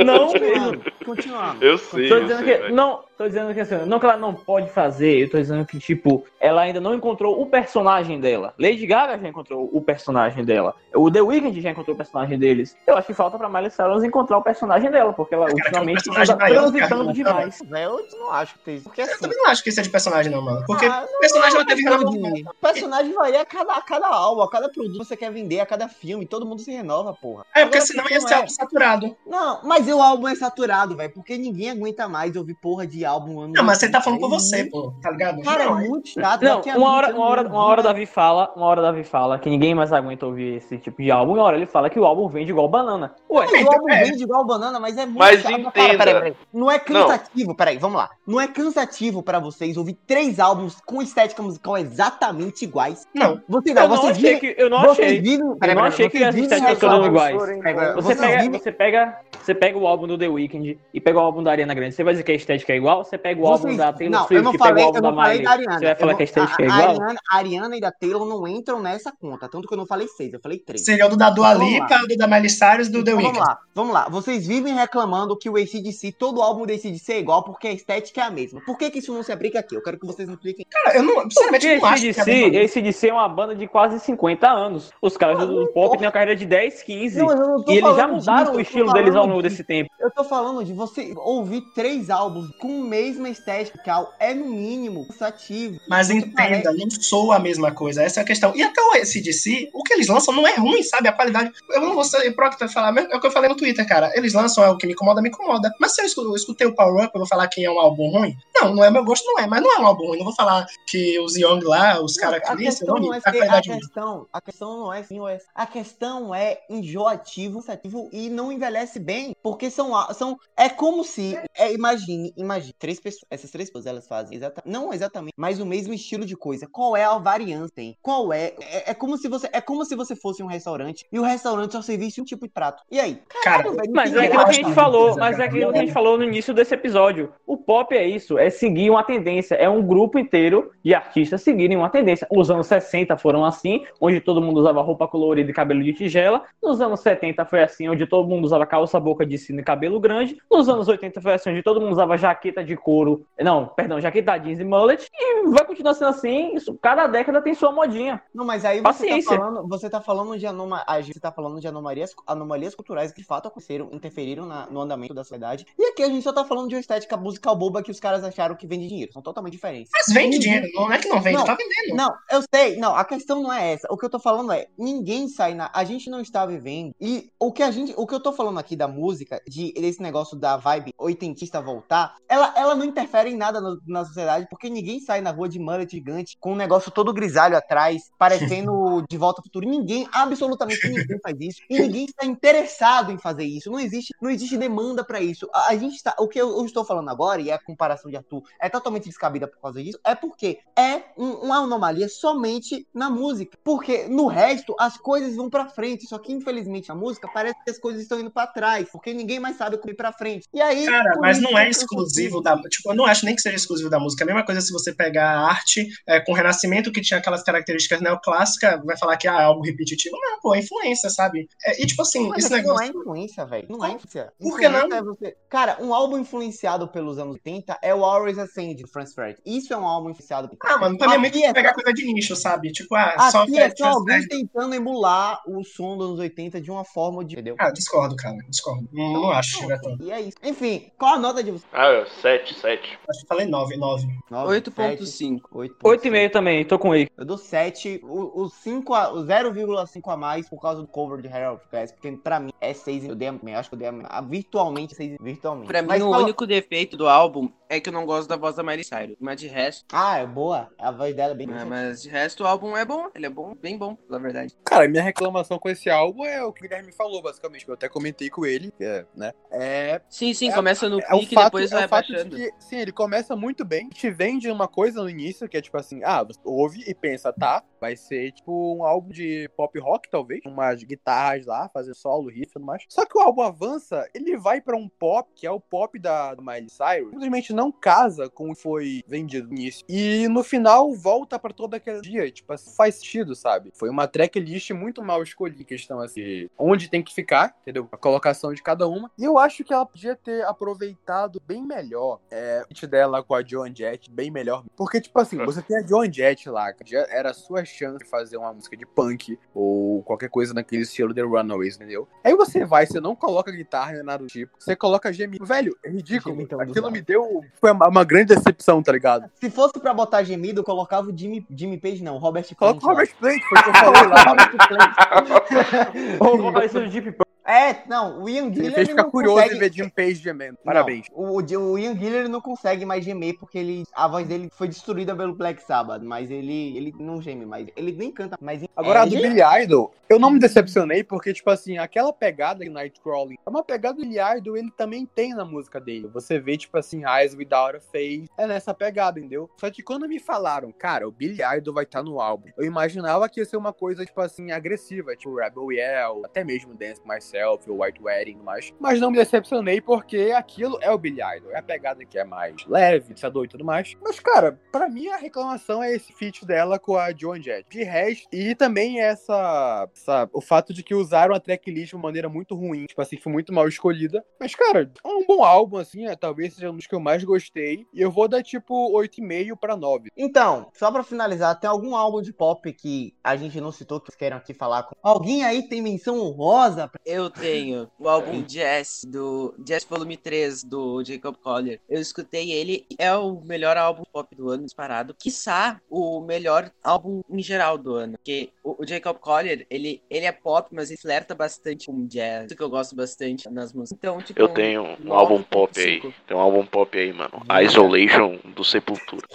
Não, continuando. Continuando. Eu sei. Tô eu dizendo sei, que. velho. Não, tô dizendo que assim, não que ela não pode fazer, eu tô dizendo que, tipo, ela ainda não encontrou o personagem dela. Lady Gaga já encontrou o personagem dela. O The Weeknd já encontrou o personagem deles. Eu acho que falta pra Miley Cyrus encontrar o personagem dela, porque ela Cara, é um ultimamente maior, transitando cara. demais. Velho, eu não acho que tem isso. Porque Eu assim. também não acho que isso é de personagem, não, mano. Porque ah, o personagem ela teve não, renova. O personagem varia a cada, a cada álbum, a cada produto que você quer vender, a cada filme. Todo mundo se renova, porra. É, porque Agora, senão não ia ser é. saturado. Não, mas o álbum é saturado, velho. Porque ninguém aguenta mais ouvir porra de álbum ano. Não, mas você tá falando É você, pô, tá ligado? Cara, Não, é muito chato. Não, a uma 20 hora, uma hora, uma hora Davi fala, uma hora o Davi fala que ninguém mais aguenta ouvir esse tipo de álbum, e uma hora ele fala que o álbum vende igual banana. Ué, o álbum É. vende igual banana, mas é muito Mas chato. entenda. Cara, peraí, peraí. Não é cansativo, peraí, vamos lá. Não é cansativo pra vocês ouvir três álbuns com estética musical exatamente iguais. Não. Vocês, eu não vocês achei que. Eu não vocês achei. vivem, Eu peraí, não peraí, achei que todas reclamando- iguais. Peraí, Você pega, você, pega, você pega o álbum do The Weeknd e pega o álbum da Ariana Grande. Você vai dizer que a estética é igual? Você pega o álbum Vocês- da Taylor não, Swift eu não e pega falei, o álbum não da Miley. da Ariana. Você vai falar Eu que a não- estética é a- igual? A Ariana, a Ariana e da Taylor não entram nessa conta, tanto que eu não falei seis, eu falei três. Seria o do da Dua. Lipa, do da Miley Cyrus, do The Então, Weeknd. vamos lá, vamos lá. Vocês vivem reclamando que o ACDC, todo álbum do ACDC é igual porque a estética é a mesma. Por que, que isso não se aplica aqui? Eu quero que vocês me expliquem. Cara, eu não, sinceramente, eu não acho que é a mesma ACDC, é uma banda de quase 50 anos. Os caras Ah, do não pop têm uma carreira de 10, 15. Não, eu não tô E eles já mudaram disso, o estilo deles ao longo de- desse tempo. Eu tô falando de você ouvir três álbuns com a mesma estética é no mínimo cansativo. Mas entenda, parece- não soa a mesma coisa. Essa é a questão. E até o SDC, o que eles lançam não é ruim, sabe? A qualidade. Eu não vou ser hipócrita falar, mas é o que eu falei no Twitter, cara. Eles lançam é o que me incomoda, me incomoda. Mas se eu escu- eu escutei o Power Up, eu vou falar que é um álbum ruim? Não, não é meu gosto, não é. Mas não é um álbum ruim. Não vou falar que os Young lá, os caras a que questão não é a ser, a qualidade muda. questão, a questão não é sim ou é. A questão é enjoativo, cansativo e não envelhece bem, porque são são é como se é, imagine, imagine três pessoas, essas três pessoas elas fazem exatamente, não exatamente, mas o mesmo estilo de coisa. Qual é a variância? tem? Qual é? é? é como se você é como se você fosse um restaurante e o restaurante só servisse um tipo de prato. E aí? Cara, Mas é aquilo que a gente falou, mas é aquilo que a gente falou no início desse episódio. O pop é isso, é seguir uma tendência, é um grupo inteiro de artistas seguirem uma tendência. Os anos 60 foram assim, onde todo mundo usava roupa colorida e cabelo de tigela. Nos anos 70 foi assim, onde todo mundo usava calça boca de sino e cabelo grande. Nos anos 80 foi assim, onde todo mundo usava jaqueta de couro, não, perdão, jaqueta jeans e mullet. E vai continuar sendo assim, isso, cada década tem sua modinha. Não, mas aí você Paciência. tá falando, você tá falando de anoma, a gente tá falando de anomalias, anomalias culturais que de fato aconteceram, interferiram na- no andamento da sociedade. E aqui a gente só tá falando de uma estética musical boba que os caras acharam que vende dinheiro. São totalmente diferentes. Mas vende dinheiro, não é que não vende, Não. tá vendendo. Não, eu sei, não, a questão não é essa. O que eu tô falando é, ninguém sai na. A gente não está vivendo. E o que a gente. O que eu tô falando aqui da música, de desse negócio da vibe oitentista voltar, ela, ela não interfere em nada no- na sociedade, porque ninguém sai na rua de mullet gigante, com um negócio todo grisalho atrás, (laughs) parecendo de volta ao futuro. Ninguém, absolutamente ninguém faz isso. E ninguém está interessado em fazer isso. Não existe, não existe demanda pra isso. A, a gente tá. O que eu, eu estou falando agora, e a comparação de Arthur é totalmente descabida por causa disso, é porque é um- uma anomalia somente na música. Porque no resto as coisas vão pra frente. Só que infelizmente na música parece que as coisas estão indo pra trás. Porque ninguém mais sabe como ir pra frente. E aí. Cara, mas não é exclusivo da. Tipo, eu não acho nem que seja exclusivo da música. A mesma coisa se você pegar a arte é, com o Renascimento, que tinha aquelas características neoclássicas, vai falar que ah, é algo repetitivo. Não, pô, é influência, sabe? É, e tipo assim, Mas esse aqui não é negócio. influência, velho. Não é influência. Por que não? é você- Cara, um álbum influenciado pelos anos 80 é o Always Ascend, do Franz Ferdinand. Isso é um álbum influenciado. Ah, mano, mim é muito é pegar coisa de nicho, sabe? Tipo, ah, só Aqui é só alguém tentando emular o som dos anos 80 de uma forma de. Entendeu? Ah, discordo, cara. Discordo. Não, não acho que vai tão. E é isso. Enfim, qual a nota de você? Ah, 7, 7. Acho que falei 9, 9. 8.5. 8,5 também, tô com ele. Eu dou 7. O, o, 5 a, o 0,5 a mais por causa do cover de Harold Glass. Porque pra mim é 6. Eu dei a, eu acho que eu dei a, a virtualmente 6. Virtualmente. Pra mim, Mas o fala- único defeito do álbum é que eu não gosto da voz da Miley Cyrus. Mas de resto, Ah, é boa. A voz dela é bem. é, mas de resto o álbum é bom. Ele é bom, bem bom, na verdade. Cara, minha reclamação com esse álbum é o que o Guilherme falou, basicamente. Eu até comentei com ele, que é, né? É, Sim, sim, É- começa no é pique e depois é vai o fato de baixando. que, sim, ele começa muito bem, te vende uma coisa no início, que é tipo assim, ah, você ouve e pensa, tá, vai ser tipo um álbum de pop rock, talvez, umas guitarras lá, fazer solo, riff e tudo mais. Só que o álbum avança, ele vai pra um pop, que é o pop da Miley Cyrus, simplesmente não casa com o que foi vendido no início. E no final volta pra todo aquele dia, tipo assim, faz sentido, sabe? Foi uma tracklist muito mal escolhida, em questão assim, onde tem que ficar, entendeu? A colocação de cada uma. E eu acho que ela podia ter aproveitado bem melhor é, o hit dela com a Joan Jett, bem melhor. Porque, tipo assim, você tem a Joan Jett lá, que já era a sua chance de fazer uma música de punk ou qualquer coisa naquele estilo The Runaways, entendeu? Aí você vai, você não coloca guitarra nem nada do tipo, você coloca gemido. Velho, é ridículo. Do Aquilo me deu. Foi uma, uma grande decepção, tá ligado? Se fosse pra botar gemido, eu colocava o Jimmy, Jimmy Page, não, o Robert Coloca o Plant lá. Robert Plant, foi o que eu falei lá. (laughs) Robert Plant. Ou o Deep Purple. É, não, o Ian Ele Gillian ficar não curioso consegue... em ver Jim Page gemendo. Parabéns. Não, o, o Ian Gillian não consegue mais gemer porque ele, a voz dele foi destruída pelo Black Sabbath, mas ele, ele não geme mais. Ele nem canta mais. Agora, é, a do Billy Idol, eu não me decepcionei, porque, tipo assim, aquela pegada em Nightcrawling é uma pegada do Billy Idol, ele também tem na música dele. Você vê, tipo assim, Eyes Without a Face, é nessa pegada, entendeu? Só que quando me falaram, cara, o Billy Idol vai estar no álbum, eu imaginava que ia ser uma coisa, tipo assim, agressiva, tipo Rebel Yell, até mesmo Dance Myself, ou White Wedding mais. Mas não me decepcionei, porque aquilo é o Billy Idol, é a pegada que é mais leve, dançador e tudo mais. Mas, cara, pra mim a reclamação é esse feat dela com a Joan Jett. De resto, e também essa, essa- o fato de que usaram a tracklist de uma maneira muito ruim, tipo assim, foi muito mal escolhida. Mas, cara, é um bom álbum, assim, é, talvez seja um dos que eu mais gostei. E eu vou dar, tipo, 8,5 pra 9. Então, só pra finalizar, tem algum álbum de pop que a gente não citou que vocês queiram aqui falar com? Alguém aí tem menção honrosa? Eu eu tenho o álbum Jazz, do Jazz Volume 3, do Jacob Collier. Eu escutei ele, é o melhor álbum pop do ano disparado. Quiçá o melhor álbum em geral do ano. Porque o, o Jacob Collier, ele, ele é pop, mas ele flerta bastante com jazz. Isso que eu gosto bastante nas músicas. Então, tipo, Eu tenho um álbum pop aí. 9.5. Tem um álbum pop aí, mano. Isolation do Sepultura. (laughs) (laughs)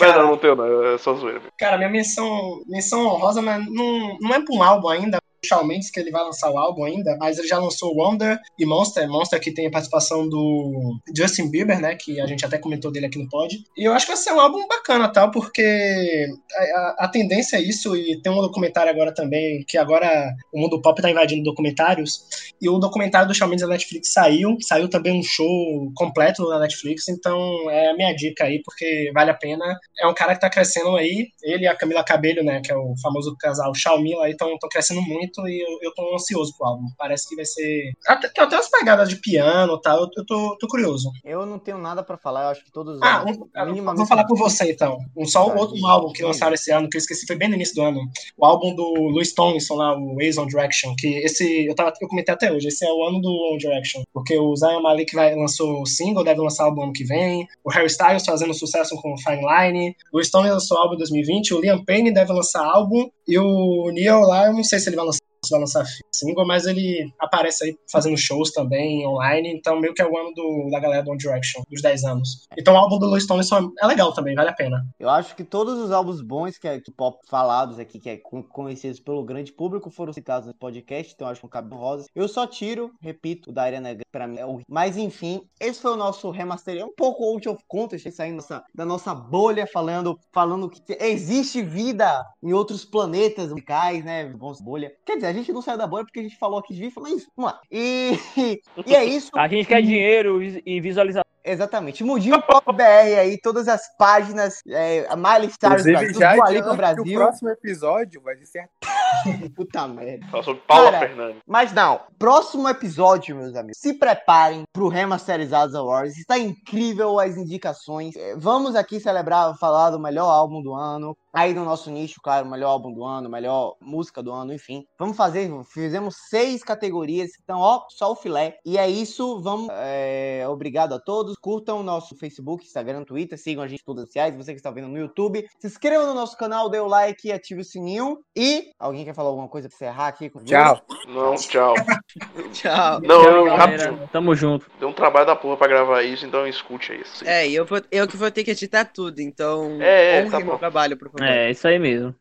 Mas não, não tenho não, é só zoeira. Cara, minha menção, menção honrosa, mas não, não é pra um álbum ainda. Shawn Mendes, que ele vai lançar o álbum ainda, mas ele já lançou Wonder e Monster. Monster que tem a participação do Justin Bieber, né? Que a gente até comentou dele aqui no pod. E eu acho que vai ser um álbum bacana, tal, porque a, a- tendência é isso. E tem um documentário agora também, que agora o mundo pop tá invadindo documentários. E o documentário do Shawn Mendes da Netflix saiu. Saiu também um show completo na Netflix. Então é a minha dica aí, porque vale a pena. É um cara que tá crescendo aí. Ele e a Camila Cabello, né? Que é o famoso casal Xiaomi lá, estão crescendo muito e eu, eu tô ansioso pro álbum. Parece que vai ser. Até, tem até umas pegadas de piano e tal. Eu, eu tô, tô curioso. Eu não tenho nada pra falar, eu acho que todos os Ah, um, minimamente- vou falar por você então. Um só Tá, outro álbum que lançaram esse ano, que eu esqueci, foi bem no início do ano. O álbum do Louis Tomlinson lá, o Ways on Direction, que esse eu, tava, eu comentei até hoje, esse é o ano do One Direction. Porque o Zion Malik vai, lançou o single, deve lançar o álbum ano que vem. O Harry Styles fazendo sucesso com o Fine Line. O Tomlinson lançou álbum em 2020. O Liam Payne deve lançar álbum. E o Neil lá, eu não sei se ele vai lançar se vai lançar single, mas ele aparece aí fazendo shows também online, então meio que é o ano do, da galera do One Direction, dos 10 anos. Então o álbum do Louis Tomlinson é legal também, vale a pena. Eu acho que todos os álbuns bons que, é, que pop falados aqui, que é con- conhecidos pelo grande público, foram citados no podcast, então acho que um cabe rosa. Eu só tiro, repito, o da Ariana Grande pra mim é o. Mas enfim, esse foi o nosso remaster, um pouco out of context, saindo da nossa bolha, falando, falando que existe vida em outros planetas musicais, né? Bons bolha. Quer dizer, a gente não saiu da bolha porque a gente falou aqui de FIFA, mas vamos lá. E, (laughs) e é isso. A gente quer dinheiro e visualização. Exatamente. Mundinho Pop BR aí, todas as páginas, é, a Miley Inclusive, Brasil, que o Brasil. próximo episódio vai ser (laughs) Puta merda. Fala sobre Paula Cara, Fernandes. Mas não, próximo episódio, meus amigos, se preparem pro Remasterizados Awards. Está incrível as indicações. É, Vamos aqui celebrar, falar do melhor álbum do ano. Aí no nosso nicho, claro, melhor álbum do ano, melhor música do ano, enfim. Vamos fazer, fizemos seis categorias, então, ó, só o filé. E é isso, vamos. é, obrigado a todos. Curtam o nosso Facebook, Instagram, Twitter, sigam a gente em todas as sociais. Você que está vendo no YouTube, se inscreva no nosso canal, dê o like e ative o sininho. E alguém quer falar alguma coisa pra encerrar aqui? Tchau. Não, tchau. (laughs) Tchau. Não, Tchau, eu, rápido. Tamo junto. Deu um trabalho da porra pra gravar isso, então escute aí. É, eu, vou, eu que vou ter que editar tudo, então É, é, tá meu bom. trabalho, por favor. É, isso aí mesmo.